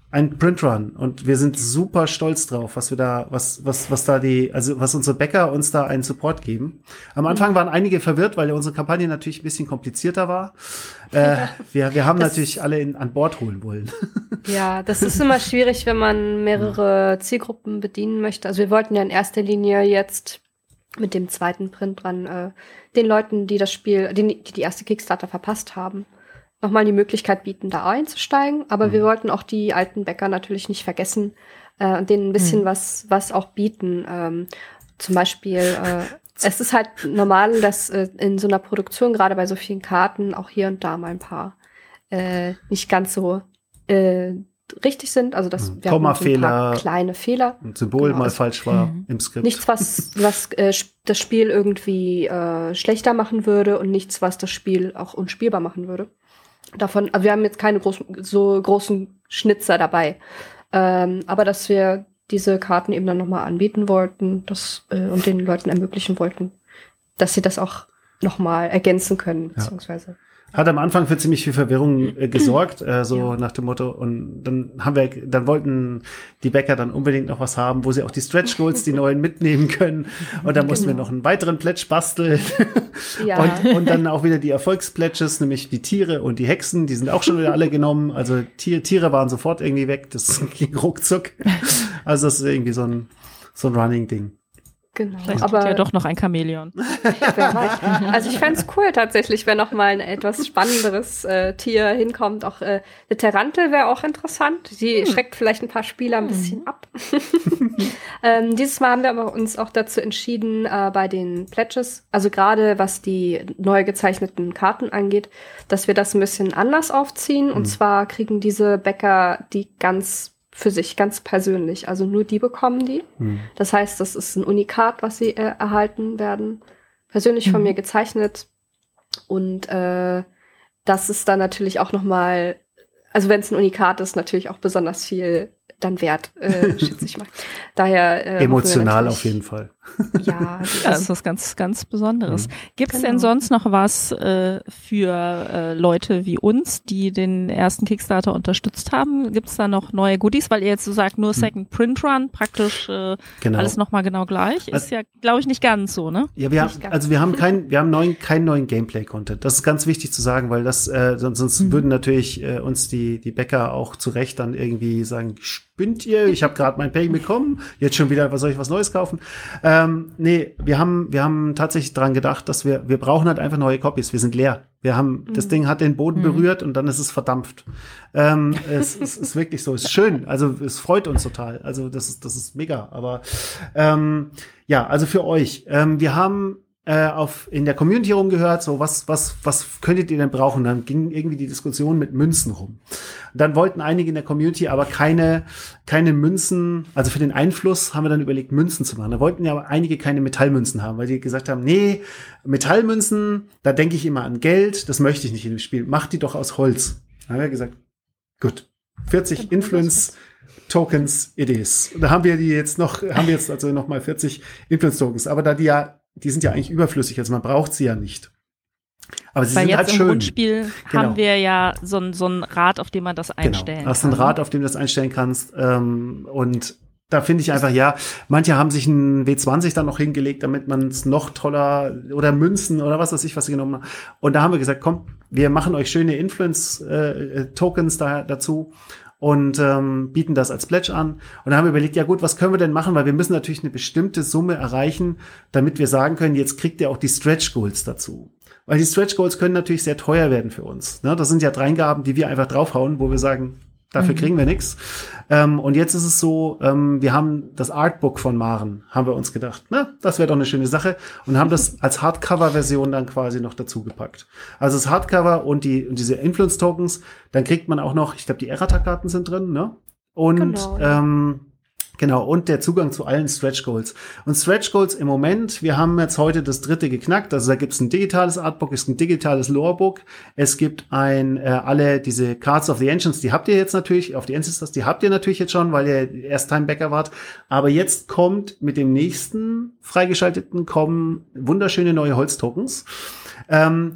ein Printrun und wir sind super stolz drauf, was wir da, was, was, was da die, also was unsere Bäcker uns da einen Support geben. Am Anfang waren einige verwirrt, weil unsere Kampagne natürlich ein bisschen komplizierter war. Äh, wir, wir haben das natürlich alle in, an Bord holen wollen. Ja, das ist immer schwierig, wenn man mehrere Zielgruppen bedienen möchte. Also wir wollten ja in erster Linie jetzt mit dem zweiten Print dran äh, den Leuten, die das Spiel, die, die die erste Kickstarter verpasst haben, nochmal die Möglichkeit bieten, da einzusteigen. Aber mhm. wir wollten auch die alten Bäcker natürlich nicht vergessen äh, und denen ein bisschen mhm. was, was auch bieten. Ähm, zum Beispiel, äh, es ist halt normal, dass äh, in so einer Produktion, gerade bei so vielen Karten, auch hier und da mal ein paar äh, nicht ganz so äh, richtig sind. Also dass mhm. Kommafehler, so kleine Fehler. Ein Symbol genau, mal also falsch war mhm. im Skript. Nichts, was, was äh, das Spiel irgendwie äh, schlechter machen würde und nichts, was das Spiel auch unspielbar machen würde davon, also wir haben jetzt keine großen, so großen Schnitzer dabei. Ähm, aber dass wir diese Karten eben dann nochmal anbieten wollten das, äh, und den Leuten ermöglichen wollten, dass sie das auch nochmal ergänzen können, beziehungsweise hat am Anfang für ziemlich viel Verwirrung äh, gesorgt, äh, so ja. nach dem Motto. Und dann haben wir, dann wollten die Bäcker dann unbedingt noch was haben, wo sie auch die Stretch Goals, die neuen mitnehmen können. Und dann mussten genau. wir noch einen weiteren Pledge basteln. Ja. Und, und dann auch wieder die Erfolgspledges, nämlich die Tiere und die Hexen, die sind auch schon wieder alle genommen. Also Tier, Tiere waren sofort irgendwie weg. Das ging ruckzuck. Also das ist irgendwie so ein, so ein Running-Ding. Genau. Vielleicht aber ja doch noch ein Chamäleon. Also ich fände es cool tatsächlich, wenn noch mal ein etwas spannenderes äh, Tier hinkommt. Auch äh, eine Tarantel wäre auch interessant. Die hm. schreckt vielleicht ein paar Spieler ein bisschen hm. ab. ähm, dieses Mal haben wir aber uns auch dazu entschieden, äh, bei den Pledges, also gerade was die neu gezeichneten Karten angeht, dass wir das ein bisschen anders aufziehen. Hm. Und zwar kriegen diese Bäcker die ganz für sich ganz persönlich. Also nur die bekommen die. Mhm. Das heißt, das ist ein Unikat, was sie äh, erhalten werden. Persönlich von mhm. mir gezeichnet. Und äh, das ist dann natürlich auch noch mal, also wenn es ein Unikat ist, natürlich auch besonders viel dann wert, äh, schätze ich mal. Daher äh, emotional auf jeden Fall. Ja, das ist was ganz, ganz Besonderes. Mhm. Gibt es genau. denn sonst noch was äh, für äh, Leute wie uns, die den ersten Kickstarter unterstützt haben? Gibt es da noch neue Goodies? Weil ihr jetzt so sagt, nur hm. Second Print Run, praktisch äh, genau. alles nochmal genau gleich. Ist also, ja, glaube ich, nicht ganz so, ne? Ja, wir haben, also wir haben kein, wir haben neuen, keinen neuen Gameplay-Content. Das ist ganz wichtig zu sagen, weil das, äh, sonst, sonst mhm. würden natürlich äh, uns die, die Bäcker auch zu Recht dann irgendwie sagen, spinnt ihr? Ich habe gerade mein Pay bekommen, jetzt schon wieder, was soll ich was Neues kaufen? Ähm, nee, wir haben, wir haben tatsächlich dran gedacht, dass wir, wir brauchen halt einfach neue Copies. Wir sind leer. Wir haben, mhm. das Ding hat den Boden mhm. berührt und dann ist es verdampft. Ähm, es, es ist wirklich so, es ist schön. Also es freut uns total. Also das ist, das ist mega. Aber ähm, ja, also für euch. Ähm, wir haben äh, auf, in der Community rumgehört, so was, was, was könntet ihr denn brauchen? Dann ging irgendwie die Diskussion mit Münzen rum. Dann wollten einige in der Community aber keine, keine Münzen, also für den Einfluss haben wir dann überlegt, Münzen zu machen. Da wollten ja aber einige keine Metallmünzen haben, weil die gesagt haben, nee, Metallmünzen, da denke ich immer an Geld, das möchte ich nicht in dem Spiel. Macht die doch aus Holz. Da haben wir gesagt, gut, 40 Influence Tokens it is. Da haben wir die jetzt noch, haben wir jetzt also noch mal 40 Influence Tokens. Aber da die ja die sind ja eigentlich überflüssig, also man braucht sie ja nicht. Aber sie Weil sind jetzt halt schön. im Grundspiel genau. haben wir ja so ein, so ein Rad, auf dem man das einstellen genau. kann. Hast ein Rad, auf dem du das einstellen kannst. Ähm, und da finde ich einfach, ja, manche haben sich ein W20 dann noch hingelegt, damit man es noch toller oder Münzen oder was weiß ich, was sie genommen haben. Und da haben wir gesagt, komm, wir machen euch schöne Influence-Tokens äh, da, dazu und ähm, bieten das als Pledge an. Und dann haben wir überlegt, ja gut, was können wir denn machen? Weil wir müssen natürlich eine bestimmte Summe erreichen, damit wir sagen können, jetzt kriegt ihr auch die Stretch Goals dazu. Weil die Stretch Goals können natürlich sehr teuer werden für uns. Ne? Das sind ja Dreingaben, die wir einfach draufhauen, wo wir sagen, Dafür mhm. kriegen wir nichts. Ähm, und jetzt ist es so, ähm, wir haben das Artbook von Maren, haben wir uns gedacht, na, das wäre doch eine schöne Sache und haben das als Hardcover-Version dann quasi noch dazu gepackt. Also das Hardcover und die und diese Influence-Tokens, dann kriegt man auch noch, ich glaube, die Errata-Karten sind drin, ne? Und genau, ja. ähm, Genau, und der Zugang zu allen Stretch Goals. Und Stretch Goals im Moment, wir haben jetzt heute das dritte geknackt. Also da gibt es ein digitales Artbook, es ist ein digitales Lorebook. Es gibt ein, äh, alle diese Cards of the Ancients, die habt ihr jetzt natürlich, auf die Ancestors, die habt ihr natürlich jetzt schon, weil ihr erst Time Backer wart. Aber jetzt kommt mit dem nächsten freigeschalteten kommen wunderschöne neue Holztokens. Ähm,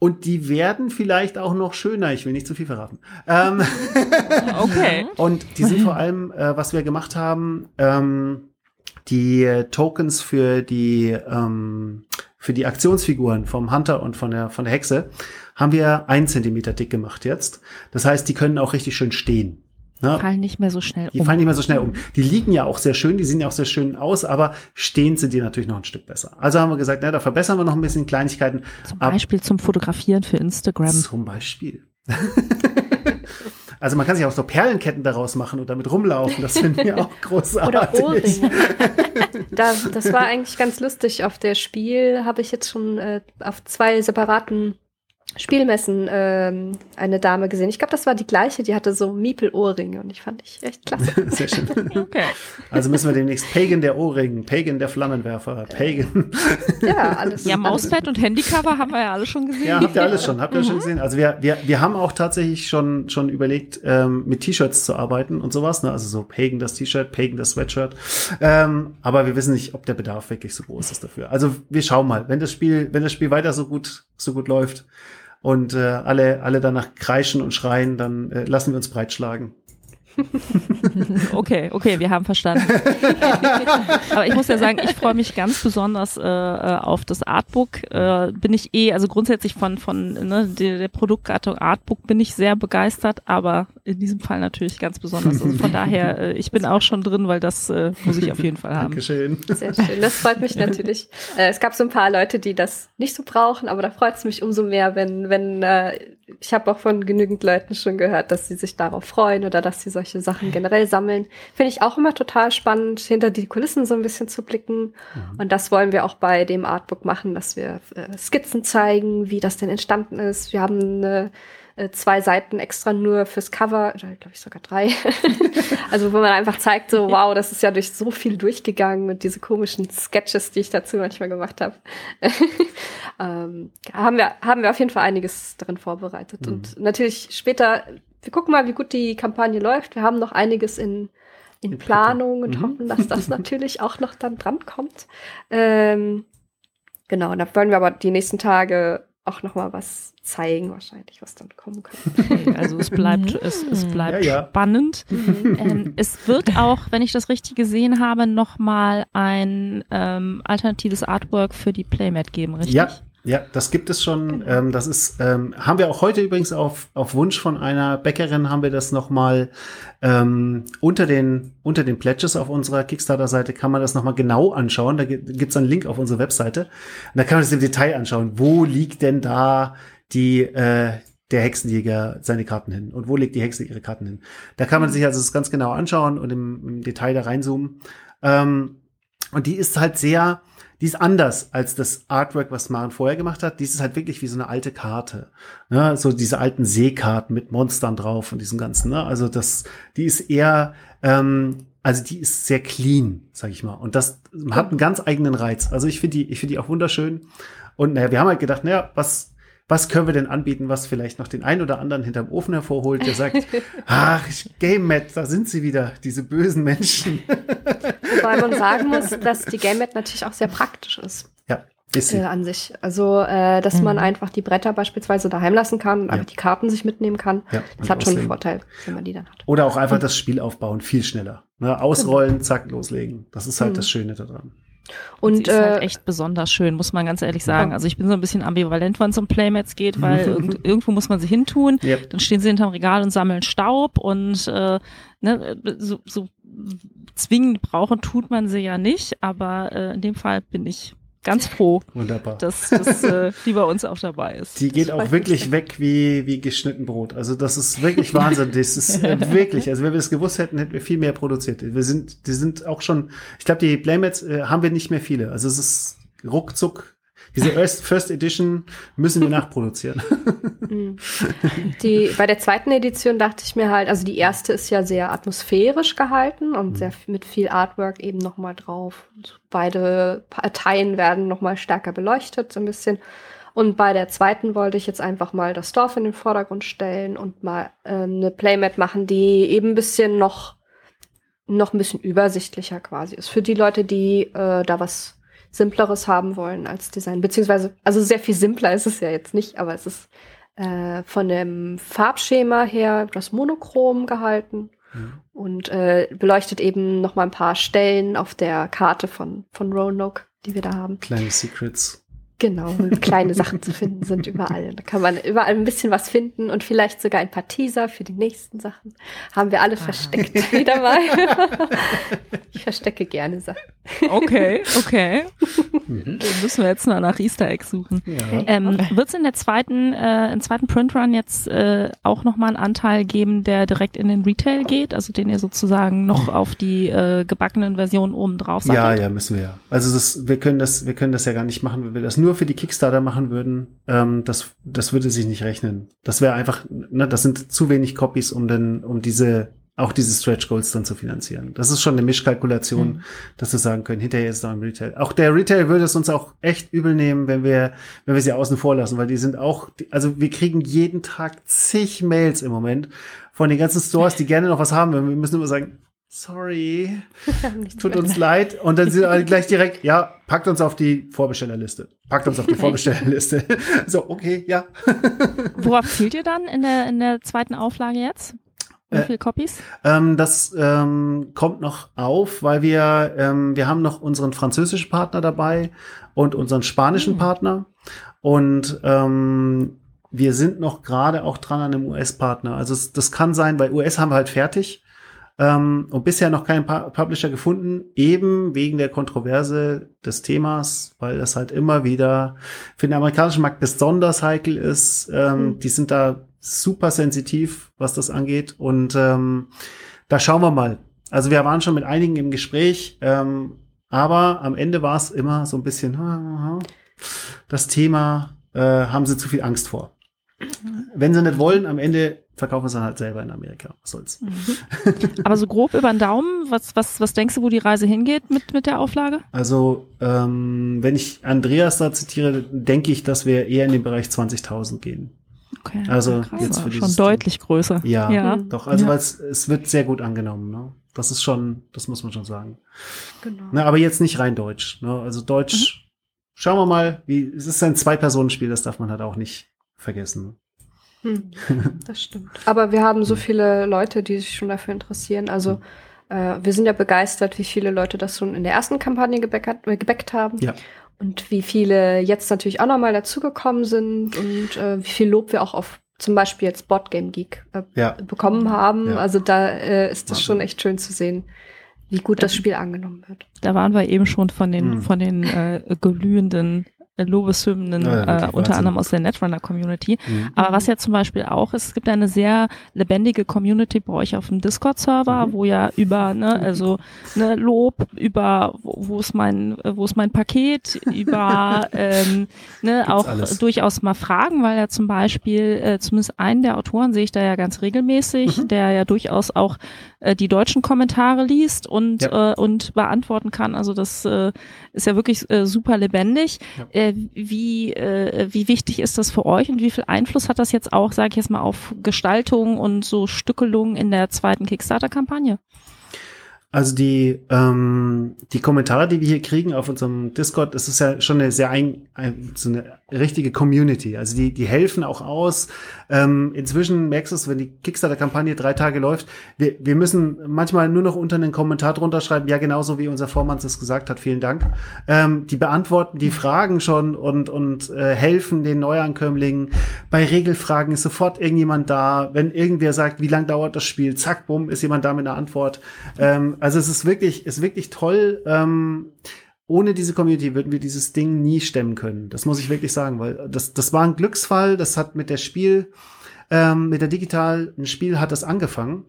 und die werden vielleicht auch noch schöner. Ich will nicht zu viel verraten. Ähm okay. und die sind vor allem, äh, was wir gemacht haben, ähm, die Tokens für die ähm, für die Aktionsfiguren vom Hunter und von der von der Hexe haben wir ein Zentimeter dick gemacht jetzt. Das heißt, die können auch richtig schön stehen. Ne? Die fallen nicht mehr so schnell um. Die fallen nicht mehr so schnell um. Die liegen ja auch sehr schön, die sehen ja auch sehr schön aus, aber stehend sind die natürlich noch ein Stück besser. Also haben wir gesagt, na, da verbessern wir noch ein bisschen Kleinigkeiten. Zum Beispiel Ab zum Fotografieren für Instagram. Zum Beispiel. also man kann sich auch so Perlenketten daraus machen und damit rumlaufen. Das finden wir auch großartig. Oder Ohrringe. da, das war eigentlich ganz lustig. Auf der Spiel habe ich jetzt schon äh, auf zwei separaten Spielmessen ähm, eine Dame gesehen. Ich glaube, das war die gleiche, die hatte so Miepel-Ohrringe und ich fand ich echt klasse. Sehr schön. okay. Also müssen wir demnächst Pagan der Ohrring, Pagan der Flammenwerfer, Pagan. Ja, alles. Ja, Mauspad und Handycover haben wir ja alle schon gesehen. Ja, habt ihr alles schon, habt ihr mhm. schon gesehen. Also wir, wir, wir haben auch tatsächlich schon, schon überlegt, ähm, mit T-Shirts zu arbeiten und sowas. Ne? Also so Pagan das T-Shirt, Pagan das Sweatshirt. Ähm, aber wir wissen nicht, ob der Bedarf wirklich so groß ist dafür. Also wir schauen mal, wenn das Spiel, wenn das Spiel weiter so gut, so gut läuft, und äh, alle, alle danach kreischen und schreien, dann äh, lassen wir uns breitschlagen. okay, okay, wir haben verstanden. Aber ich muss ja sagen, ich freue mich ganz besonders äh, äh, auf das Artbook. Äh, bin ich eh, also grundsätzlich von von ne, der, der Produktgattung Artbook bin ich sehr begeistert, aber in diesem Fall natürlich ganz besonders. Also von daher, äh, ich bin auch schon drin, weil das äh, muss ich auf jeden Fall haben. Dankeschön. Sehr schön, das freut mich natürlich. Äh, es gab so ein paar Leute, die das nicht so brauchen, aber da freut es mich umso mehr, wenn, wenn äh, ich habe auch von genügend Leuten schon gehört, dass sie sich darauf freuen oder dass sie solche Sachen generell sammeln. Finde ich auch immer total spannend, hinter die Kulissen so ein bisschen zu blicken. Mhm. Und das wollen wir auch bei dem Artbook machen, dass wir äh, Skizzen zeigen, wie das denn entstanden ist. Wir haben eine äh, zwei Seiten extra nur fürs Cover, oder glaube ich sogar drei. also wo man einfach zeigt, so wow, das ist ja durch so viel durchgegangen und diese komischen Sketches, die ich dazu manchmal gemacht habe. ähm, haben wir haben wir auf jeden Fall einiges darin vorbereitet mhm. und natürlich später. Wir gucken mal, wie gut die Kampagne läuft. Wir haben noch einiges in in Planung und mhm. hoffen, dass das natürlich auch noch dann dran kommt. Ähm, genau, da wollen wir aber die nächsten Tage auch noch mal was zeigen wahrscheinlich, was dann kommen könnte. also es bleibt, es, es bleibt ja, ja. spannend. Mhm. Ähm, es wird auch, wenn ich das richtig gesehen habe, noch mal ein ähm, alternatives Artwork für die Playmat geben, richtig? Ja, ja, das gibt es schon. Genau. Ähm, das ist, ähm, haben wir auch heute übrigens auf, auf Wunsch von einer Bäckerin haben wir das noch mal ähm, unter den unter den Pledges auf unserer Kickstarter-Seite kann man das noch mal genau anschauen. Da gibt es einen Link auf unsere Webseite. Und da kann man das im Detail anschauen. Wo liegt denn da die äh, der Hexenjäger seine Karten hin und wo legt die Hexe ihre Karten hin? Da kann man sich also das ganz genau anschauen und im, im Detail da reinzoomen. Ähm, und die ist halt sehr die ist anders als das Artwork, was Maren vorher gemacht hat. Die ist halt wirklich wie so eine alte Karte. Ne? So diese alten Seekarten mit Monstern drauf und diesem ganzen. Ne? Also das, die ist eher, ähm, also die ist sehr clean, sag ich mal. Und das hat einen ganz eigenen Reiz. Also ich finde die, ich finde die auch wunderschön. Und naja, wir haben halt gedacht, naja, was, was können wir denn anbieten, was vielleicht noch den einen oder anderen hinterm Ofen hervorholt, der sagt, ach, Game Mat, da sind sie wieder, diese bösen Menschen. Wobei man sagen muss, dass die Game Mat natürlich auch sehr praktisch ist. Ja. Ist sie. Äh, an sich. Also, äh, dass mhm. man einfach die Bretter beispielsweise daheim lassen kann und ja. einfach die Karten sich mitnehmen kann. Ja, das hat schon einen Vorteil, wenn man die dann hat. Oder auch einfach das Spiel aufbauen, viel schneller. Ne? Ausrollen, zack, loslegen. Das ist halt mhm. das Schöne daran. Und, und sie ist halt äh, halt echt besonders schön, muss man ganz ehrlich sagen. Also ich bin so ein bisschen ambivalent, wenn es um Playmats geht, weil irgend, irgendwo muss man sie hintun. Yep. Dann stehen sie hinterm Regal und sammeln Staub und äh, ne, so, so zwingend brauchen tut man sie ja nicht. Aber äh, in dem Fall bin ich ganz froh, Wunderbar. dass das äh, die bei uns auch dabei ist. Die geht auch wirklich weg wie, wie geschnitten Brot. Also das ist wirklich Wahnsinn. das ist äh, wirklich, also wenn wir es gewusst hätten, hätten wir viel mehr produziert. Wir sind, die sind auch schon, ich glaube, die Playmates äh, haben wir nicht mehr viele. Also es ist ruckzuck diese First Edition müssen wir nachproduzieren. Die, bei der zweiten Edition dachte ich mir halt, also die erste ist ja sehr atmosphärisch gehalten und mhm. sehr mit viel Artwork eben nochmal drauf. Und beide Parteien werden nochmal stärker beleuchtet, so ein bisschen. Und bei der zweiten wollte ich jetzt einfach mal das Dorf in den Vordergrund stellen und mal äh, eine Playmat machen, die eben ein bisschen noch, noch ein bisschen übersichtlicher quasi ist. Für die Leute, die äh, da was Simpleres haben wollen als Design. Beziehungsweise, also sehr viel simpler ist es ja jetzt nicht, aber es ist äh, von dem Farbschema her das Monochrom gehalten mhm. und äh, beleuchtet eben noch mal ein paar Stellen auf der Karte von, von Roanoke, die wir da haben. Kleine Secrets. Genau, kleine Sachen zu finden sind überall. Da kann man überall ein bisschen was finden und vielleicht sogar ein paar Teaser für die nächsten Sachen. Haben wir alle ah. versteckt wieder mal. ich verstecke gerne Sachen. Okay, okay. Mhm. müssen wir jetzt mal nach Easter Egg suchen. Ja. Ähm, Wird es in der zweiten, äh, im zweiten Printrun jetzt äh, auch nochmal einen Anteil geben, der direkt in den Retail geht, also den ihr sozusagen noch auf die äh, gebackenen Versionen oben drauf sagt? Ja, ja, müssen wir ja. Also das, wir können das, wir können das ja gar nicht machen, wenn wir das nur für die Kickstarter machen würden. Ähm, das, das würde sich nicht rechnen. Das wäre einfach, ne, das sind zu wenig Copies, um denn, um diese auch diese Stretch Goals dann zu finanzieren. Das ist schon eine Mischkalkulation, mhm. dass wir sagen können, hinterher ist es noch im Retail. Auch der Retail würde es uns auch echt übel nehmen, wenn wir, wenn wir sie außen vor lassen, weil die sind auch, also wir kriegen jeden Tag zig Mails im Moment von den ganzen Stores, die gerne noch was haben. Wir müssen immer sagen, sorry, tut uns leid. Und dann sind alle gleich direkt, ja, packt uns auf die Vorbestellerliste. Packt uns auf die Vorbestellerliste. so, okay, ja. Worauf zielt ihr dann in der, in der zweiten Auflage jetzt? Wie Äh, viele Copies? Ähm, das ähm, kommt noch auf, weil wir, ähm, wir haben noch unseren französischen Partner dabei und unseren spanischen Hm. Partner. Und ähm, wir sind noch gerade auch dran an einem US-Partner. Also das kann sein, weil US haben wir halt fertig. Ähm, und bisher noch keinen Pu- Publisher gefunden, eben wegen der Kontroverse des Themas, weil das halt immer wieder für den amerikanischen Markt besonders heikel ist. Ähm, Hm. Die sind da super sensitiv, was das angeht. Und ähm, da schauen wir mal. Also wir waren schon mit einigen im Gespräch, ähm, aber am Ende war es immer so ein bisschen das Thema, äh, haben sie zu viel Angst vor. Wenn sie nicht wollen, am Ende verkaufen sie dann halt selber in Amerika. Was soll's. Aber so grob über den Daumen, was, was, was denkst du, wo die Reise hingeht mit, mit der Auflage? Also, ähm, wenn ich Andreas da zitiere, denke ich, dass wir eher in den Bereich 20.000 gehen. Okay, Also, krass, jetzt für schon deutlich größer. Ja, Ja. doch. Also, Ja. weil es, wird sehr gut angenommen. Ne? Das ist schon, das muss man schon sagen. Genau. Ne, aber jetzt nicht rein deutsch. Ne? Also Deutsch, schauen wir mal, wie, es ist ein Zwei-Personen-Spiel, das darf man halt auch nicht vergessen. Hm, das stimmt. Aber wir haben so viele Leute, die sich schon dafür interessieren. Also äh, wir sind ja begeistert, wie viele Leute das schon in der ersten Kampagne gebackert, äh, gebackt haben. Ja. Und wie viele jetzt natürlich auch nochmal dazugekommen sind und äh, wie viel Lob wir auch auf zum Beispiel jetzt Boardgame Geek äh, Ja. bekommen haben. Ja. Also da äh, ist das Wahnsinn. schon echt schön zu sehen, wie gut das Spiel angenommen wird. Da waren wir eben schon von den, Hm. von den äh, glühenden Lobeshymnen, Ja, äh, unter anderem aus der Netrunner-Community. Mhm. Aber was ja zum Beispiel auch ist, es gibt eine sehr lebendige Community bei euch auf dem Discord-Server, Mhm. wo ja über, ne, also ne, Lob, über wo, wo ist mein, äh, wo ist mein Paket, über ähm, ne, Gibt's auch alles. durchaus mal Fragen, weil ja zum Beispiel, äh, zumindest einen der Autoren sehe ich da ja ganz regelmäßig, Mhm. der ja durchaus auch äh, die deutschen Kommentare liest und, Ja. äh, und beantworten kann. Also das äh, ist ja wirklich äh, super lebendig. Ja. Äh, wie, äh, wie wichtig ist das für euch und wie viel Einfluss hat das jetzt auch, sage ich jetzt mal, auf Gestaltung und so Stückelung in der zweiten Kickstarter-Kampagne? Also die, ähm, die Kommentare, die wir hier kriegen auf unserem Discord, das ist ja schon eine sehr ein, ein, so eine richtige Community. Also die, die helfen auch aus. Ähm, inzwischen merkst du es, wenn die Kickstarter-Kampagne drei Tage läuft, wir, wir müssen manchmal nur noch unter einen Kommentar drunter schreiben, ja, genauso wie unser Vormann es gesagt hat, vielen Dank. Ähm, die beantworten die Fragen schon und, und äh, helfen den Neuankömmlingen. Bei Regelfragen ist sofort irgendjemand da. Wenn irgendwer sagt, wie lang dauert das Spiel, zack, bumm, ist jemand da mit einer Antwort. Ähm, also es ist wirklich, ist wirklich toll. Ähm, ohne diese Community würden wir dieses Ding nie stemmen können. Das muss ich wirklich sagen, weil das, das war ein Glücksfall. Das hat mit der Spiel, ähm, mit der Digital, ein Spiel hat das angefangen.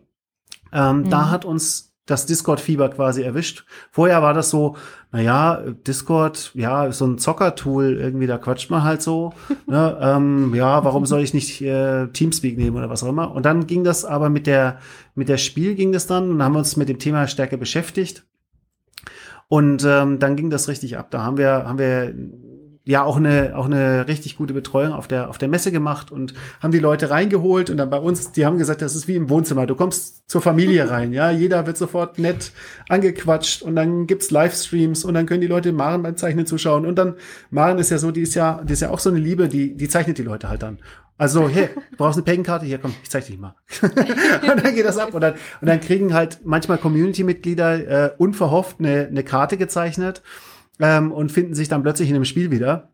Ähm, Mhm. Da hat uns das Discord-Fieber quasi erwischt. Vorher war das so, naja, Discord, ja, so ein Zocker-Tool, irgendwie, da quatscht man halt so. ne, ähm, ja, warum soll ich nicht äh, Teamspeak nehmen oder was auch immer? Und dann ging das aber mit der, mit der Spiel ging das dann und haben uns mit dem Thema stärker beschäftigt. Und ähm, dann ging das richtig ab. Da haben wir, haben wir ja auch eine, auch eine richtig gute Betreuung auf der, auf der Messe gemacht und haben die Leute reingeholt und dann bei uns, die haben gesagt, das ist wie im Wohnzimmer. Du kommst zur Familie rein, ja. Jeder wird sofort nett angequatscht und dann gibt's Livestreams und dann können die Leute Maren beim Zeichnen zuschauen und dann, Maren ist ja so, die ist ja, die ist ja auch so eine Liebe, die, die zeichnet die Leute halt dann. Also, hey, du brauchst eine Paying-Karte? Hier, komm, ich zeig dich mal. und dann geht das ab. Und dann, und dann kriegen halt manchmal Community-Mitglieder äh, unverhofft eine, eine Karte gezeichnet ähm, und finden sich dann plötzlich in dem Spiel wieder.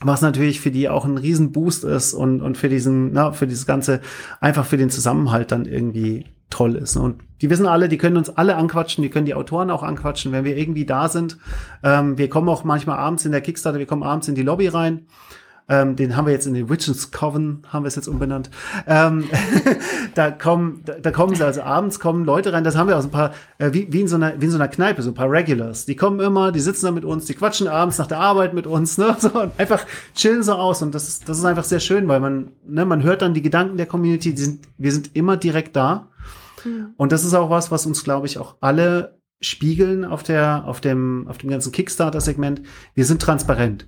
Was natürlich für die auch ein Riesenboost ist und, und für diesen, na, für dieses Ganze, einfach für den Zusammenhalt dann irgendwie toll ist. Und die wissen alle, die können uns alle anquatschen, die können die Autoren auch anquatschen, wenn wir irgendwie da sind. Ähm, wir kommen auch manchmal abends in der Kickstarter, wir kommen abends in die Lobby rein. Ähm, den haben wir jetzt in den Witches Coven, haben wir es jetzt umbenannt. Ähm, da kommen, da, da kommen sie also abends kommen Leute rein. Das haben wir auch so ein paar, äh, wie, wie in so einer, wie in so einer Kneipe, so ein paar Regulars. Die kommen immer, die sitzen da mit uns, die quatschen abends nach der Arbeit mit uns, ne, so und einfach chillen so aus. Und das ist, das ist einfach sehr schön, weil man, ne, man hört dann die Gedanken der Community. Die sind, wir sind immer direkt da. Und das ist auch was, was uns, glaube ich, auch alle spiegeln auf der, auf dem, auf dem ganzen Kickstarter-Segment. Wir sind transparent.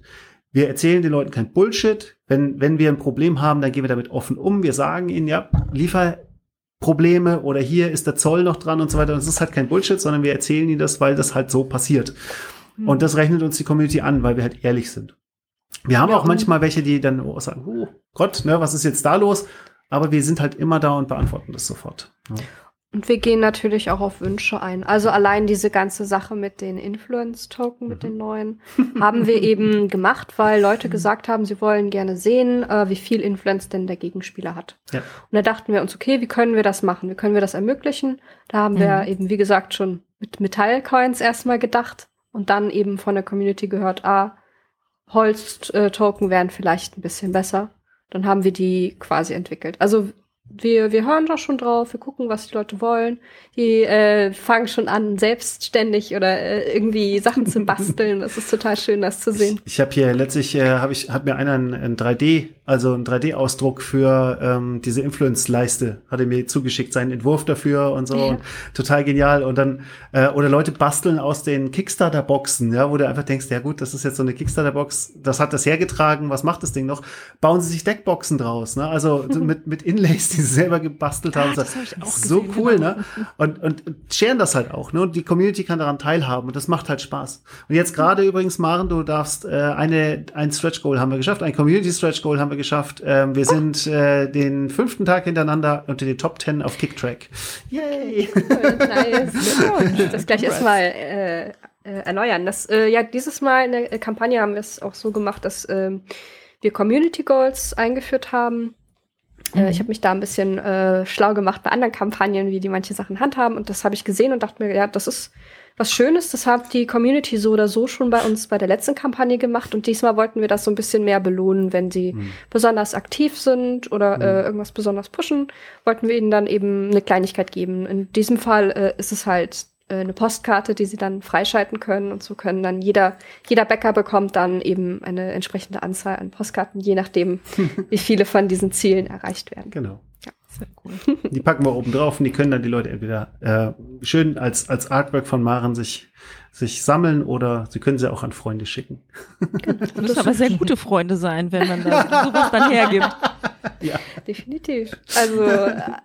Wir erzählen den Leuten kein Bullshit. Wenn, wenn wir ein Problem haben, dann gehen wir damit offen um. Wir sagen ihnen, ja, Lieferprobleme oder hier ist der Zoll noch dran und so weiter. Und es ist halt kein Bullshit, sondern wir erzählen ihnen das, weil das halt so passiert. Und das rechnet uns die Community an, weil wir halt ehrlich sind. Wir haben Ja, auch manchmal welche, die dann oh, sagen, oh Gott, ne, was ist jetzt da los? aber wir sind halt immer da und beantworten das sofort. Ja. Und wir gehen natürlich auch auf Wünsche ein. Also allein diese ganze Sache mit den Influence-Token, mit den mhm. neuen, haben wir eben gemacht, weil Leute gesagt haben, sie wollen gerne sehen, äh, wie viel Influence denn der Gegenspieler hat. Ja. Und da dachten wir uns, okay, wie können wir das machen? Wie können wir das ermöglichen? Da haben mhm. wir eben, wie gesagt, schon mit Metallcoins erstmal gedacht und dann eben von der Community gehört, ah, Holz-Token wären vielleicht ein bisschen besser. Dann haben wir die quasi entwickelt. Also wir, wir hören da schon drauf, wir gucken, was die Leute wollen. Die äh, fangen schon an, selbstständig oder äh, irgendwie Sachen zu basteln. Das ist total schön, das zu sehen. Ich, ich habe hier letztlich, äh, habe ich, hat mir einer ein, ein 3D, also ein 3D-Ausdruck für ähm, diese Influence-Leiste, hatte mir zugeschickt, seinen Entwurf dafür und so. Ja. Und total genial. Und dann, äh, oder Leute basteln aus den Kickstarter-Boxen, ja, wo du einfach denkst, ja gut, das ist jetzt so eine Kickstarter-Box, das hat das hergetragen, was macht das Ding noch? Bauen sie sich Deckboxen draus, ne? Also mit, mit Inlays, die sie selber gebastelt haben. Ah, das ich auch so gesehen, cool, genau. ne? Und, und scheren das halt auch, ne? Und die Community kann daran teilhaben und das macht halt Spaß. Und jetzt gerade mhm. übrigens, Maren, du darfst äh, eine, ein Stretch Goal haben wir geschafft, ein Community Stretch Goal haben wir geschafft. Ähm, wir oh. sind äh, den fünften Tag hintereinander unter den Top Ten auf Kicktrack. Yay! nice. das gleich erstmal äh, äh, erneuern. Das, äh, ja, dieses Mal in der Kampagne haben wir es auch so gemacht, dass äh, wir Community Goals eingeführt haben äh, mhm. ich habe mich da ein bisschen äh, schlau gemacht bei anderen Kampagnen, wie die manche Sachen handhaben. Und das habe ich gesehen und dachte mir, ja, das ist was Schönes. Das hat die Community so oder so schon bei uns bei der letzten Kampagne gemacht. Und diesmal wollten wir das so ein bisschen mehr belohnen, wenn sie mhm. besonders aktiv sind oder mhm. äh, irgendwas besonders pushen, wollten wir ihnen dann eben eine Kleinigkeit geben. In diesem Fall äh, ist es halt äh, eine Postkarte, die sie dann freischalten können und so können dann jeder, jeder Bäcker bekommt dann eben eine entsprechende Anzahl an Postkarten, je nachdem, wie viele von diesen Zielen erreicht werden. Genau. Sehr cool. Die packen wir oben drauf und die können dann die Leute entweder äh, schön als, als Artwork von Maren sich sich sammeln oder sie können sie auch an Freunde schicken. Genau. Das müssen aber sehr gute Freunde sein, wenn man da sowas dann hergibt. Ja. Definitiv. Also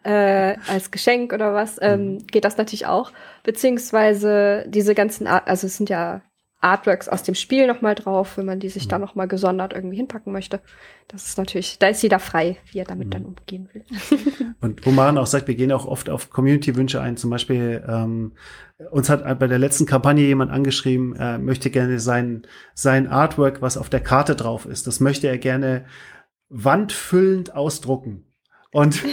äh, als Geschenk oder was ähm, mhm. geht das natürlich auch. Beziehungsweise diese ganzen, Art also es sind ja Artworks aus dem Spiel nochmal drauf, wenn man die sich mhm. da nochmal gesondert irgendwie hinpacken möchte. Das ist natürlich, da ist jeder frei, wie er damit mhm. dann umgehen will. Und wo Maren auch sagt, wir gehen auch oft auf Community-Wünsche ein. Zum Beispiel, ähm, uns hat bei der letzten Kampagne jemand angeschrieben, er möchte gerne sein, sein Artwork, was auf der Karte drauf ist, das möchte er gerne wandfüllend ausdrucken. Und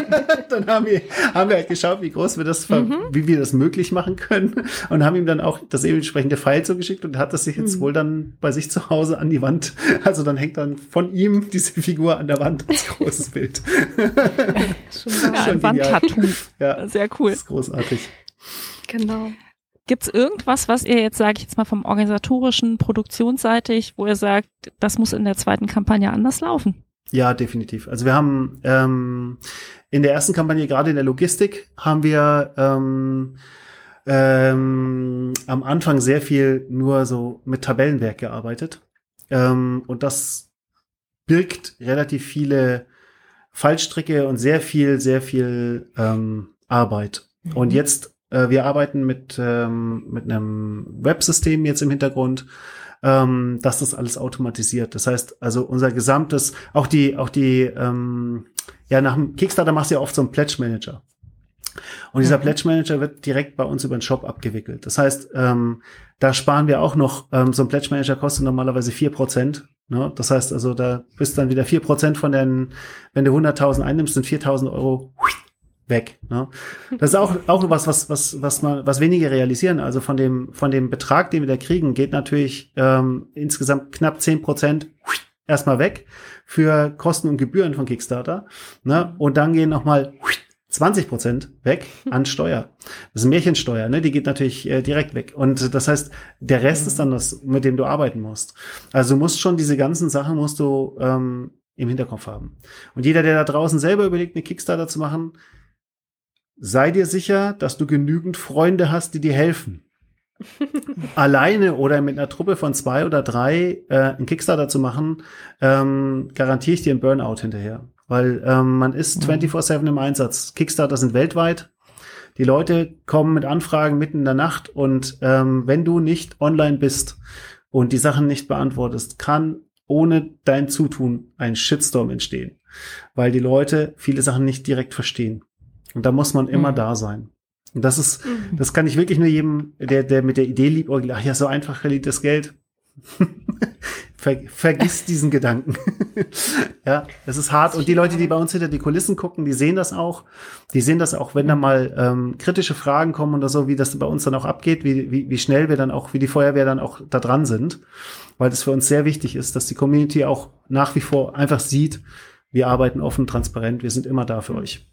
dann haben wir, haben wir halt geschaut, wie groß wir das, mhm. wie wir das möglich machen können und haben ihm dann auch das entsprechende File zugeschickt und hat das sich jetzt mhm. wohl dann bei sich zu Hause an die Wand. Also dann hängt dann von ihm diese Figur an der Wand als großes Bild. Schon, ja, Schon Wandtattoo. Ja, sehr cool. Das ist großartig. Genau. Gibt es irgendwas, was ihr jetzt, sage ich jetzt mal, vom organisatorischen, produktionsseitig, wo ihr sagt, das muss in der zweiten Kampagne anders laufen? Ja, definitiv. Also wir haben ähm, in der ersten Kampagne, gerade in der Logistik, haben wir ähm, ähm, am Anfang sehr viel nur so mit Tabellenwerk gearbeitet. Ähm, und das birgt relativ viele Fallstricke und sehr viel, sehr viel ähm, Arbeit. Mhm. Und jetzt, äh, wir arbeiten mit, ähm, mit einem Websystem jetzt im Hintergrund, ähm, dass das alles automatisiert. Das heißt, also unser gesamtes, auch die, auch die, ähm, ja, nach dem Kickstarter machst du ja oft so einen Pledge Manager. Und dieser mhm. Pledge Manager wird direkt bei uns über den Shop abgewickelt. Das heißt, ähm, da sparen wir auch noch, ähm, so ein Pledge Manager kostet normalerweise vier Prozent. Ne? Das heißt also, da bist dann wieder vier Prozent von den, wenn du 100.000 einnimmst, sind 4.000 Euro weg. Ne? Das ist auch, auch was, was, was, was man, was wenige realisieren. Also von dem, von dem Betrag, den wir da kriegen, geht natürlich ähm, insgesamt knapp zehn Prozent erstmal weg für Kosten und Gebühren von Kickstarter. Ne? Und dann gehen nochmal 20 Prozent weg an Steuer. Das ist Märchensteuer, ne? Die geht natürlich äh, direkt weg. Und das heißt, der Rest ist dann das, mit dem du arbeiten musst. Also du musst schon diese ganzen Sachen musst du ähm, im Hinterkopf haben. Und jeder, der da draußen selber überlegt, eine Kickstarter zu machen, sei dir sicher, dass du genügend Freunde hast, die dir helfen. Alleine oder mit einer Truppe von zwei oder drei äh, einen Kickstarter zu machen, ähm, garantiere ich dir einen Burnout hinterher. Weil ähm, man ist 24-7 mhm. im Einsatz. Kickstarter sind weltweit. Die Leute kommen mit Anfragen mitten in der Nacht und ähm, wenn du nicht online bist und die Sachen nicht beantwortest, kann ohne dein Zutun ein Shitstorm entstehen, weil die Leute viele Sachen nicht direkt verstehen. Und da muss man immer Mhm. da sein. Und das ist, Mhm. das kann ich wirklich nur jedem, der, der mit der Idee liebäugelt, ach ja, so einfach verliert das Geld. Ver, vergiss diesen Gedanken. ja, es ist hart. Und die Leute, die bei uns hinter die Kulissen gucken, die sehen das auch. Die sehen das auch, wenn da mal ähm, kritische Fragen kommen oder so, wie das bei uns dann auch abgeht, wie, wie, wie schnell wir dann auch, wie die Feuerwehr dann auch da dran sind. Weil das für uns sehr wichtig ist, dass die Community auch nach wie vor einfach sieht, wir arbeiten offen, transparent, wir sind immer da für euch.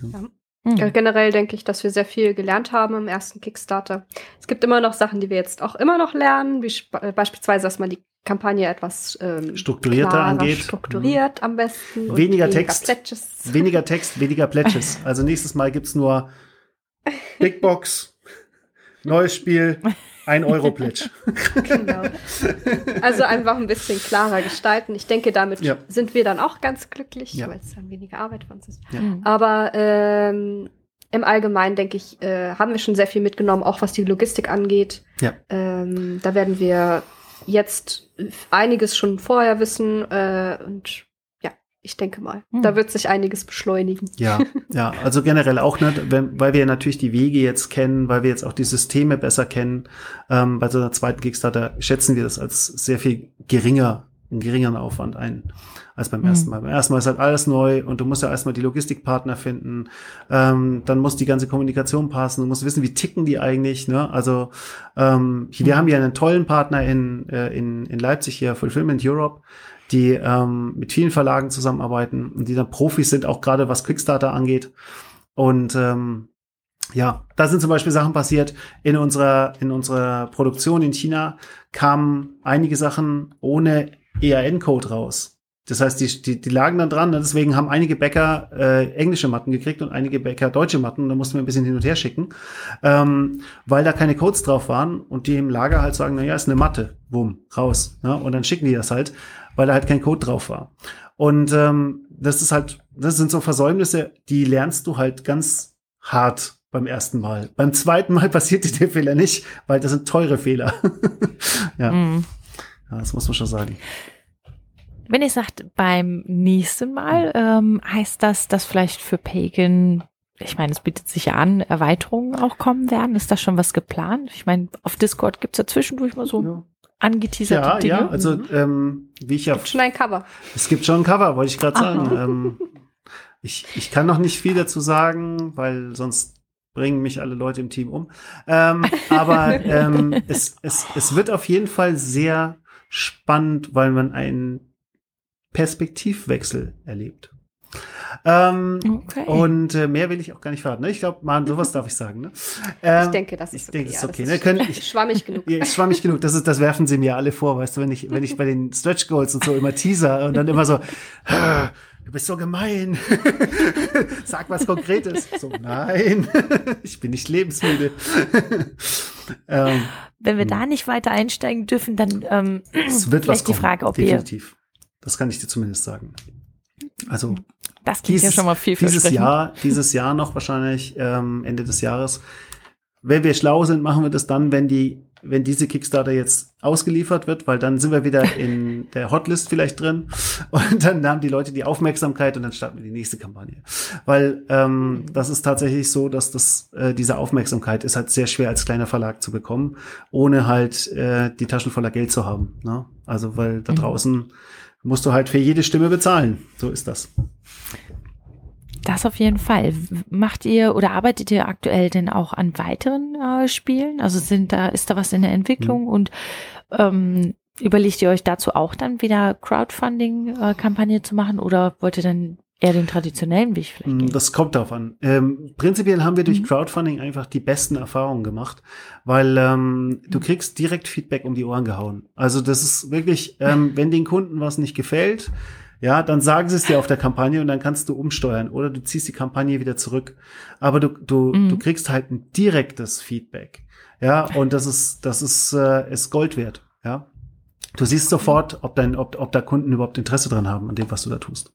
Mhm. Äh, Generell denke ich, dass wir sehr viel gelernt haben im ersten Kickstarter. Es gibt immer noch Sachen, die wir jetzt auch immer noch lernen, wie äh, beispielsweise, dass man die Kampagne etwas ähm, Strukturierter klarer angeht. Mhm. strukturiert am besten. Weniger Text. Pledges. Weniger Text, weniger Pledges. Also nächstes Mal gibt's nur Big Box, neues Spiel, ein Euro Pledge. genau. Also einfach ein bisschen klarer gestalten. Ich denke, damit Ja. sind wir dann auch ganz glücklich, Ja. weil es dann weniger Arbeit für uns ist. Mhm. Aber ähm, im Allgemeinen, denke ich, äh, haben wir schon sehr viel mitgenommen, auch was die Logistik angeht. Ja. Ähm, da werden wir jetzt einiges schon vorher wissen äh, und ja, ich denke mal, Hm. da wird sich einiges beschleunigen. Ja, ja, also generell auch nicht, wenn, weil wir natürlich die Wege jetzt kennen, weil wir jetzt auch die Systeme besser kennen. Ähm, bei so einer zweiten Kickstarter schätzen wir das als sehr viel geringer, einen geringeren Aufwand ein als beim Mhm. ersten Mal. Beim ersten Mal ist halt alles neu und du musst ja erstmal die Logistikpartner finden. Ähm, dann muss die ganze Kommunikation passen. Du musst wissen, wie ticken die eigentlich. Ne? Also ähm, hier, wir haben ja einen tollen Partner in, äh, in, in Leipzig hier, Fulfillment Europe die ähm, mit vielen Verlagen zusammenarbeiten und die dann Profis sind, auch gerade was Quickstarter angeht. Und ähm, ja, da sind zum Beispiel Sachen passiert. In unserer, in unserer Produktion in China kamen einige Sachen ohne EAN-Code raus. Das heißt, die, die, die lagen dann dran. Deswegen haben einige Bäcker äh, englische Matten gekriegt und einige Bäcker deutsche Matten. Da mussten wir ein bisschen hin und her schicken, ähm, weil da keine Codes drauf waren und die im Lager halt sagen, na ja, ist eine Matte, bumm, raus. Ne? Und dann schicken die das halt, weil da halt kein Code drauf war. Und ähm, das ist halt, das sind so Versäumnisse, die lernst du halt ganz hart beim ersten Mal. Beim zweiten Mal passiert dir der Fehler nicht, weil das sind teure Fehler. ja. Mhm. ja, das muss man schon sagen. Wenn ihr sagt, beim nächsten Mal, ähm, heißt das, dass vielleicht für Pagan, ich meine, es bietet sich ja an, Erweiterungen auch kommen werden? Ist da schon was geplant? Ich meine, auf Discord gibt's ja zwischendurch mal so Ja, angeteaserte ja, Dinge. ja also ähm, wie ich ja, Schon ein Cover. es gibt schon ein Cover, wollte ich gerade sagen. Ähm, ich, ich kann noch nicht viel dazu sagen, weil sonst bringen mich alle Leute im Team um. Ähm, aber ähm, es, es, es wird auf jeden Fall sehr spannend, weil man einen Perspektivwechsel erlebt. Ähm, Okay. Und äh, mehr will ich auch gar nicht verraten. Ne? Ich glaube, man, sowas darf ich sagen. Ne? Ähm, ich denke, das ich ist denke, okay. das ist ja, okay. das Ne? Können, ich, ist schwammig genug. ja, ist schwammig genug. Das, ist, das werfen sie mir alle vor, weißt du, wenn ich, wenn ich bei den Stretch Goals und so immer teaser und dann immer so, "Ah, du bist so gemein. Sag was Konkretes. So, nein, ich bin nicht lebensmüde. ähm, Wenn wir hm. da nicht weiter einsteigen dürfen, dann ähm, es wird was vielleicht die kommen, Frage, ob wir, definitiv. Das kann ich dir zumindest sagen. Also das klingt ja schon mal viel dieses Jahr, dieses Jahr noch wahrscheinlich ähm, Ende des Jahres. Wenn wir schlau sind, machen wir das dann, wenn die, wenn diese Kickstarter jetzt ausgeliefert wird, weil dann sind wir wieder in der Hotlist vielleicht drin und dann haben die Leute die Aufmerksamkeit und dann starten wir die nächste Kampagne. Weil ähm, das ist tatsächlich so, dass das äh, diese Aufmerksamkeit ist halt sehr schwer als kleiner Verlag zu bekommen, ohne halt äh, die Taschen voller Geld zu haben. Ne? Also weil da Mhm. Musst du halt für jede Stimme bezahlen. So ist das. Das auf jeden Fall. Macht ihr oder arbeitet ihr aktuell denn auch an weiteren äh, Spielen? Also sind da, ist da was in der Entwicklung und ähm, überlegt ihr euch dazu auch dann wieder Crowdfunding-Kampagne zu machen oder wollt ihr dann eher den traditionellen Weg vielleicht Mm, gehen? Das kommt darauf an. Ähm, prinzipiell haben wir durch Mhm. Crowdfunding einfach die besten Erfahrungen gemacht, weil ähm, du Mhm. kriegst direkt Feedback um die Ohren gehauen. Also das ist wirklich, ähm, wenn den Kunden was nicht gefällt, ja, dann sagen sie es dir auf der Kampagne und dann kannst du umsteuern oder du ziehst die Kampagne wieder zurück. Aber du, du, Mhm. du kriegst halt ein direktes Feedback. Ja, und das ist, das ist, äh, ist Gold wert. Ja. Du siehst sofort, ob dein, ob, ob da Kunden überhaupt Interesse dran haben an dem, was du da tust.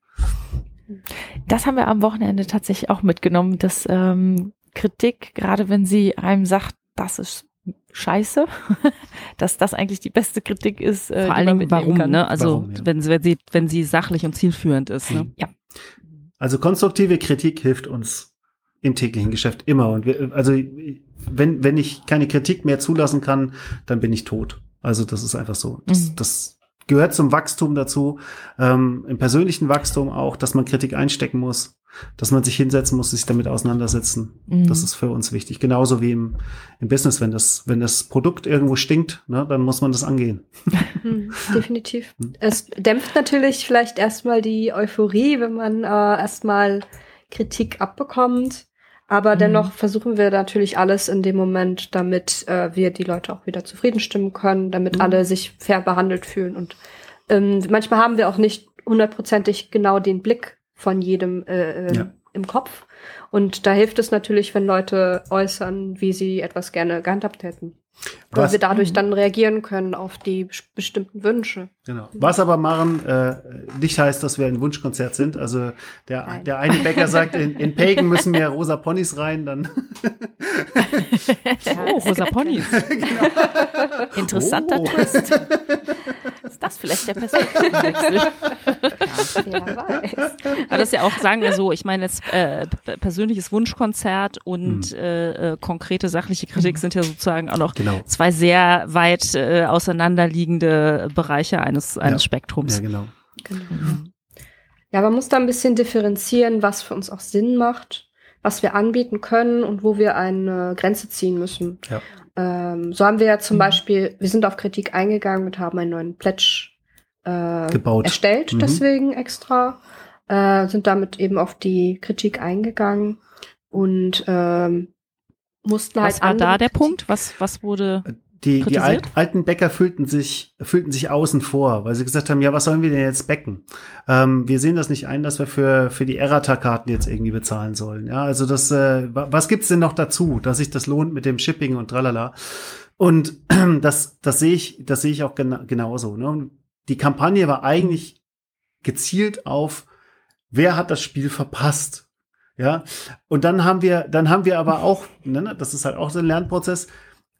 Das haben wir am Wochenende tatsächlich auch mitgenommen, dass ähm, Kritik, gerade wenn sie einem sagt, das ist scheiße, dass das eigentlich die beste Kritik ist. Äh, Vor allen Dingen, warum, kann. ne? Also, warum, ja. wenn, wenn, sie, wenn sie sachlich und zielführend ist. Ne? Ja. Also konstruktive Kritik hilft uns im täglichen Geschäft immer. Und wir, also wenn, wenn ich keine Kritik mehr zulassen kann, dann bin ich tot. Also das ist einfach so. Das, Mhm. das gehört zum Wachstum dazu, ähm, im persönlichen Wachstum auch, dass man Kritik einstecken muss, dass man sich hinsetzen muss, sich damit auseinandersetzen. Mhm. Das ist für uns wichtig. Genauso wie im, im Business, wenn das, wenn das Produkt irgendwo stinkt, ne, dann muss man das angehen. Hm, definitiv. Es dämpft natürlich vielleicht erstmal die Euphorie, wenn man äh, erstmal Kritik abbekommt. Aber Mhm. dennoch versuchen wir natürlich alles in dem Moment, damit äh, wir die Leute auch wieder zufrieden stimmen können, damit Mhm. alle sich fair behandelt fühlen. Und ähm, manchmal haben wir auch nicht hundertprozentig genau den Blick von jedem äh, äh, Ja. im Kopf. Und da hilft es natürlich, wenn Leute äußern, wie sie etwas gerne gehandhabt hätten. Weil Was- wir dadurch dann reagieren können auf die bes- bestimmten Wünsche. Genau. Was aber machen äh, nicht heißt, dass wir ein Wunschkonzert sind. Also der, Nein. der eine Bäcker sagt, in, in Pagan müssen mehr rosa Ponys rein, dann Oh, rosa Ponys. Interessanter Oh. Twist. Ist das vielleicht der Perspektivenwechsel? Wer weiß. Aber das ist ja auch, sagen wir so, ich meine jetzt äh, persönliches Wunschkonzert und äh, äh, konkrete sachliche Kritik sind ja sozusagen auch noch Genau. Zwei sehr weit äh, auseinanderliegende Bereiche eines, eines Ja. Spektrums. ja genau. Genau. Ja, man muss da ein bisschen differenzieren, was für uns auch Sinn macht, was wir anbieten können und wo wir eine Grenze ziehen müssen. Ja. Ähm, so haben wir ja zum Mhm. Beispiel, wir sind auf Kritik eingegangen und haben einen neuen Pledge äh, Gebaut. erstellt, Mhm. deswegen extra, äh, sind damit eben auf die Kritik eingegangen und ähm, mussten halt Was war da der Punkt? Was, was wurde Die, die alt, alten Bäcker fühlten sich, fühlten sich außen vor, weil sie gesagt haben, ja, was sollen wir denn jetzt backen? Ähm, wir sehen das nicht ein, dass wir für, für die Errata-Karten jetzt irgendwie bezahlen sollen. Ja, also das, äh, wa- was gibt's denn noch dazu, dass sich das lohnt mit dem Shipping und tralala? Und das, das sehe ich, das sehe ich auch gena genauso. Ne? Und Die Kampagne war eigentlich gezielt auf, wer hat das Spiel verpasst? Ja, und dann haben wir, dann haben wir aber auch, ne, das ist halt auch so ein Lernprozess.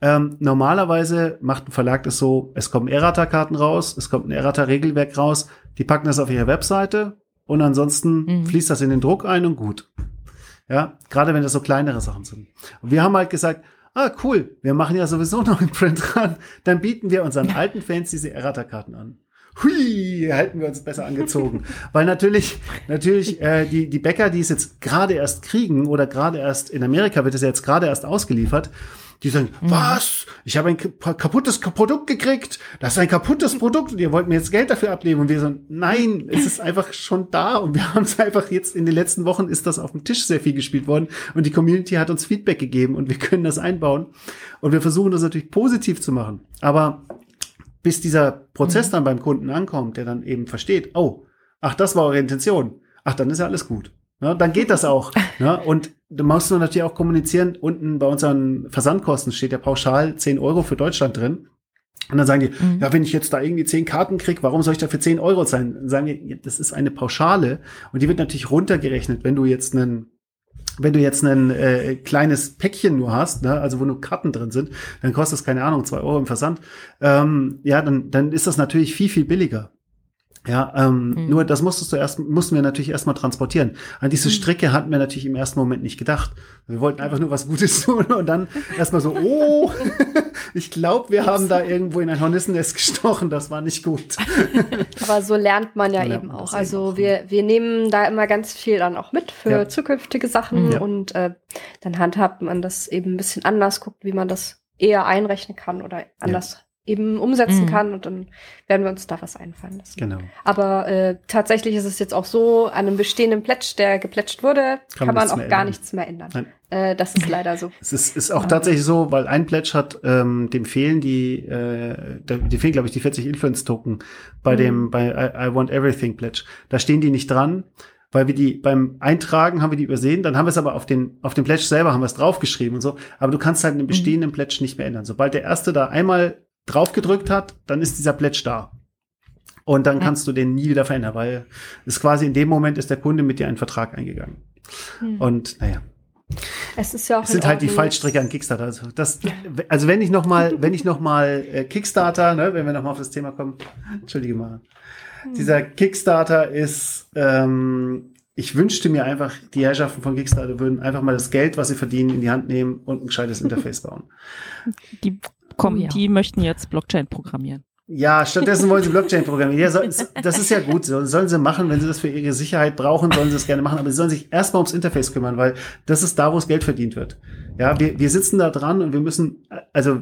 Ähm, normalerweise macht ein Verlag das so, es kommen Errata-Karten raus, es kommt ein Errata-Regelwerk raus, die packen das auf ihre Webseite und ansonsten Mhm. fließt das in den Druck ein und gut. Ja, gerade wenn das so kleinere Sachen sind. Und wir haben halt gesagt, ah, cool, wir machen ja sowieso noch einen Print dran, dann bieten wir unseren alten Fans diese Errata-Karten an. Hui, hätten wir uns besser angezogen. Weil natürlich, natürlich, äh, die, die Bäcker, die es jetzt gerade erst kriegen oder gerade erst in Amerika wird es ja jetzt gerade erst ausgeliefert, die sagen, was? Ich habe ein kap- kaputtes Produkt gekriegt. Das ist ein kaputtes Produkt und ihr wollt mir jetzt Geld dafür abnehmen. Und wir sagen, nein, es ist einfach schon da und wir haben es einfach jetzt in den letzten Wochen ist das auf dem Tisch sehr viel gespielt worden und die Community hat uns Feedback gegeben und wir können das einbauen. Und wir versuchen das natürlich positiv zu machen. Aber bis dieser Prozess dann beim Kunden ankommt, der dann eben versteht, oh, ach, das war eure Intention. Ach, dann ist ja alles gut. Ne, dann geht das auch. ne? Und da musst du natürlich auch kommunizieren. Unten bei unseren Versandkosten steht ja pauschal 10 Euro für Deutschland drin. Und dann sagen die, Mhm. ja, wenn ich jetzt da irgendwie 10 Karten krieg, warum soll ich dafür 10 Euro zahlen? Dann sagen ja, das ist eine Pauschale und die wird natürlich runtergerechnet, wenn du jetzt einen wenn du jetzt ein äh, kleines Päckchen nur hast, ne, also wo nur Karten drin sind, dann kostet es, keine Ahnung, zwei Euro im Versand. Ähm, ja, dann, dann ist das natürlich viel, viel billiger. Ja, ähm, Mhm. nur das musstest du erst, mussten wir natürlich erstmal transportieren. An diese Strecke hatten wir natürlich im ersten Moment nicht gedacht. Wir wollten einfach nur was Gutes tun und dann erstmal so, oh, ich glaube, wir haben da irgendwo in ein Hornissennest gestochen, das war nicht gut. Aber so lernt man ja So lernt eben man auch. Also wir, wir nehmen da immer ganz viel dann auch mit für Ja. zukünftige Sachen Ja. und äh, dann handhabt man das eben ein bisschen anders, guckt, wie man das eher einrechnen kann oder anders eben umsetzen Mhm. kann und dann werden wir uns da was einfallen lassen. Genau. Aber äh, tatsächlich ist es jetzt auch so, an einem bestehenden Pledge, der geplätscht wurde, Kann kann, man auch gar ändern. nichts mehr ändern. Nein. Äh, das ist leider so. Es ist, ist auch tatsächlich so, weil ein Pledge hat, ähm, dem fehlen die, äh, die fehlen, glaube ich, die 40 Influence-Token bei Mhm. dem, bei I, I Want Everything Pledge. Da stehen die nicht dran, weil wir die beim Eintragen haben wir die übersehen, dann haben wir es aber auf den, auf dem Pledge selber haben wir es draufgeschrieben und so. Aber du kannst halt einen bestehenden Pledge nicht mehr ändern. Sobald der erste da einmal drauf gedrückt hat, dann ist dieser Pledge da. Und dann kannst du den nie wieder verändern, weil es quasi in dem Moment ist der Kunde mit dir einen Vertrag eingegangen. Hm. Und naja, Es ist ja auch Es sind halt die. Fallstricke an Kickstarter. Also, das, also wenn ich noch mal, wenn ich noch mal äh, Kickstarter, ne, wenn wir noch mal auf das Thema kommen, entschuldige mal. Dieser Kickstarter ist, ähm, ich wünschte mir einfach, die Herrschaften von Kickstarter würden einfach mal das Geld, was sie verdienen, in die Hand nehmen und ein gescheites Interface bauen. Die, kommen, Ja. die möchten jetzt Blockchain programmieren. Ja, stattdessen wollen sie Blockchain programmieren. Ja, so, das ist ja gut. So, sollen sie machen, wenn sie das für ihre Sicherheit brauchen, sollen sie das gerne machen. Aber sie sollen sich erstmal ums Interface kümmern, weil das ist da, wo das Geld verdient wird. Ja, wir, wir sitzen da dran und wir müssen, also,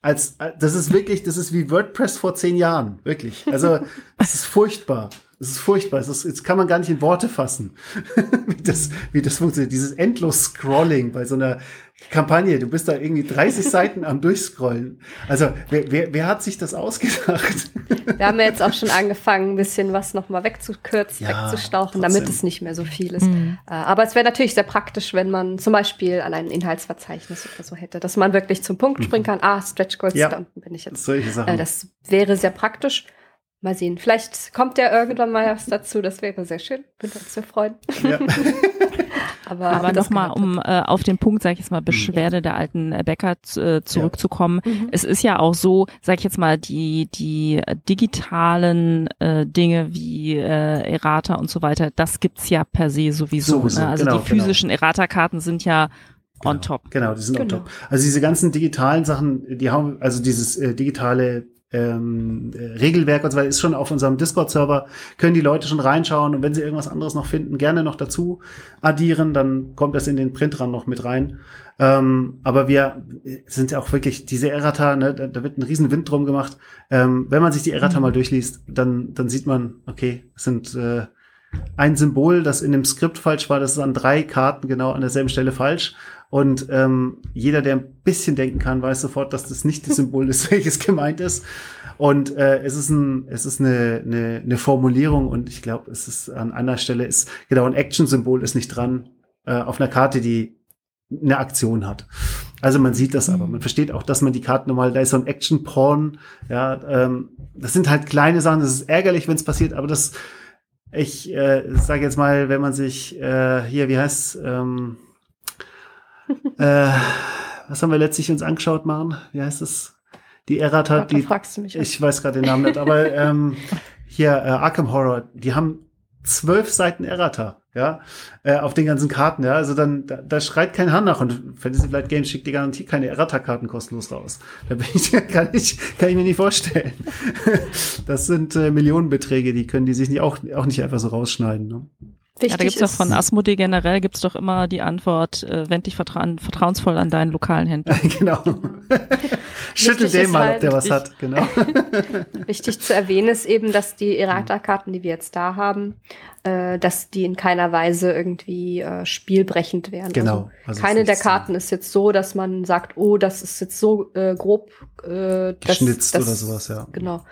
als, das ist wirklich, das ist wie WordPress vor zehn Jahren. Wirklich. Also, es ist furchtbar. Es ist furchtbar. Es ist, jetzt kann man gar nicht in Worte fassen, wie das, wie das funktioniert. Dieses endlos Scrolling bei so einer Kampagne. Du bist da irgendwie 30 Seiten am Durchscrollen. Also, wer, wer, wer hat sich das ausgedacht? Wir haben ja jetzt auch schon angefangen, ein bisschen was nochmal wegzukürzen, Ja, wegzustauchen, trotzdem. damit es nicht mehr so viel ist. Mhm. Äh, Aber es wäre natürlich sehr praktisch, wenn man zum Beispiel an ein Inhaltsverzeichnis oder so hätte, dass man wirklich zum Punkt springen kann. Ah, Stretch Goals, Mhm. Ja. da unten bin ich jetzt. Solche Sachen. Äh, Das wäre sehr praktisch. Mal sehen. Vielleicht kommt ja irgendwann mal was dazu. Das wäre sehr schön. Würde uns sehr freuen. ja. Aber, Aber nochmal, um äh, auf den Punkt, sag ich jetzt mal, Beschwerde der alten äh, Bäcker äh, zurückzukommen. Mhm. Es ist ja auch so, sag ich jetzt mal, die, die äh, digitalen äh, Dinge wie äh, Errata und so weiter, das gibt's ja per se sowieso. Sowieso, ne? Also genau, die physischen Errata-Karten sind ja on top. Genau, die sind on Genau. top. Also diese ganzen digitalen Sachen, die haben, also dieses äh, digitale ähm, äh, Regelwerk und so weiter ist schon auf unserem Discord-Server, können die Leute schon reinschauen und wenn sie irgendwas anderes noch finden, gerne noch dazu addieren, dann kommt das in den Printrun noch mit rein. Ähm, aber wir sind ja auch wirklich, diese Errata, ne, da, da wird ein riesen Wind drum gemacht. Ähm, wenn man sich die Errata mal durchliest, dann, dann sieht man, okay, es sind äh, ein Symbol, das in dem Skript falsch war, das ist an drei Karten genau an derselben Stelle falsch. Und ähm, jeder, der ein bisschen denken kann, weiß sofort, dass das nicht das Symbol ist, welches gemeint ist. Und äh, es ist, ein, es ist eine, eine, eine Formulierung und ich glaube, es ist an einer Stelle ist genau ein Action-Symbol ist nicht dran äh, auf einer Karte, die eine Aktion hat. Also man sieht das aber, man versteht auch, dass man die Karten normal, da ist so ein Action-Porn, ja, ähm, das sind halt kleine Sachen, das ist ärgerlich, wenn es passiert, aber das, ich äh, sage jetzt mal, wenn man sich äh, hier, wie heißt ähm, äh, was haben wir letztlich uns angeschaut, Maren? Wie heißt es? Die Errata, die, fragst du mich. ich weiß gerade den Namen nicht, aber ähm, hier äh, Arkham Horror, die haben zwölf Seiten Errata, ja, äh, auf den ganzen Karten, ja, also dann, da, da schreit kein Hahn nach und Fantasy Flight Games schickt dir garantiert keine Errata-Karten kostenlos raus. Da bin ich, kann ich, kann ich mir nicht vorstellen. Das sind äh, Millionenbeträge, die können die sich nicht, auch, auch nicht einfach so rausschneiden. Ne? Wichtig ja, da gibt's doch ist- von Asmodee generell gibt's doch immer die Antwort, äh, wend dich vertra vertrauensvoll an deinen lokalen Händler. genau. Schüttel den mal, ob halt der was hat, genau. Wichtig zu erwähnen ist eben, dass die Errata-Karten, die wir jetzt da haben, äh, dass die in keiner Weise irgendwie äh, spielbrechend wären. Genau. Also Also keine es der Karten ist jetzt so, dass man sagt, oh, das ist jetzt so äh, grob äh, das- Geschnitzt das, oder sowas, ja. Genau.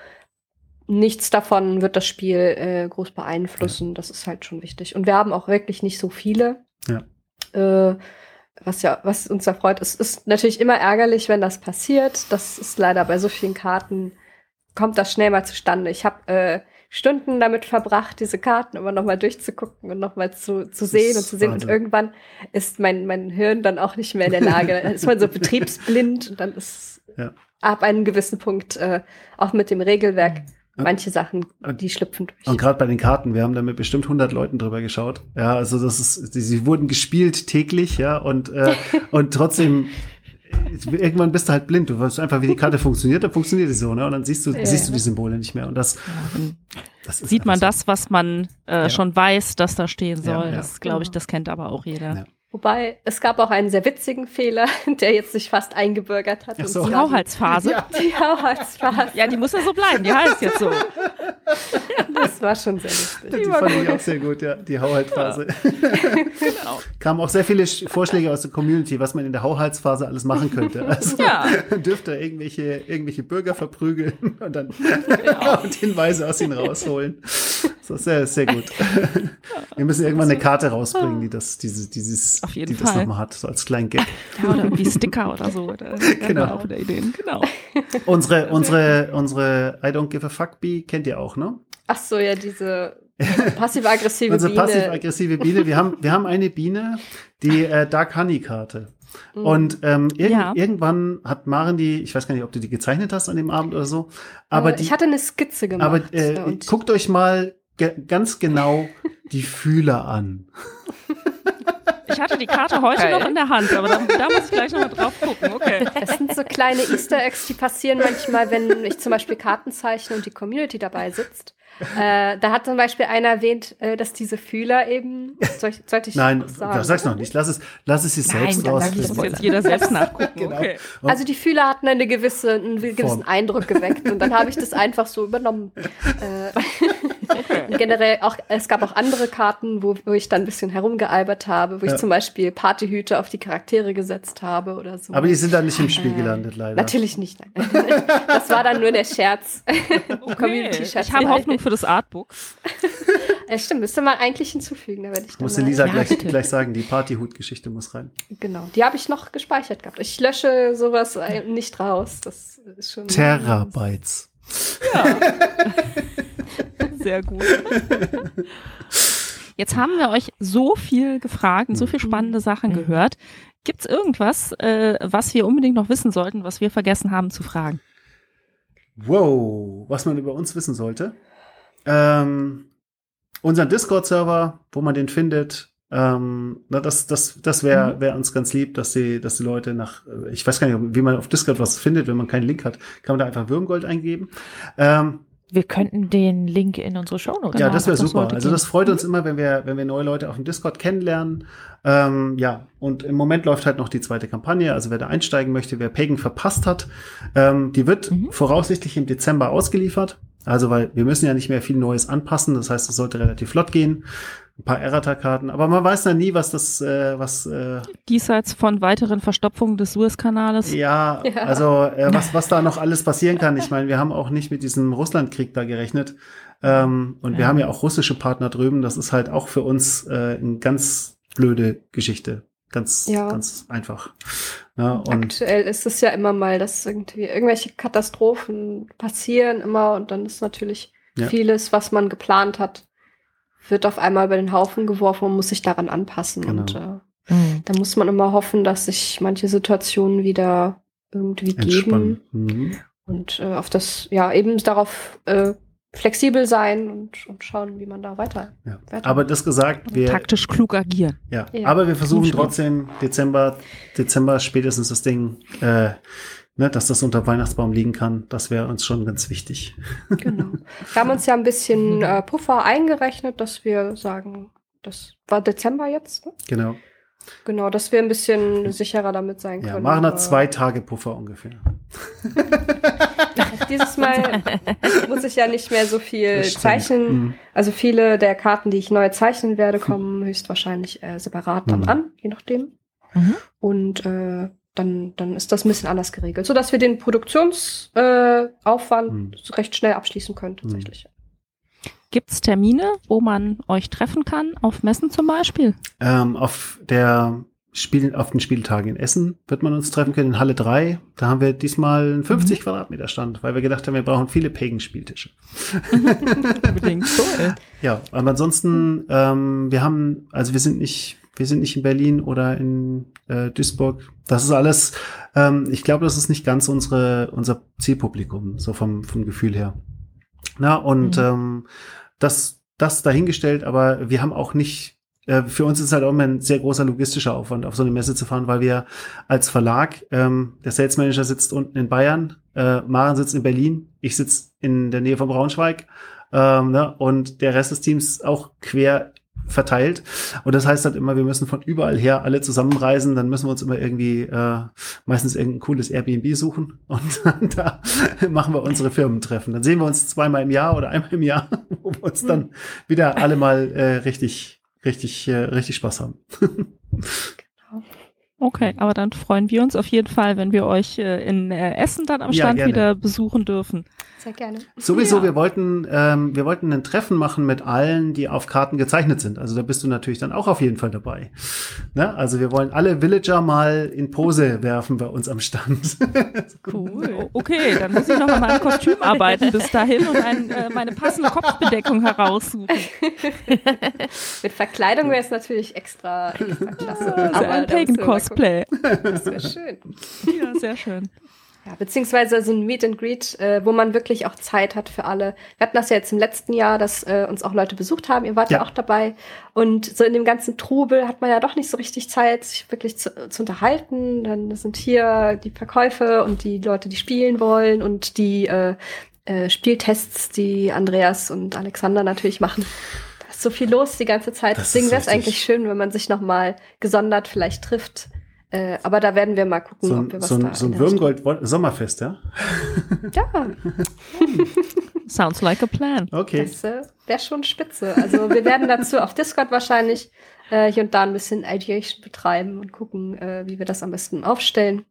Nichts davon wird das Spiel äh, groß beeinflussen. Das ist halt schon wichtig. Und wir haben auch wirklich nicht so viele. Ja. Äh, was ja, was uns erfreut, es ist natürlich immer ärgerlich, wenn das passiert. Das ist leider bei so vielen Karten, kommt das schnell mal zustande. Ich habe äh, Stunden damit verbracht, diese Karten immer nochmal durchzugucken und nochmal zu, zu sehen und zu sehen. Wahnsinn. Und irgendwann ist mein, mein Hirn dann auch nicht mehr in der Lage. Dann ist man so betriebsblind und dann ist Ja. ab einem gewissen Punkt äh, auch mit dem Regelwerk Ja. Manche Sachen, die schlüpfen durch. Und gerade bei den Karten, wir haben da mit bestimmt 100 Leuten drüber geschaut. Ja, also das ist, die, sie wurden gespielt täglich, ja, und, äh, und trotzdem, irgendwann bist du halt blind. Du weißt einfach, wie die Karte funktioniert, dann funktioniert die so, ne? Und dann siehst du, Ja. siehst du die Symbole nicht mehr. Und das, dann das ist Sieht man einfach das, was man äh, Ja. schon weiß, dass da stehen soll. ja. Das glaube ich, Genau. das kennt aber auch jeder. Ja. Wobei, es gab auch einen sehr witzigen Fehler, der jetzt sich fast eingebürgert hat. Ach so. Die Hauhaltsphase. Ja. Die, die Hauhaltsphase. Ja, die muss ja so bleiben. Die heißt jetzt so. Das war schon sehr lustig. Die fand ich auch sehr gut, ja, die Hauhaltphase. Genau. Kamen auch sehr viele Sch- Vorschläge aus der Community, was man in der Hauhaltsphase alles machen könnte. Also Ja. dürfte irgendwelche, irgendwelche Bürger verprügeln und dann und Hinweise aus ihnen rausholen. So, sehr, sehr gut. Wir müssen irgendwann eine Karte rausbringen, die das, diese, dieses, Auf jeden die das nochmal hat, so als kleinen Gag. Ja, oder irgendwie Sticker oder so. Da Genau. auch wieder Ideen. Genau. Unsere, unsere, unsere I don't give a fuck bee kennt ihr auch, ne? Ach so, ja, diese Passiv-aggressive Unsere Biene. passiv-aggressive Biene. Wir haben, wir haben eine Biene, die äh, Dark Honey Karte. Mhm. Und ähm, irg Ja. irgendwann hat Maren die, ich weiß gar nicht, ob du die gezeichnet hast an dem Abend oder so, aber Äh, die, ich hatte eine Skizze gemacht. aber äh, und guckt euch mal ge ganz genau die Fühler an. Ich hatte die Karte heute Geil. noch in der Hand, aber da, da muss ich gleich noch mal drauf gucken. Okay. das sind so kleine Easter Eggs, die passieren manchmal, wenn ich zum Beispiel Karten zeichne und die Community dabei sitzt. Äh, da hat zum Beispiel einer erwähnt, äh, dass diese Fühler eben. Soll ich, sollte ich Nein, sagen? das sag's noch nicht. Lass es, lass es sich Nein, selbst sag ich Das muss jetzt jeder selbst nachgucken. Genau. Okay. Also die Fühler hatten eine gewisse, einen gewissen Form. Eindruck geweckt und dann habe ich das einfach so übernommen. Äh, und generell auch, es gab auch andere Karten, wo, wo ich dann ein bisschen herumgealbert habe, wo Ja. ich zum Beispiel Partyhüte auf die Charaktere gesetzt habe oder so. Aber die sind dann nicht im Spiel Äh, gelandet, leider. Natürlich nicht, nein. Das war dann nur der Scherz. Community-Scherz. Ich habe Hoffnung für das Artbook. Ja, stimmt, müsste man eigentlich hinzufügen, da werde ich musste Lisa Ja, gleich, gleich sagen, die Partyhut-Geschichte muss rein. Genau, die habe ich noch gespeichert gehabt. Ich lösche sowas äh, nicht raus. Das ist schon. Terabytes. Sehr gut. Jetzt haben wir euch so viel gefragt und so viel spannende Sachen Mhm. gehört. Gibt es irgendwas, äh, was wir unbedingt noch wissen sollten, was wir vergessen haben zu fragen? Wow, was man über uns wissen sollte. Ähm, unseren Discord-Server, wo man den findet, ähm, na, das, das, das wäre wär uns ganz lieb, dass die, dass die Leute nach, äh, ich weiß gar nicht, wie man auf Discord was findet, wenn man keinen Link hat, kann man da einfach Würmgold eingeben. Ähm, Wir könnten den Link in unsere Shownotes ja, Genau, das wäre super. Also das freut uns immer, wenn wir, wenn wir neue Leute auf dem Discord kennenlernen. Ähm, ja, und im Moment läuft halt noch die zweite Kampagne. Also wer da einsteigen möchte, wer Pagan verpasst hat, ähm, die wird Mhm. voraussichtlich im Dezember ausgeliefert. Also weil wir müssen ja nicht mehr viel Neues anpassen. Das heißt, es sollte relativ flott gehen. Ein paar Errata-Karten. Aber man weiß dann nie, was das, äh, was äh, Diesseits von weiteren Verstopfungen des Suezkanales. ja, Ja. also äh, was, was da noch alles passieren kann. Ich meine, wir haben auch nicht mit diesem Russlandkrieg da gerechnet. Ähm, und wir Ja. haben ja auch russische Partner drüben. Das ist halt auch für uns äh, eine ganz blöde Geschichte. Ganz, Ja. ganz einfach. Ja, und Aktuell ist es ja immer mal, dass irgendwie irgendwelche Katastrophen passieren immer und dann ist natürlich Ja. vieles, was man geplant hat, wird auf einmal über den Haufen geworfen und muss sich daran anpassen. Genau. Und äh, Mhm. da muss man immer hoffen, dass sich manche Situationen wieder irgendwie geben entspannen. Mhm. und äh, auf das, ja, eben darauf äh, flexibel sein und, und schauen, wie man da weiter. Ja. weiter- Aber das gesagt, wir, Taktisch klug agieren. ja. Ja. aber wir versuchen trotzdem Dezember, Dezember spätestens das Ding, äh, ne, dass das unter Weihnachtsbaum liegen kann. Das wäre uns schon ganz wichtig. Genau. Wir haben uns ja ein bisschen äh, Puffer eingerechnet, dass wir sagen, das war Dezember jetzt, ne? Genau. Genau, dass wir ein bisschen sicherer damit sein Ja, können. machen aber hat zwei Tage Puffer ungefähr. Dieses Mal muss ich ja nicht mehr so viel zeichnen. Mhm. Also viele der Karten, die ich neu zeichnen werde, kommen höchstwahrscheinlich äh, separat dann Mhm. an, je nachdem. Mhm. Und äh, dann, dann ist das ein bisschen anders geregelt, sodass wir den Produktionsaufwand äh, Mhm. recht schnell abschließen können, tatsächlich. Gibt es Termine, wo man euch treffen kann? Auf Messen zum Beispiel? Ähm, auf der Spiel, auf den Spieltagen in Essen wird man uns treffen können, in Halle 3. Da haben wir diesmal einen 50 Quadratmeter Stand, weil wir gedacht haben, wir brauchen viele Pagan-Spieltische. Unbedingt. Cool. Ja, aber ansonsten, ähm, wir haben, also wir sind nicht, wir sind nicht in Berlin oder in äh, Duisburg. Das ist alles, ähm, ich glaube, das ist nicht ganz unsere, unser Zielpublikum, so vom, vom Gefühl her. Na, und Mhm. ähm, das, das dahingestellt, aber wir haben auch nicht, für uns ist halt auch immer ein sehr großer logistischer Aufwand, auf so eine Messe zu fahren, weil wir als Verlag, ähm, der Sales Manager sitzt unten in Bayern, äh, Maren sitzt in Berlin, ich sitze in der Nähe von Braunschweig ähm, ne, und der Rest des Teams auch quer verteilt. Und das heißt halt immer, wir müssen von überall her alle zusammenreisen. Dann müssen wir uns immer irgendwie äh, meistens irgendein cooles Airbnb suchen und da machen wir unsere Firmentreffen. Dann sehen wir uns zweimal im Jahr oder einmal im Jahr, wo wir uns dann wieder alle mal äh, richtig, richtig, äh, richtig Spaß haben. Okay, aber dann freuen wir uns auf jeden Fall, wenn wir euch äh, in äh, Essen dann am Ja, Stand gerne. wieder besuchen dürfen. Sehr gerne. Sowieso, Ja. wir wollten, ähm, wir wollten ein Treffen machen mit allen, die auf Karten gezeichnet sind. Also da bist du natürlich dann auch auf jeden Fall dabei. Ne? Also wir wollen alle Villager mal in Pose werfen bei uns am Stand. Cool. Okay, dann muss ich noch an meinem Kostüm arbeiten bis dahin und ein, äh, meine passende Kopfbedeckung heraussuchen. Mit Verkleidung wäre es natürlich extra, extra klasse. Also ein müssen wir mal Pagan-Cosplay. Das wäre schön. Ja, sehr schön. Ja, beziehungsweise so ein Meet and Greet, äh, wo man wirklich auch Zeit hat für alle. Wir hatten das ja jetzt im letzten Jahr, dass äh, uns auch Leute besucht haben. Ihr wart ja. Ja. auch dabei. Und so in dem ganzen Trubel hat man ja doch nicht so richtig Zeit, sich wirklich zu, zu unterhalten. Dann sind hier die Verkäufe und die Leute, die spielen wollen und die äh, äh, Spieltests, die Andreas und Alexander natürlich machen. Da ist so viel los die ganze Zeit. Das Deswegen wäre es eigentlich schön, wenn man sich noch mal gesondert vielleicht trifft. Äh, aber da werden wir mal gucken, So ob ein, wir was so da so in ein Würmgold-Sommerfest, ja? Ja, Sounds like a plan. Okay. Das äh, wäre schon spitze. Also wir werden dazu auf Discord wahrscheinlich äh, hier und da ein bisschen Ideation betreiben und gucken, äh, wie wir das am besten aufstellen.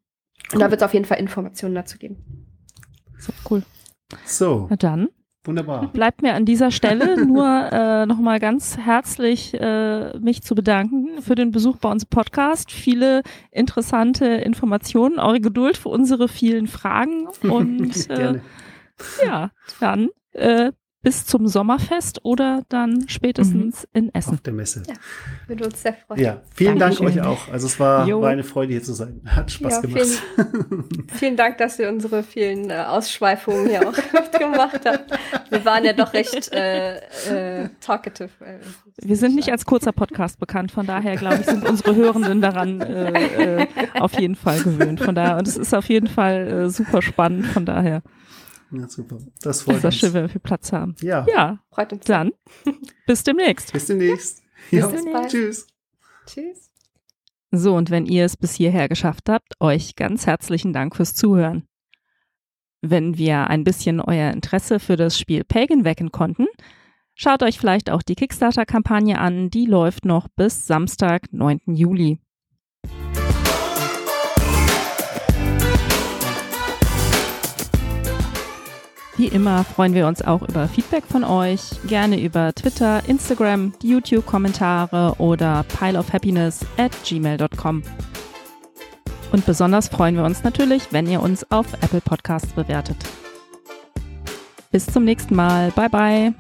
Und da wird es auf jeden Fall Informationen dazu geben. So, cool. So, Na dann wunderbar. bleibt mir an dieser Stelle nur äh, nochmal ganz herzlich äh, mich zu bedanken für den Besuch bei uns im Podcast. Viele interessante Informationen, eure Geduld für unsere vielen Fragen und äh, ja, dann äh, bis zum Sommerfest oder dann spätestens in Essen. Auf der Messe. Ja. Würde uns sehr freuen. Ja, vielen Dankeschön. Dank euch auch. Also es war, war eine Freude hier zu sein. Hat Spaß Ja, gemacht. Vielen Dank, dass ihr unsere vielen äh, Ausschweifungen hier auch mitgemacht habt. Wir waren ja doch recht äh, äh, talkative. Äh, Wir sind nicht als kurzer Podcast bekannt, von daher glaube ich, sind unsere Hörenden daran äh, äh, auf jeden Fall gewöhnt. Von daher, und es ist auf jeden Fall äh, super spannend, von daher Ja, super. Das freut ist das uns. schön, wenn wir viel Platz haben. Ja. Ja, Freut uns. dann bis demnächst. Bis demnächst. Bis Ja. demnächst. Tschüss. Tschüss. So, und wenn ihr es bis hierher geschafft habt, euch ganz herzlichen Dank fürs Zuhören. Wenn wir ein bisschen euer Interesse für das Spiel Pagan wecken konnten, schaut euch vielleicht auch die Kickstarter-Kampagne an, die läuft noch bis Samstag, 9. Juli. Wie immer freuen wir uns auch über Feedback von euch, gerne über Twitter, Instagram, YouTube-Kommentare oder pileofhappiness at gmail.com. Und besonders freuen wir uns natürlich, wenn ihr uns auf Apple Podcasts bewertet. Bis zum nächsten Mal. Bye bye.